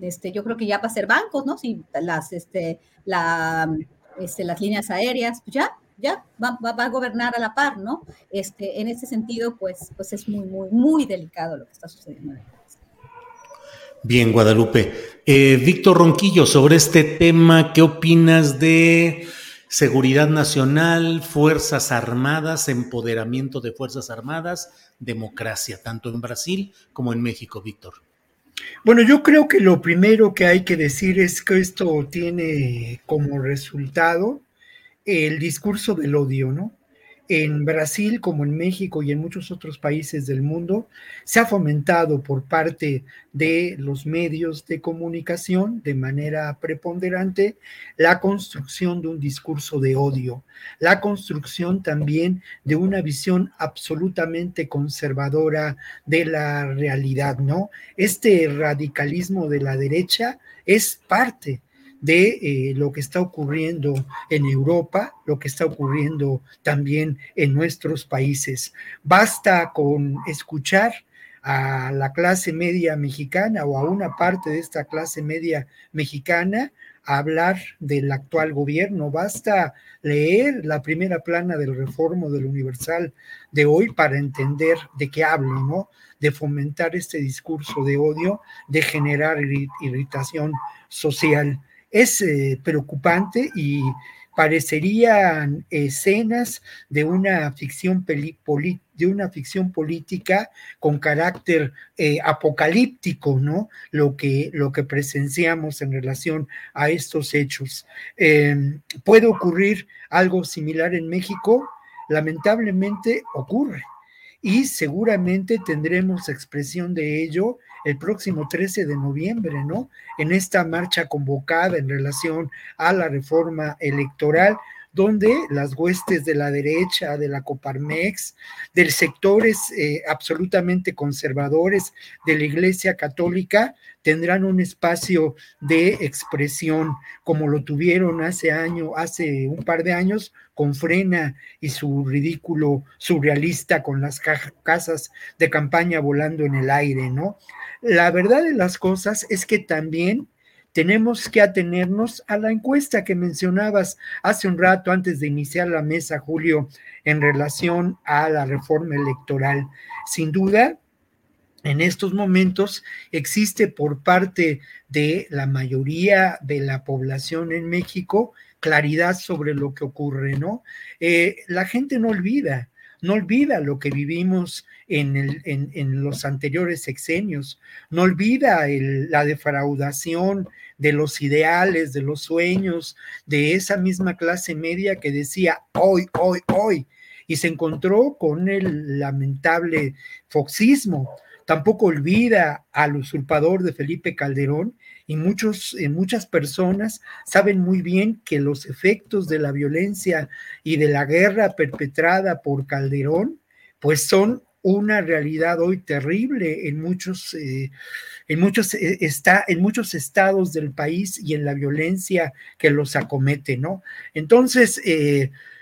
este, yo creo que ya va a ser bancos, ¿no? Sí, las, este, la, este, las líneas aéreas, pues ya, ya va, va, a gobernar a la par, ¿no? Este, en ese sentido, pues, pues es muy, muy, muy delicado lo que está sucediendo. Bien, Guadalupe. Eh, Víctor Ronquillo, sobre este tema, ¿qué opinas de seguridad nacional, Fuerzas Armadas, empoderamiento de Fuerzas Armadas, democracia, tanto en Brasil como en México, Víctor? Bueno, yo creo que lo primero que hay que decir es que esto tiene como resultado el discurso del odio, ¿no? En Brasil como en México y en muchos otros países del mundo, se ha fomentado por parte de los medios de comunicación de manera preponderante la construcción de un discurso de odio, la construcción también de una visión absolutamente conservadora de la realidad, ¿no? Este radicalismo de la derecha es parte de eh, lo que está ocurriendo en Europa, lo que está ocurriendo también en nuestros países. Basta con escuchar a la clase media mexicana o a una parte de esta clase media mexicana hablar del actual gobierno. Basta leer la primera plana del Reformo del Universal de hoy para entender de qué hablo, ¿no? De fomentar este discurso de odio, de generar irritación social es eh, preocupante y parecerían escenas de una ficción de una ficción política con carácter eh, apocalíptico, ¿no? Lo que, lo que presenciamos en relación a estos hechos. Em, ¿Puede ocurrir algo similar en México? Lamentablemente ocurre y seguramente tendremos expresión de ello el próximo 13 de noviembre, ¿no? En esta marcha convocada en relación a la reforma electoral, donde las huestes de la derecha, de la Coparmex, de sectores eh, absolutamente conservadores de la Iglesia Católica, tendrán un espacio de expresión como lo tuvieron hace año, hace un par de años con Frena y su ridículo surrealista con las casas de campaña volando en el aire, ¿no? La verdad de las cosas es que también tenemos que atenernos a la encuesta que mencionabas hace un rato antes de iniciar la mesa, Julio, en relación a la reforma electoral. Sin duda, en estos momentos existe por parte de la mayoría de la población en México claridad sobre lo que ocurre, ¿no? Eh, la gente no olvida, no olvida lo que vivimos en, el, en, los anteriores sexenios, no olvida la defraudación de los ideales, de los sueños, de esa misma clase media que decía hoy, hoy, hoy, y se encontró con el lamentable foxismo. Tampoco olvida al usurpador de Felipe Calderón y muchos, eh, muchas personas saben muy bien que los efectos de la violencia y de la guerra perpetrada por Calderón, pues son una realidad hoy terrible en muchos, eh, en, muchos, eh, está, en muchos estados del país y en la violencia que los acomete, ¿no? Entonces,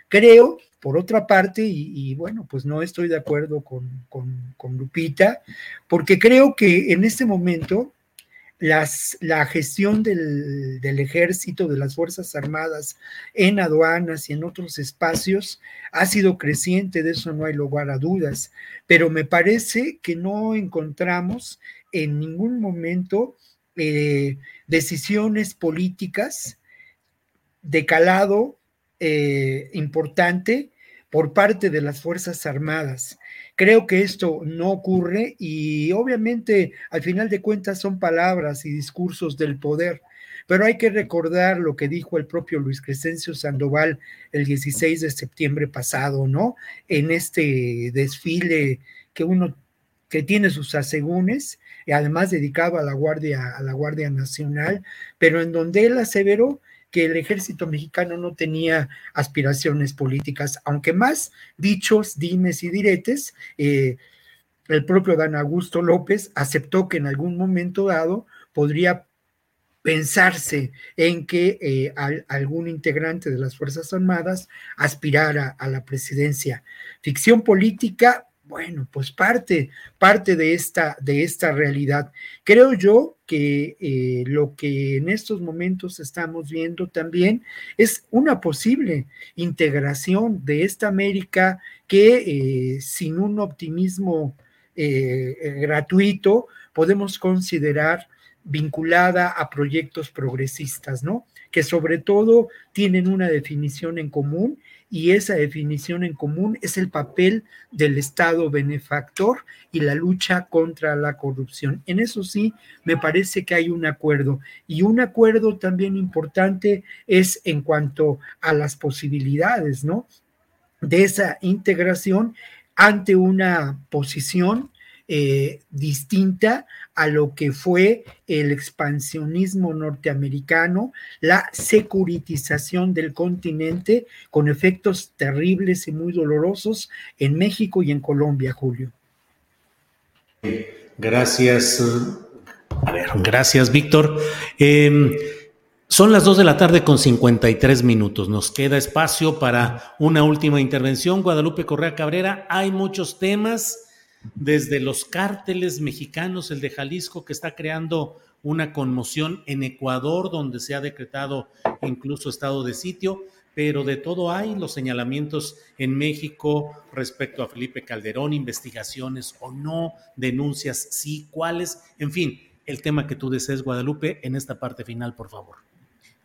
creo, por otra parte, y, bueno, pues no estoy de acuerdo con, con Lupita, porque creo que en este momento las, la gestión del, ejército, de las Fuerzas Armadas en aduanas y en otros espacios ha sido creciente, de eso no hay lugar a dudas, pero me parece que no encontramos en ningún momento eh, decisiones políticas de calado eh, importante por parte de las Fuerzas Armadas. Creo que esto no ocurre y obviamente al final de cuentas son palabras y discursos del poder, pero hay que recordar lo que dijo el propio Luis Crescencio Sandoval el 16 de septiembre pasado, ¿no? En este desfile que uno que tiene sus asegúnes, y además dedicado a la Guardia, a la Guardia Nacional, pero en donde él aseveró que el ejército mexicano no tenía aspiraciones políticas, aunque más dichos, dimes y diretes, eh, el propio Dan Augusto López aceptó que en algún momento dado podría pensarse en que eh, algún integrante de las Fuerzas Armadas aspirara a la presidencia. Ficción política, bueno, pues parte, parte de esta, de esta realidad. Creo yo que eh, lo que en estos momentos estamos viendo también es una posible integración de esta América que eh, sin un optimismo eh, gratuito podemos considerar vinculada a proyectos progresistas, ¿no? Que sobre todo tienen una definición en común y esa definición en común es el papel del Estado benefactor y la lucha contra la corrupción. En eso sí, me parece que hay un acuerdo y un acuerdo también importante es en cuanto a las posibilidades, ¿no? De esa integración ante una posición eh, distinta a lo que fue el expansionismo norteamericano, la securitización del continente con efectos terribles y muy dolorosos en México y en Colombia, Julio. Gracias. gracias, Víctor. Em, son las 2 de la tarde con 53 minutos. Nos queda espacio para una última intervención. Guadalupe Correa Cabrera, hay muchos temas desde los cárteles mexicanos, el de Jalisco, que está creando una conmoción en Ecuador, donde se ha decretado incluso estado de sitio, pero de todo hay los señalamientos en México respecto a Felipe Calderón, investigaciones o no, denuncias sí, cuáles, en fin, el tema que tú desees, Guadalupe, en esta parte final, por favor.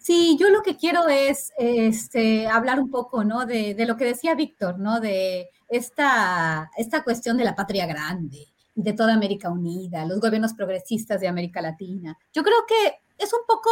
Sí, yo lo que quiero es este, hablar un poco, ¿no? De, lo que decía Víctor, ¿no? De esta, esta cuestión de la patria grande, de toda América Unida, los gobiernos progresistas de América Latina. Yo creo que es un poco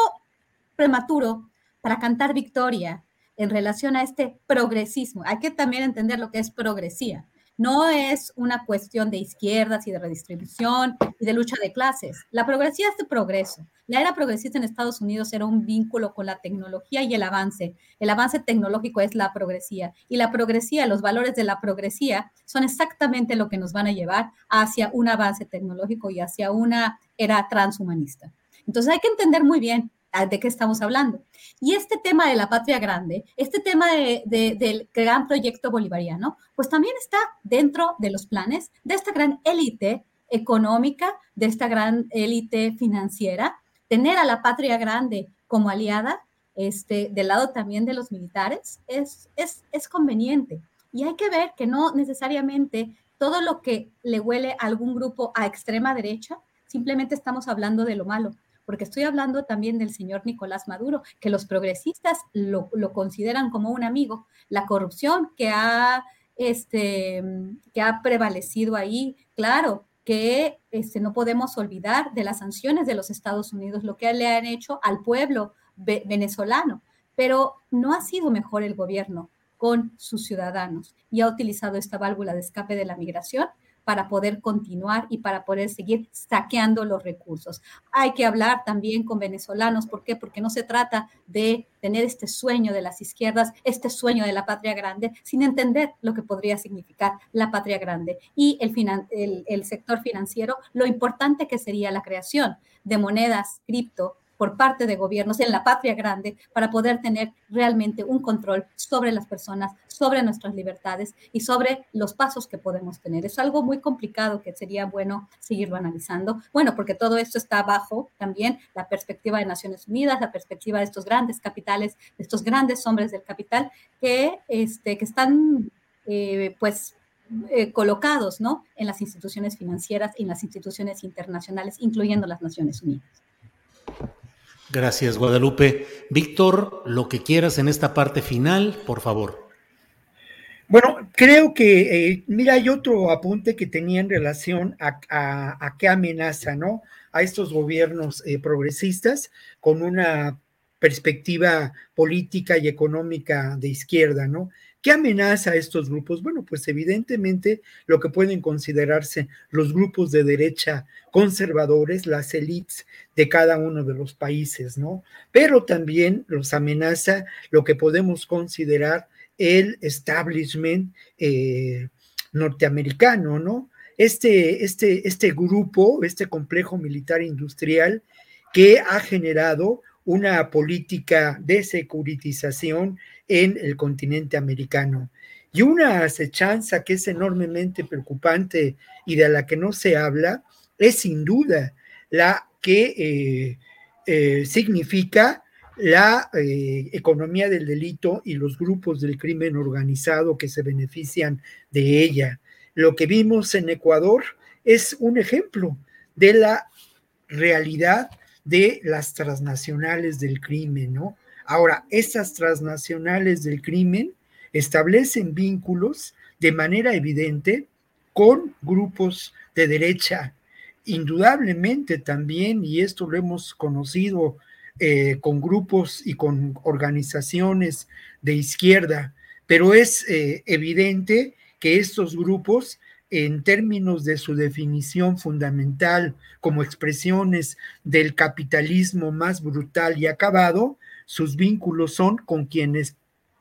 prematuro para cantar victoria en relación a este progresismo. Hay que también entender lo que es progresía no es una cuestión de izquierdas y de redistribución y de lucha de clases. La progresía es de progreso. La era progresista en Estados Unidos era un vínculo con la tecnología y el avance. El avance tecnológico es la progresía. Y la progresía, los valores de la progresía son exactamente lo que nos van a llevar hacia un avance tecnológico y hacia una era transhumanista. Entonces hay que entender muy bien de qué estamos hablando. Y este tema de la patria grande, este tema del gran proyecto bolivariano, pues también está dentro de los planes de esta gran élite económica, de esta gran élite financiera, tener a la patria grande como aliada, este, del lado también de los militares, es, es, es conveniente. Y hay que ver que no necesariamente todo lo que le huele a algún grupo a extrema derecha, simplemente estamos hablando de lo malo porque estoy hablando también del señor Nicolás Maduro, que los progresistas lo, consideran como un amigo. La corrupción que ha, este, prevalecido ahí, claro, que este, no podemos olvidar de las sanciones de los Estados Unidos, lo que le han hecho al pueblo venezolano, pero no ha sido mejor el gobierno con sus ciudadanos y ha utilizado esta válvula de escape de la migración para poder continuar y para poder seguir saqueando los recursos. Hay que hablar también con venezolanos, ¿por qué? Porque no se trata de tener este sueño de las izquierdas, este sueño de la patria grande, sin entender lo que podría significar la patria grande y el, sector financiero, lo importante que sería la creación de monedas cripto por parte de gobiernos en la patria grande para poder tener realmente un control sobre las personas, sobre nuestras libertades y sobre los pasos que podemos tener. Es algo muy complicado que sería bueno seguirlo analizando. Bueno, porque todo esto está bajo también la perspectiva de Naciones Unidas, la perspectiva de estos grandes capitales, de estos grandes hombres del capital que, este, que están eh, pues eh, colocados ¿no? en las instituciones financieras en las instituciones internacionales, incluyendo las Naciones Unidas. Gracias, Guadalupe. Víctor, lo que quieras en esta parte final, por favor. Bueno, creo que, eh, mira, hay otro apunte que tenía en relación a, qué amenaza, ¿no? A estos gobiernos eh, progresistas con una perspectiva política y económica de izquierda, ¿no? ¿Qué amenaza a estos grupos? Bueno, pues evidentemente lo que pueden considerarse los grupos de derecha conservadores, las élites de cada uno de los países, ¿no? Pero también los amenaza lo que podemos considerar el establishment eh, norteamericano, ¿no? Este, este, este grupo, este complejo militar industrial que ha generado una política de securitización en el continente americano. Y una acechanza que es enormemente preocupante y de la que no se habla es sin duda la que eh, eh, significa la eh, economía del delito y los grupos del crimen organizado que se benefician de ella. Lo que vimos en Ecuador es un ejemplo de la realidad de las transnacionales del crimen, ¿no? Ahora, estas transnacionales del crimen establecen vínculos de manera evidente con grupos de derecha, indudablemente también, y esto lo hemos conocido eh, con grupos y con organizaciones de izquierda, pero es eh, evidente que estos grupos en términos de su definición fundamental como expresiones del capitalismo más brutal y acabado, sus vínculos son con quienes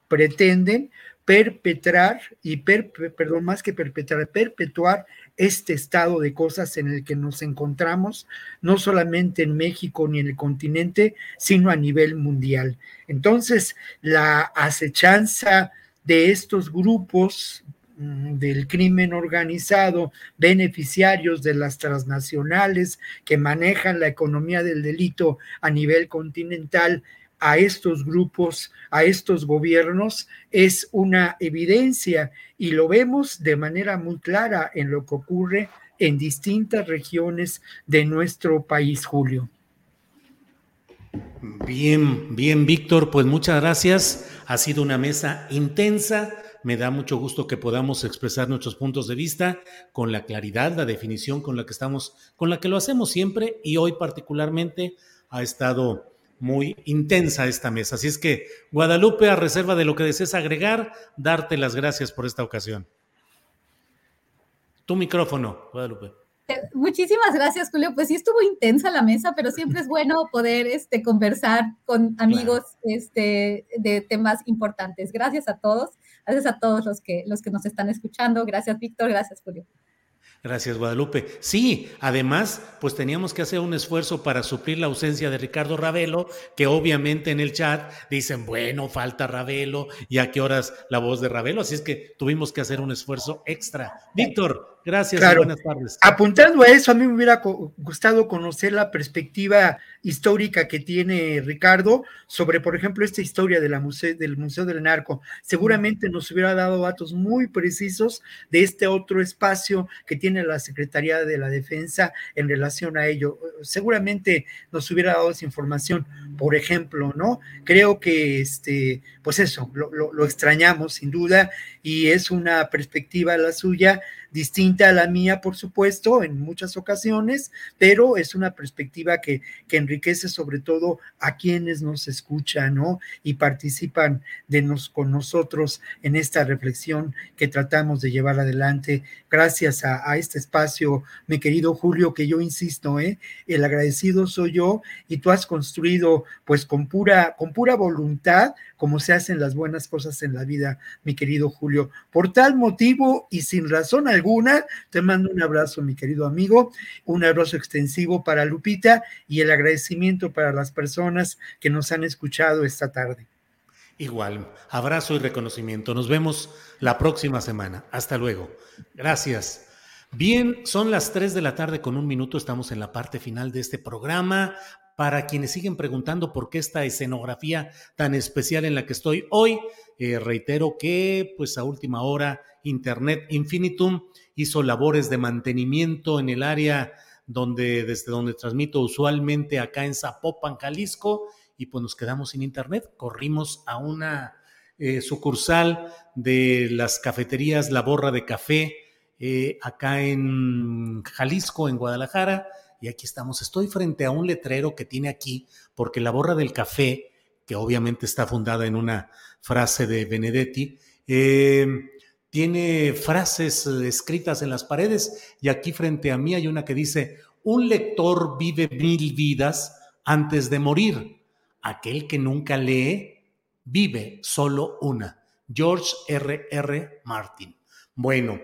pretenden perpetrar y perdón, más que perpetrar, perpetuar este estado de cosas en el que nos encontramos, no solamente en México ni en el continente, sino a nivel mundial. Entonces, la acechanza de estos grupos Mm, del crimen organizado, beneficiarios de las transnacionales que manejan la economía del delito a nivel continental, a estos grupos, a estos gobiernos, es una evidencia y lo vemos de manera muy clara en lo que ocurre en distintas regiones de nuestro país, Julio. Bien, bien, Víctor, pues muchas gracias. Ha sido una mesa intensa me da mucho gusto que podamos expresar nuestros puntos de vista con la claridad, la definición con la que estamos, con la que lo hacemos siempre y hoy particularmente ha estado muy intensa esta mesa. Así es que, Guadalupe, a reserva de lo que desees agregar, darte las gracias por esta ocasión. Tu micrófono, Guadalupe. Muchísimas gracias, Julio. Pues sí estuvo intensa la mesa, pero siempre es bueno poder este, conversar con amigos este, de temas importantes. Gracias a todos. Gracias a todos los que, los que nos están escuchando. Gracias, Víctor. Gracias, Julio. Gracias, Guadalupe. Sí, además, pues teníamos que hacer un esfuerzo para suplir la ausencia de Ricardo Ravelo, que obviamente en el chat dicen, bueno, falta Ravelo, y a qué horas la voz de Ravelo, así es que tuvimos que hacer un esfuerzo extra. Víctor, gracias y buenas tardes. Apuntando a eso, a mí me hubiera gustado conocer la perspectiva histórica que tiene Ricardo sobre, por ejemplo, esta historia de la del Museo del Narco. Seguramente nos hubiera dado datos muy precisos de este otro espacio que tiene la Secretaría de la Defensa en relación a ello. Seguramente nos hubiera dado esa información, por ejemplo, ¿no? Creo que, este, pues eso, lo, extrañamos sin duda y es una perspectiva la suya distinta a la mía, por supuesto, en muchas ocasiones, pero es una perspectiva que, que enriquece sobre todo a quienes nos escuchan, ¿no? Y participan de nos, con nosotros en esta reflexión que tratamos de llevar adelante gracias a, este espacio, mi querido Julio, que yo insisto, ¿eh? El agradecido soy yo y tú has construido pues con pura, con pura voluntad, como se hacen las buenas cosas en la vida, mi querido Julio. Por tal motivo y sin razón alguna, te mando un abrazo, mi querido amigo, un abrazo extensivo para Lupita y el agradecimiento para las personas que nos han escuchado esta tarde. Igual, abrazo y reconocimiento. Nos vemos la próxima semana. Hasta luego. Gracias. Bien, son las 3 de la tarde con un minuto, estamos en la parte final de este programa. Para quienes siguen preguntando por qué esta escenografía tan especial en la que estoy hoy, eh, reitero que pues a última hora Internet Infinitum hizo labores de mantenimiento en el área donde, desde donde transmito usualmente acá en Zapopan, Jalisco, y pues nos quedamos sin internet. Corrimos a una eh, sucursal de las cafeterías La Borra de Café, eh, acá en Jalisco, en Guadalajara, y aquí estamos. Estoy frente a un letrero que tiene aquí, porque La Borra del Café, que obviamente está fundada en una frase de Benedetti, eh, tiene frases escritas en las paredes y aquí frente a mí hay una que dice, un lector vive mil vidas antes de morir. Aquel que nunca lee vive solo una. George R. R. Martin. Bueno,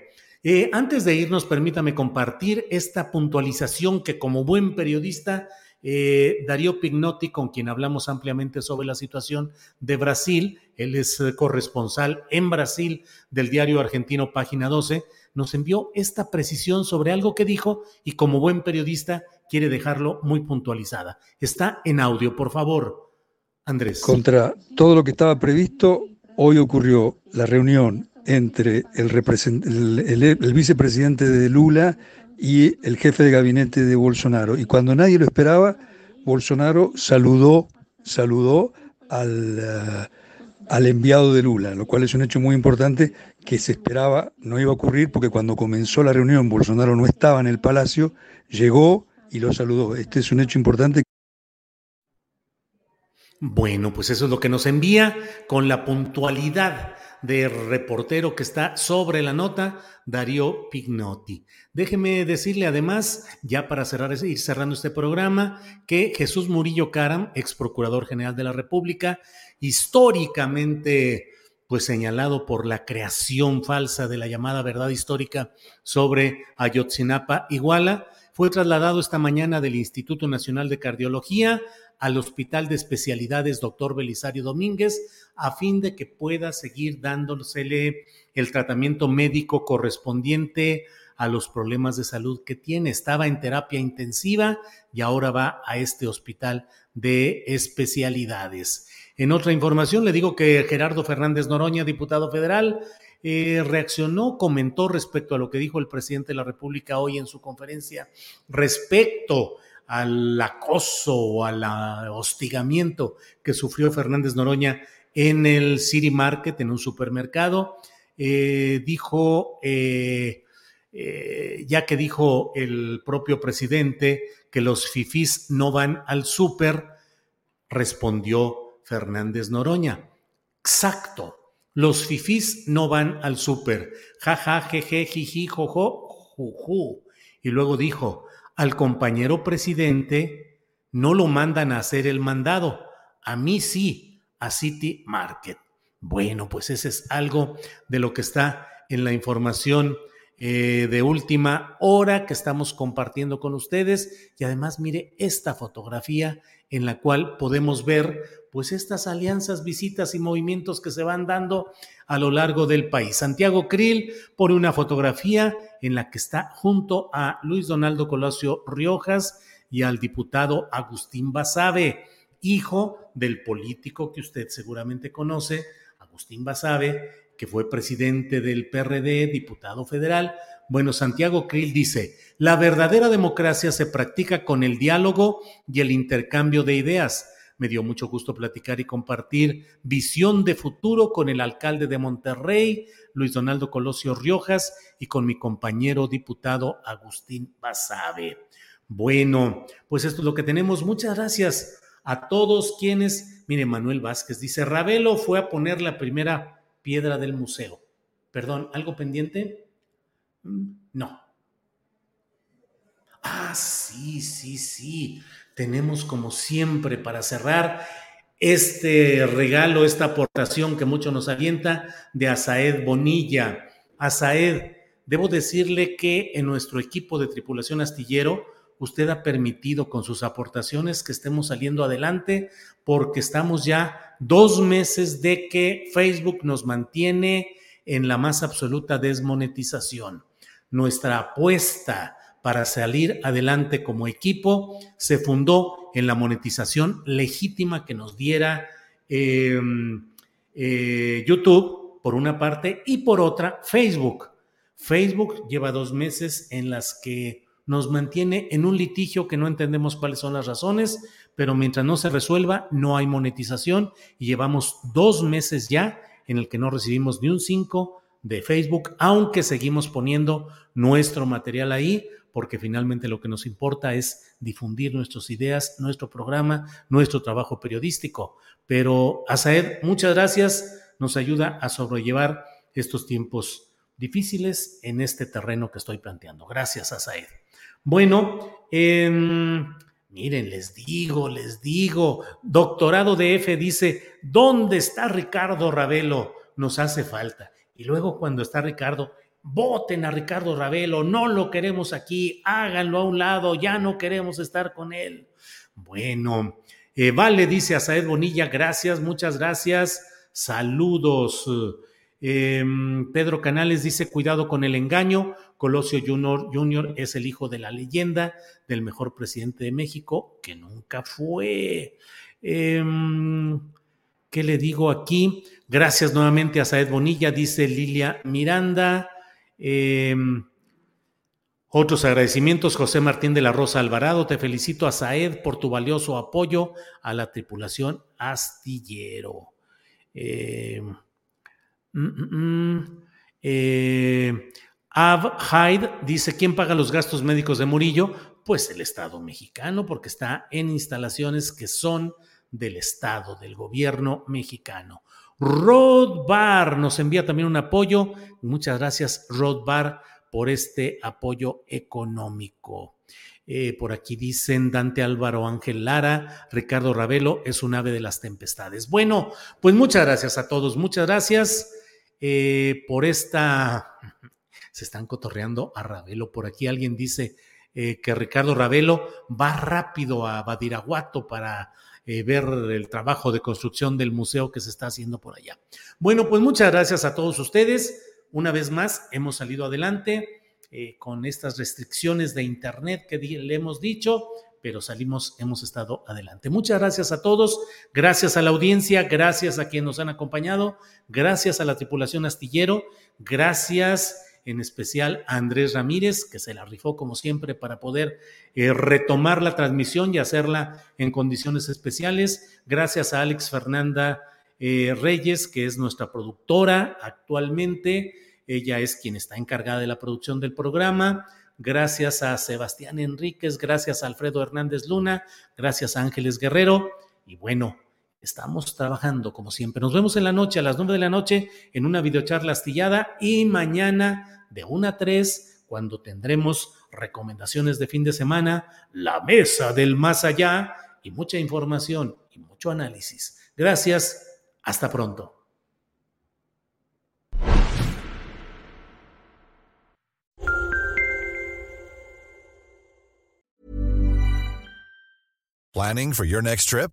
eh, antes de irnos, permítame compartir esta puntualización que como buen periodista, eh, Darío Pignotti, con quien hablamos ampliamente sobre la situación de Brasil, él es eh, corresponsal en Brasil del diario argentino Página 12, nos envió esta precisión sobre algo que dijo y como buen periodista quiere dejarlo muy puntualizada. Está en audio, por favor, Andrés. Contra todo lo que estaba previsto, hoy ocurrió la reunión entre el, vicepresidente de Lula y el jefe de gabinete de Bolsonaro. Y cuando nadie lo esperaba, Bolsonaro saludó, saludó al, eh, al enviado de Lula, lo cual es un hecho muy importante que se esperaba no iba a ocurrir porque cuando comenzó la reunión Bolsonaro no estaba en el palacio, llegó y lo saludó. Este es un hecho importante. Bueno, pues eso es lo que nos envía con la puntualidad de reportero que está sobre la nota, Darío Pignotti. Déjeme decirle además, ya para cerrar, ir cerrando este programa, que Jesús Murillo Caram, ex procurador general de la República, históricamente pues señalado por la creación falsa de la llamada verdad histórica sobre Ayotzinapa Iguala, fue trasladado esta mañana del Instituto Nacional de Cardiología al Hospital de Especialidades Dr. Belisario Domínguez a fin de que pueda seguir dándosele el tratamiento médico correspondiente a los problemas de salud que tiene. Estaba en terapia intensiva y ahora va a este hospital de especialidades. En otra información, le digo que Gerardo Fernández Noroña, diputado federal, eh, reaccionó, comentó respecto a lo que dijo el presidente de la República hoy en su conferencia respecto al acoso o al hostigamiento que sufrió Fernández Noroña en el City Market, en un supermercado. Eh, dijo, eh, eh, ya que dijo el propio presidente que los fifís no van al súper, respondió Fernández Noroña. Exacto, los fifís no van al súper. Ja, ja, jeje, jiji, jojo, juju. Y luego dijo, al compañero presidente no lo mandan a hacer el mandado, a mí sí, a City Market. Bueno, pues ese es algo de lo que está en la información eh, de última hora que estamos compartiendo con ustedes. Y además, mire esta fotografía en la cual podemos ver pues estas alianzas, visitas y movimientos que se van dando a lo largo del país. Santiago Krill pone una fotografía en la que está junto a Luis Donaldo Colosio Riojas y al diputado Agustín Basabe, hijo del político que usted seguramente conoce, Agustín Basabe, que fue presidente del PRD, diputado federal. Bueno, Santiago Krill dice, la verdadera democracia se practica con el diálogo y el intercambio de ideas me dio mucho gusto platicar y compartir visión de futuro con el alcalde de Monterrey, Luis Donaldo Colosio Riojas, y con mi compañero diputado Agustín Basabe. Bueno, pues esto es lo que tenemos. Muchas gracias a todos quienes, mire, Manuel Vázquez dice, Ravelo fue a poner la primera piedra del museo. Perdón, ¿algo pendiente? No. Ah, sí, sí, sí tenemos como siempre para cerrar este regalo, esta aportación que mucho nos alienta de Asaed Bonilla. Asaed, debo decirle que en nuestro equipo de tripulación astillero, usted ha permitido con sus aportaciones que estemos saliendo adelante porque estamos ya dos meses de que Facebook nos mantiene en la más absoluta desmonetización. Nuestra apuesta para salir adelante como equipo se fundó en la monetización legítima que nos diera em, eh, YouTube, por una parte, y por otra, Facebook. Facebook lleva dos meses en las que nos mantiene en un litigio que no entendemos cuáles son las razones, pero mientras no se resuelva, no hay monetización y llevamos dos meses ya en el que no recibimos ni un 5 de Facebook, aunque seguimos poniendo nuestro material ahí, porque finalmente lo que nos importa es difundir nuestras ideas, nuestro programa, nuestro trabajo periodístico. Pero Asaed, muchas gracias, nos ayuda a sobrellevar estos tiempos difíciles en este terreno que estoy planteando. Gracias, Asaed. Bueno, em, miren, les digo, les digo, doctorado de F dice, ¿dónde está Ricardo Ravelo? Nos hace falta. Y luego cuando está Ricardo, voten a Ricardo Ravelo, no lo queremos aquí, háganlo a un lado, ya no queremos estar con él. Bueno, eh, vale, dice a Saed Bonilla, gracias, muchas gracias, saludos. Em, Pedro Canales dice, cuidado con el engaño, Colosio Junior, Junior es el hijo de la leyenda del mejor presidente de México, que nunca fue. Em, ¿Qué le digo aquí? Gracias nuevamente a Saed Bonilla, dice Lilia Miranda. Em, otros agradecimientos, José Martín de la Rosa Alvarado. Te felicito a Saed por tu valioso apoyo a la tripulación astillero. Eh, Ab Hyde dice: ¿Quién paga los gastos médicos de Murillo? Pues el Estado mexicano, porque está en instalaciones que son del Estado, del gobierno mexicano. Rod Bar nos envía también un apoyo. Muchas gracias, Rod Bar, por este apoyo económico. Eh, por aquí dicen Dante Álvaro Ángel Lara, Ricardo Ravelo es un ave de las tempestades. Bueno, pues muchas gracias a todos, muchas gracias eh, por esta. Se están cotorreando a Ravelo. Por aquí alguien dice eh, que Ricardo Ravelo va rápido a Badiraguato para eh, ver el trabajo de construcción del museo que se está haciendo por allá. Bueno, pues muchas gracias a todos ustedes. Una vez más, hemos salido adelante eh, con estas restricciones de Internet que le hemos dicho, pero salimos, hemos estado adelante. Muchas gracias a todos, gracias a la audiencia, gracias a quienes nos han acompañado, gracias a la tripulación astillero, gracias en especial a Andrés Ramírez, que se la rifó como siempre para poder eh, retomar la transmisión y hacerla en condiciones especiales. Gracias a Alex Fernanda eh, Reyes, que es nuestra productora actualmente. Ella es quien está encargada de la producción del programa. Gracias a Sebastián Enríquez, gracias a Alfredo Hernández Luna, gracias a Ángeles Guerrero. Y bueno, estamos trabajando como siempre. Nos vemos en la noche, a las nueve de la noche, en una videocharla astillada y mañana de 1 a 3, cuando tendremos recomendaciones de fin de semana, la mesa del más allá y mucha información y mucho análisis. Gracias, hasta pronto. Planning for your next trip?